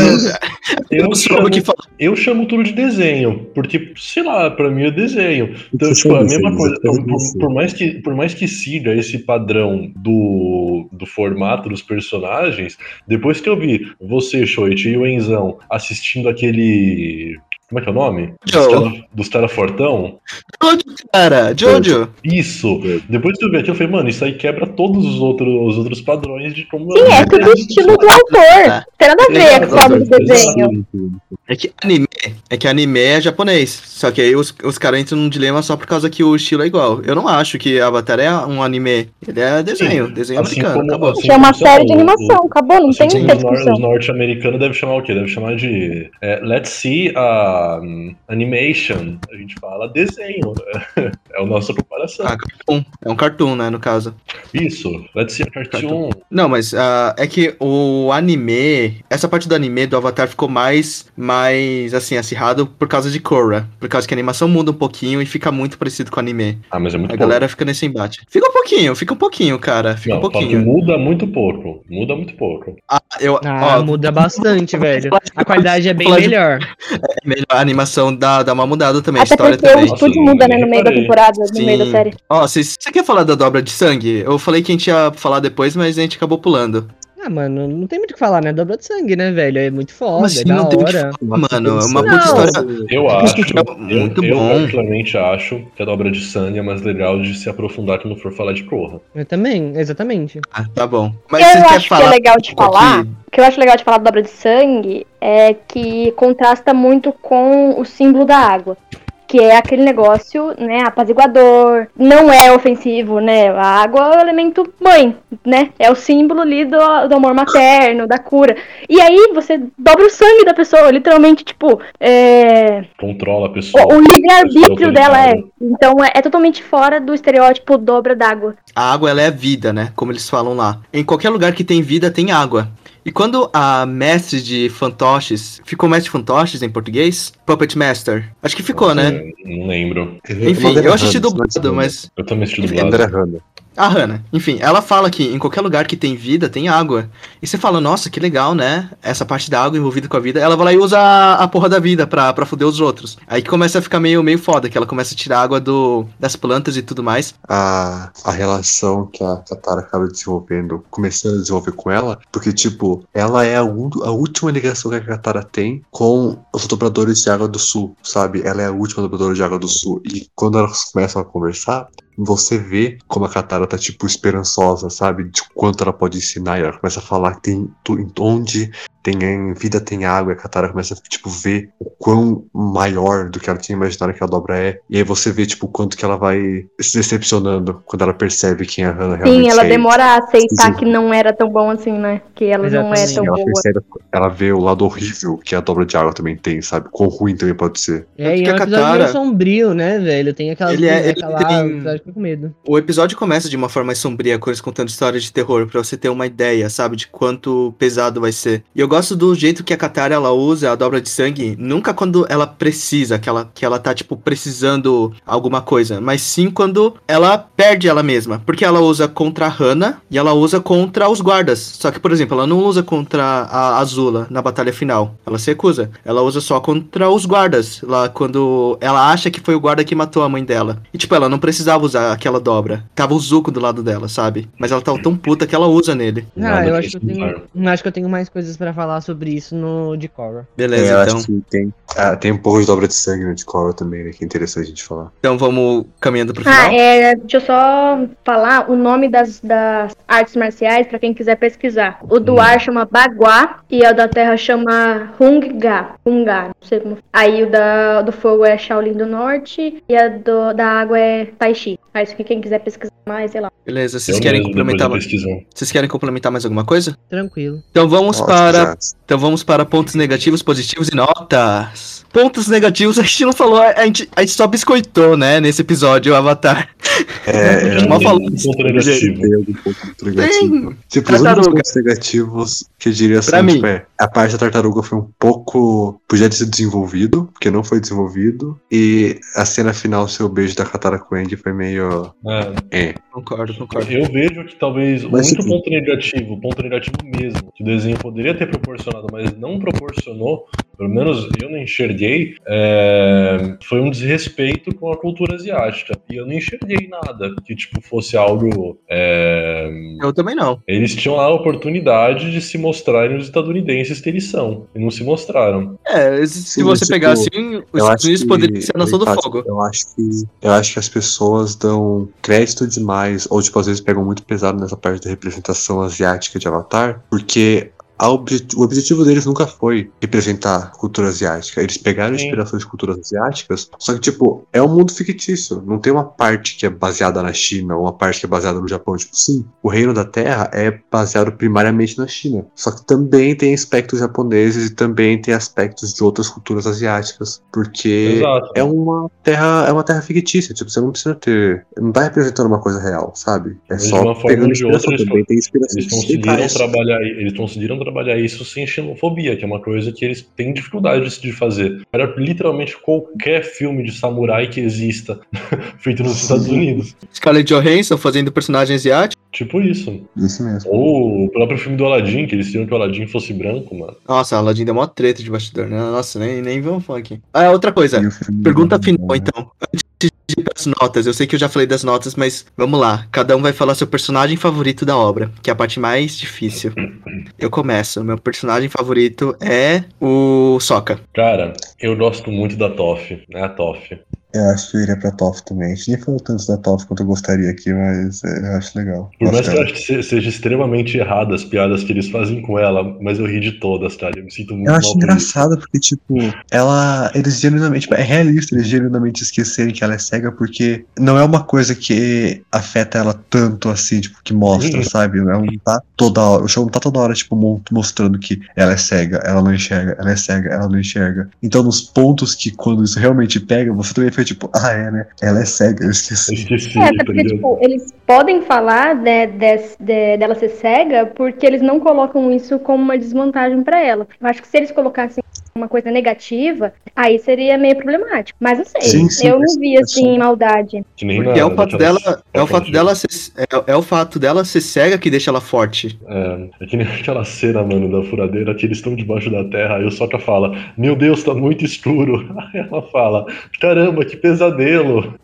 Eu não soube o que chamo, falar. eu chamo tudo de desenho, porque, sei lá, pra mim é desenho. Então, Você tipo, a sabe, mesma coisa. até Por, por- por mais que, por mais que siga esse padrão do, do formato dos personagens, depois que eu vi você, Shoichi, e o Enzão assistindo aquele. Como é que é o nome? Dos Joe. cara- Dos cara fortão. Jojo, cara, Jojo. Isso. Depois que eu vi aquilo, eu falei, mano, isso aí quebra todos os outros, os outros padrões de como. Sim, é tudo o estilo do autor. Tem nada a ver com a forma do desenho. É que anime, é que anime é japonês. Só que aí os, os caras entram num dilema só por causa que o estilo é igual. Eu não acho que Avatar é um anime. Ele é desenho, Sim, desenho assim americano. como- acabou. assim É uma série de são o- animação, acabou, não Assim tem muita discussão. os norte-americanos devem chamar o quê? Deve chamar de é, Let's see a animation. A gente fala desenho. É a nossa comparação. Ah, cartoon. É um cartoon, né, no caso. Isso, Let's see a cartoon. Não, mas ah, é que o anime, essa parte do anime do Avatar ficou mais, mais assim, acirrado por causa de Korra. Por causa que a animação muda um pouquinho e fica muito parecido com o anime. Ah, mas é muito A pouco. galera fica nesse embate. Fica um pouquinho, fica um pouquinho, cara. Fica Não, um pouquinho. muda muito pouco. Muda muito pouco. Ah, eu, Ah, ó, muda bastante, velho. A qualidade é bem Falar de- melhor. a animação dá, dá uma mudada também, a Até história porque também. o estúdio muda, né, no meio da temporada, no Sim. meio da série. Ó, vocês- você quer falar da dobra de sangue? Eu falei que a gente ia falar depois, mas a gente acabou pulando. Ah, mano, não tem muito o que falar, né? Dobra de sangue, né, velho? É muito foda, Mas é assim, da não tem que hora. falar, mano. É uma Não. puta história. Eu acho. É muito eu, eu bom. particularmente acho que a dobra de sangue é mais legal de se aprofundar quando for falar de Korra. Eu também, exatamente. Ah, tá bom. Mas eu você quer acho que falar é legal de um falar, aqui? o que eu acho legal de falar da dobra de sangue é que contrasta muito com o símbolo da água. Que é aquele negócio, né, apaziguador, não é ofensivo, né? A água é o elemento mãe, né? É o símbolo ali do, do amor materno, da cura. E aí você dobra o sangue da pessoa, literalmente, tipo, é... Controla a pessoa. o, o livre-arbítrio dela é. Então é, é totalmente fora do estereótipo dobra d'água. A água ela é vida, né? Como eles falam lá. Em qualquer lugar que tem vida, tem água. E quando a mestre de fantoches. Ficou mestre de fantoches em português? Puppet Master. Acho que ficou, né? Não lembro. Enfim, eu assisti dublado, mas. Eu também assisti dublado. A Hannah, enfim, ela fala que em qualquer lugar que tem vida, tem água. E você fala, nossa, que legal, né? Essa parte da água envolvida com a vida. Ela vai lá e usa a, a porra da vida pra, pra foder os outros. Aí que começa a ficar meio, meio foda, que ela começa a tirar água do, das plantas e tudo mais. a, a relação que a Katara acaba desenvolvendo, começando a desenvolver com ela, porque, tipo, ela é a, a última ligação que a Katara tem com os dobradores de água do sul, sabe? Ela é a última dobradora de água do sul. E quando elas começam a conversar, você vê como a Katara tá, tipo, esperançosa, sabe? De quanto ela pode ensinar. E ela começa a falar que tem onde tem em vida tem água. E a Katara começa a, tipo, ver o quão maior do que ela tinha imaginado que a dobra é. E aí você vê, tipo, o quanto que ela vai se decepcionando quando ela percebe quem a Hannah realmente Sim, ela é. demora a aceitar Sim. que não era tão bom assim, né? Que ela não é Exatamente. tão Ela boa. percebe, ela vê o lado horrível que a dobra de água também tem, sabe? Quão ruim também pode ser. É, e é um a episódio Katara- meio sombrio, né, velho? Tem aquelas Ele é- ele aquela, tem- episódio. O episódio começa de uma forma mais sombria, com eles contando histórias de terror, pra você ter uma ideia, sabe, de quanto pesado vai ser. E eu gosto do jeito que a Katara ela usa a dobra de sangue, nunca quando ela precisa, que ela, que ela tá, tipo, precisando alguma coisa, mas sim quando ela perde ela mesma. Porque ela usa contra a Hannah e ela usa contra os guardas. Só que, por exemplo, ela não usa contra a Azula na batalha final. Ela se recusa. Ela usa só contra os guardas, lá quando ela acha que foi o guarda que matou a mãe dela. E, tipo, ela não precisava usar aquela dobra. Tava o Zuko do lado dela, sabe? Mas ela tava tão puta que ela usa nele. Ah, eu acho que eu tenho, acho que eu tenho mais coisas pra falar sobre isso no de Korra. Beleza, É, então. acho que tem, ah, tem um pouco de dobra de sangue no de Korra também, né? Que é interessante a gente falar. Então vamos caminhando pro final. Ah, é, deixa eu só falar o nome das, das artes marciais pra quem quiser pesquisar. O do Hum. ar chama Bagua e a da terra chama Hunga. Hunga, não sei como. Aí o da, do fogo é Shaolin do Norte e a do, da água é Tai Chi. Aí isso que quem quiser pesquisar mais, sei lá. Beleza, vocês Eu querem complementar mais? Vocês querem complementar mais alguma coisa? Tranquilo. Então vamos Ótimo, para já. Então vamos para pontos negativos, positivos e notas. Pontos negativos, a gente não falou, a gente, a gente só biscoitou, né, nesse episódio, o Avatar. É, A gente mal falou Um ponto negativo. tem algum ponto negativo. Tem. Tipo, os pontos negativos que eu diria assim, Pra mim. tipo, é, a parte da tartaruga foi um pouco. Podia ter sido desenvolvido, porque não foi desenvolvido. E a cena final, seu beijo da Katara com Andy foi meio. É, É. Concordo, concordo. Eu vejo que talvez Mas, único tipo- ponto negativo, ponto negativo mesmo, que o desenho poderia ter proporcionado, mas não proporcionou, pelo menos eu não enxerguei, é, foi um desrespeito com a cultura asiática. E eu não enxerguei nada que tipo fosse algo. é, Eu também não. eles tinham lá a oportunidade de se mostrarem os estadunidenses que eles são, e não se mostraram. É, se Sim, você tipo, pegar assim, os Estados Unidos poderiam ser a nação do fogo. Eu acho que eu acho que as pessoas dão crédito demais, ou tipo, às vezes pegam muito pesado nessa parte da representação asiática de Avatar, porque a obje- o objetivo deles nunca foi representar cultura asiática. Eles pegaram Sim. inspirações de culturas asiáticas, só que, tipo, é um mundo fictício. Não tem uma parte que é baseada na China ou uma parte que é baseada no Japão. Tipo, sim, o Reino da Terra é baseado primariamente na China. Só que também tem aspectos japoneses e também tem aspectos de outras culturas asiáticas. Porque Exato. é uma terra, é uma terra fictícia, tipo, você não precisa ter, não tá representando uma coisa real, sabe? É de só uma forma pegando de outra, também, tem inspiração Eles conseguiram trabalhar, eles conseguiram trabalhar isso sem xenofobia, que é uma coisa que eles têm dificuldade de fazer. Era literalmente qualquer filme de samurai que exista feito nos Estados Unidos. Scarlett Johansson fazendo personagem asiático. Tipo isso. Isso mesmo. Ou o próprio filme do Aladdin, que eles queriam que o Aladdin fosse branco, mano. Nossa, Aladdin deu mó treta de bastidor, né? Nossa, nem, nem vamos falar aqui. Ah, outra coisa. Pergunta final, então. Pras notas, eu sei que eu já falei das notas, mas vamos lá. Cada um vai falar seu personagem favorito da obra, que é a parte mais difícil. Eu começo. Meu personagem favorito é o Sokka. Cara, eu gosto muito da Toff, né? A Toff. Eu acho que eu iria pra Toff também. A gente nem falou tanto da Toff quanto eu gostaria aqui, mas é, eu acho legal. Por mais que eu acho que se- seja extremamente errada as piadas que eles fazem com ela, mas eu ri de todas, cara. Eu me sinto muito Eu acho engraçado porque, tipo, ela. Eles genuinamente. É realista eles genuinamente esquecerem que ela é cega, porque não é uma coisa que afeta ela tanto assim, tipo, que mostra, Sim. sabe? Ela não tá toda hora. O show não tá toda hora, tipo, mostrando que ela é cega, ela não enxerga, ela é cega, ela não enxerga. Então, nos pontos que quando isso realmente pega, você também fica tipo, ah, é, né? Ela é cega, eu Eu esqueci. esqueci, É, até porque, tipo, eles podem falar né, des- de- dela ser cega porque eles não colocam isso como uma desvantagem pra ela. Eu acho que se eles colocassem uma coisa negativa, aí seria meio problemático. Mas não sei, Sim, sim, eu não vi assim maldade. Que nem Porque na- é o fato dela, é o fato dela ser, é, é o fato dela ser cega que deixa ela forte. É, é que nem aquela cena, mano, da furadeira que eles estão debaixo da terra, aí o Soca fala, meu Deus, tá muito escuro. Aí ela fala, caramba, que pesadelo.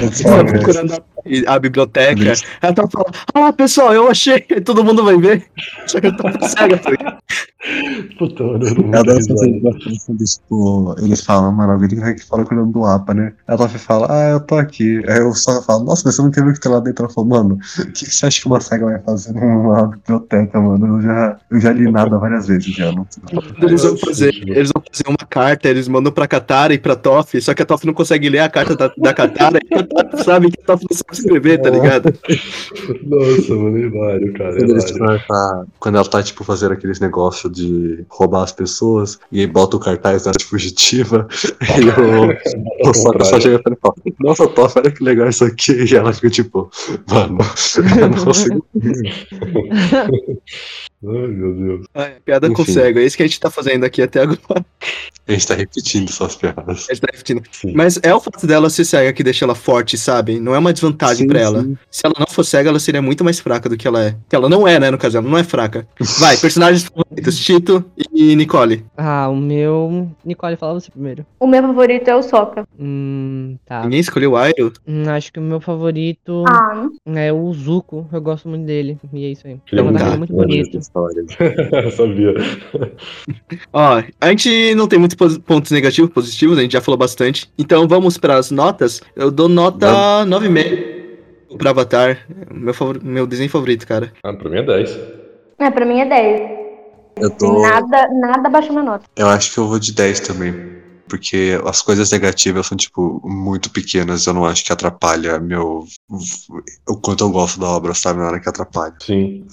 Ela tá procurando a, a biblioteca. Ela tá falando, ah, pessoal, eu achei, todo mundo vai ver. Só que ela tá cega, tá? Puta, eu não Ela tipo, eles falam, mano, alguém que falar com o nome do mapa, né? A Toff fala, ah, eu tô aqui. Aí eu só falo, nossa, mas você não quer ver o que tem lá dentro? Ela falou, mano, o que, que você acha que uma cega vai fazer numa biblioteca, mano? Eu já, eu já li nada várias vezes já. Não... Eles vão fazer, eles vão fazer uma carta, eles mandam pra Katara e pra Toff, só que a Toff não consegue ler a carta da, da Katara e a sabe que a Toff não sabe escrever, tá ligado? Nossa, mano, é hilário, cara. É Quando, hilário. tá, quando ela tá, tipo, fazendo aqueles negócios de roubar as pessoas e aí bota o cartaz da de fugitiva e o, o Sokka só chega e fala, nossa, Toff, olha que legal isso aqui. E ela fica tipo, mano, eu não consigo. Ai, meu Deus. Ai, piada com Enfim. cego, é isso que a gente tá fazendo aqui até agora. A gente tá repetindo suas piadas. A gente tá repetindo. Sim. Mas é o fato dela ser cega que deixa ela forte, sabe? Não é uma desvantagem Sim, pra ela. sim. Se ela não fosse cega, ela seria muito mais fraca do que ela é. Que ela não é, né, no caso, ela não é fraca. Vai, personagens favoritos, Tito e Nicole. Ah, o meu. Nicole, fala você primeiro. O meu favorito é o Soca. Hum, tá. Ninguém escolheu o Airo? Hum, acho que o meu favorito Ah, é o Zuko. Eu gosto muito dele. E é isso aí. Ele é uma um gato, muito bonita. Sabia. Ó, a gente não tem muitos pontos negativos, positivos, a gente já falou bastante. Então vamos pras notas. Eu dou nota 9,5 pra Avatar. Meu, favor... meu desenho favorito, cara. Ah, pra mim é 10. é, pra mim é 10. Eu, tô, nada, nada baixando a nota. eu acho que eu vou de 10 também. Porque as coisas negativas são, tipo, muito pequenas. Eu não acho que atrapalha meu. O quanto eu gosto da obra, sabe? Na hora que atrapalha. Sim.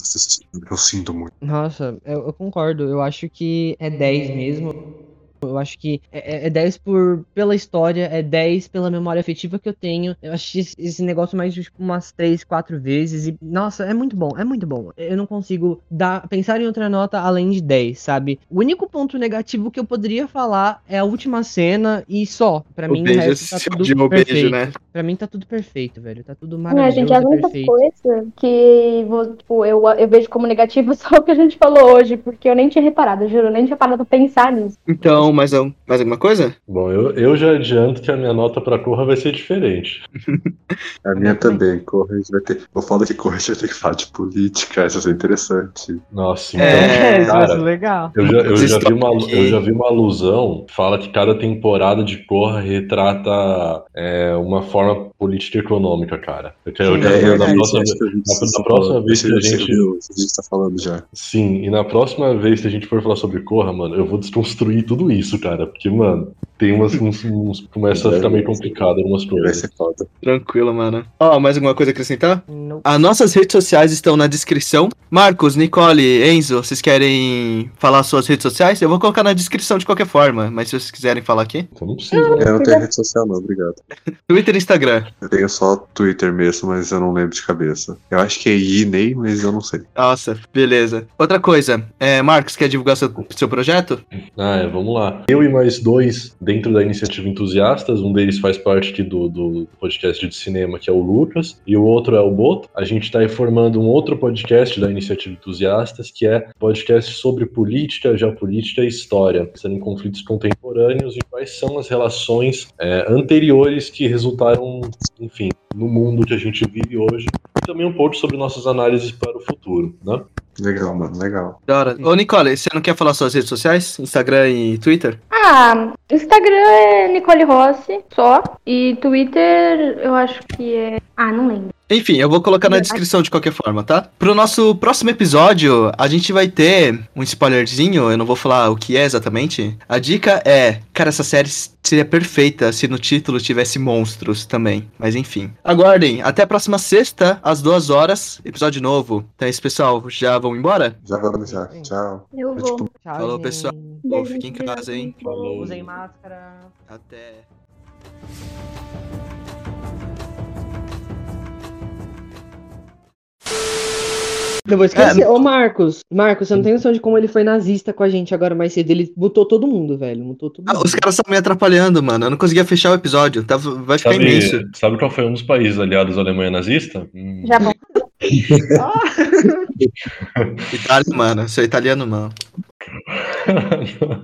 Eu sinto muito. Nossa, eu, eu concordo. Eu acho que é 10 mesmo. Eu acho que é, é- é 10 por, pela história, é 10 pela memória afetiva que eu tenho. Eu assisti esse, esse negócio mais de tipo, umas 3, 4 vezes. E, nossa, é muito bom, é muito bom. Eu não consigo dar, pensar em outra nota além de 10, sabe? O único ponto negativo que eu poderia falar é a última cena e só. Pra mim, o o beijo, resto tá tudo perfeito. beijo, né? Pra mim tá tudo perfeito, velho. Tá tudo Não, maravilhoso, gente, as únicas perfeito. coisas que vou- tipo, eu, eu vejo como negativo só o que a gente falou hoje, porque eu nem tinha reparado, eu juro, eu nem tinha parado pra pensar nisso. Então, mais, um- mais alguma coisa? Bom, eu, eu já adianto que a minha nota pra Corra vai ser diferente. A minha também. Corra, a gente vai ter. Eu falo que Corra a gente vai ter que falar de política, isso é interessante. Nossa, então, É, isso vai ser cara, legal. eu já, eu, já vi uma, eu já vi uma alusão, fala que cada temporada de Corra retrata é, uma forma política econômica, cara. Eu quero, eu quero É, ver eu na vi próxima, isso, que na- na próxima falando. vez que a gente- A gente tá falando já. Sim, e na próxima vez que a gente for falar sobre Corra, mano, eu vou desconstruir tudo isso, cara. Porque, mano, tem umas. Uns, uns- começa a ficar meio complicado algumas Vai coisas. ser foda. Tranquilo, mano. Ó, mais alguma coisa a acrescentar? Não. As nossas redes sociais estão na descrição. Marcos, Nicole, Enzo, vocês querem falar suas redes sociais? Eu vou colocar na descrição de qualquer forma, mas se vocês quiserem falar aqui. Então não precisa? Eu não tenho rede social, não, obrigado. Twitter e Instagram. Eu tenho só Twitter mesmo, mas eu não lembro de cabeça. Eu acho que é Inei, mas eu não sei. Nossa, beleza. Outra coisa, é, Marcos, quer divulgar seu, seu projeto? Ah, é, vamos lá. Eu e mais dois dentro da iniciativa Entusiastas, um deles faz parte aqui do, do podcast de cinema, que é o Lucas, e o outro é o Boto. A gente está aí formando um outro podcast da iniciativa Entusiastas, que é podcast sobre política, geopolítica e história, pensando em conflitos contemporâneos e quais são as relações é, anteriores que resultaram, enfim, no mundo que a gente vive hoje, e também um pouco sobre nossas análises para o futuro, né? Legal, mano, legal. Da hora. Ô, Nicole, você não quer falar suas redes sociais? Instagram e Twitter? Ah, Instagram é Nicole Rossi, só. E Twitter, eu acho que é. Ah, não lembro. Enfim, eu vou colocar na descrição de qualquer forma, tá? Pro nosso próximo episódio, a gente vai ter um spoilerzinho, eu não vou falar o que é exatamente. A dica é, cara, essa série seria perfeita se no título tivesse monstros também. Mas enfim. Aguardem, até a próxima sexta, às duas horas, episódio novo. Então é isso, pessoal. Já vão embora? Já vamos já. Tchau. Eu É vou. tipo- Tchau, Falou, gente. pessoal. Pô, fiquem em casa, hein? Falou. Usem máscara. Até. Eu vou esquecer. Ô, Marcos. Marcos, você não tem noção de como ele foi nazista com a gente agora mais cedo. Ele mutou todo mundo, velho. Mutou todo Ah, mundo. os caras estavam me atrapalhando, mano. Eu não conseguia fechar o episódio. Tava... Vai ficar imenso. Sabe, sabe qual foi um dos países aliados à Alemanha nazista? Hum. Já bom. Itália, mano. Sou italiano, mano.